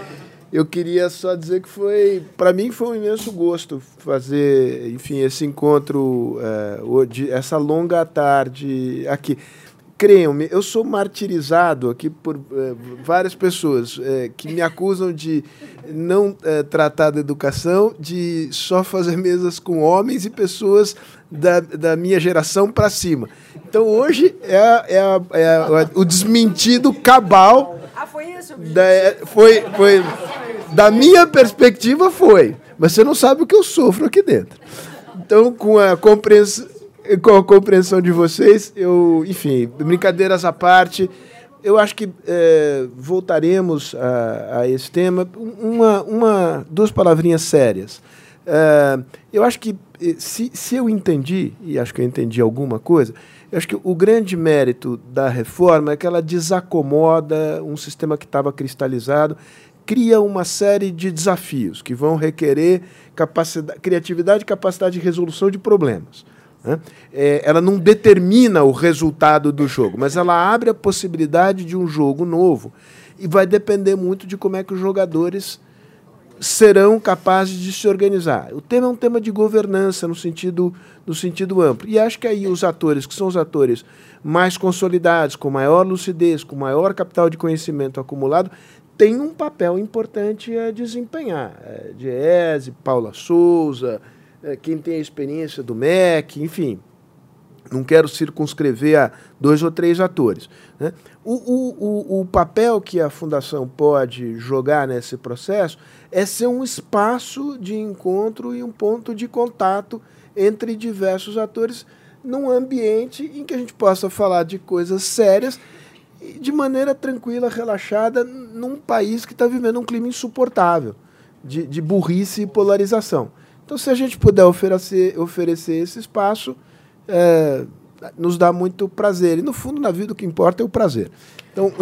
Eu queria só dizer que foi, para mim, foi um imenso gosto fazer, enfim, esse encontro, é, essa longa tarde aqui. Creiam-me, eu sou martirizado aqui por é, várias pessoas é, que me acusam de não tratar da educação, de só fazer mesas com homens e pessoas da, da minha geração para cima. Então hoje é, é, é, o desmentido cabal. Ah, foi isso? Da, foi, foi, da minha perspectiva, foi. Mas você não sabe o que eu sofro aqui dentro. Então, com a compreensão com a compreensão de vocês, eu, enfim, brincadeiras à parte, eu acho que é, voltaremos a, a, esse tema. Uma, uma, duas palavrinhas sérias. É, eu acho que se, se eu entendi, e acho que eu entendi alguma coisa, eu acho que o grande mérito da reforma é que ela desacomoda um sistema que estava cristalizado, cria uma série de desafios que vão requerer capacidade, criatividade e capacidade de resolução de problemas. Né? É, ela não determina o resultado do jogo, mas ela abre a possibilidade de um jogo novo e vai depender muito de como é que os jogadores serão capazes de se organizar. O tema é um tema de governança no sentido, no sentido amplo. E acho que aí os atores, que são os atores mais consolidados, com maior lucidez, com maior capital de conhecimento acumulado, têm um papel importante a desempenhar. É, Diese, Paula Souza, é, quem tem a experiência do MEC, enfim. Não quero circunscrever a dois ou três atores. Né? O, o, o, o papel que a Fundação pode jogar nesse processo é ser um espaço de encontro e um ponto de contato entre diversos atores num ambiente em que a gente possa falar de coisas sérias de maneira tranquila, relaxada, num país que está vivendo um clima insuportável de, de burrice e polarização. Então, se a gente puder oferecer, oferecer esse espaço, é, nos dá muito prazer. E, no fundo, na vida, o que importa é o prazer. Então,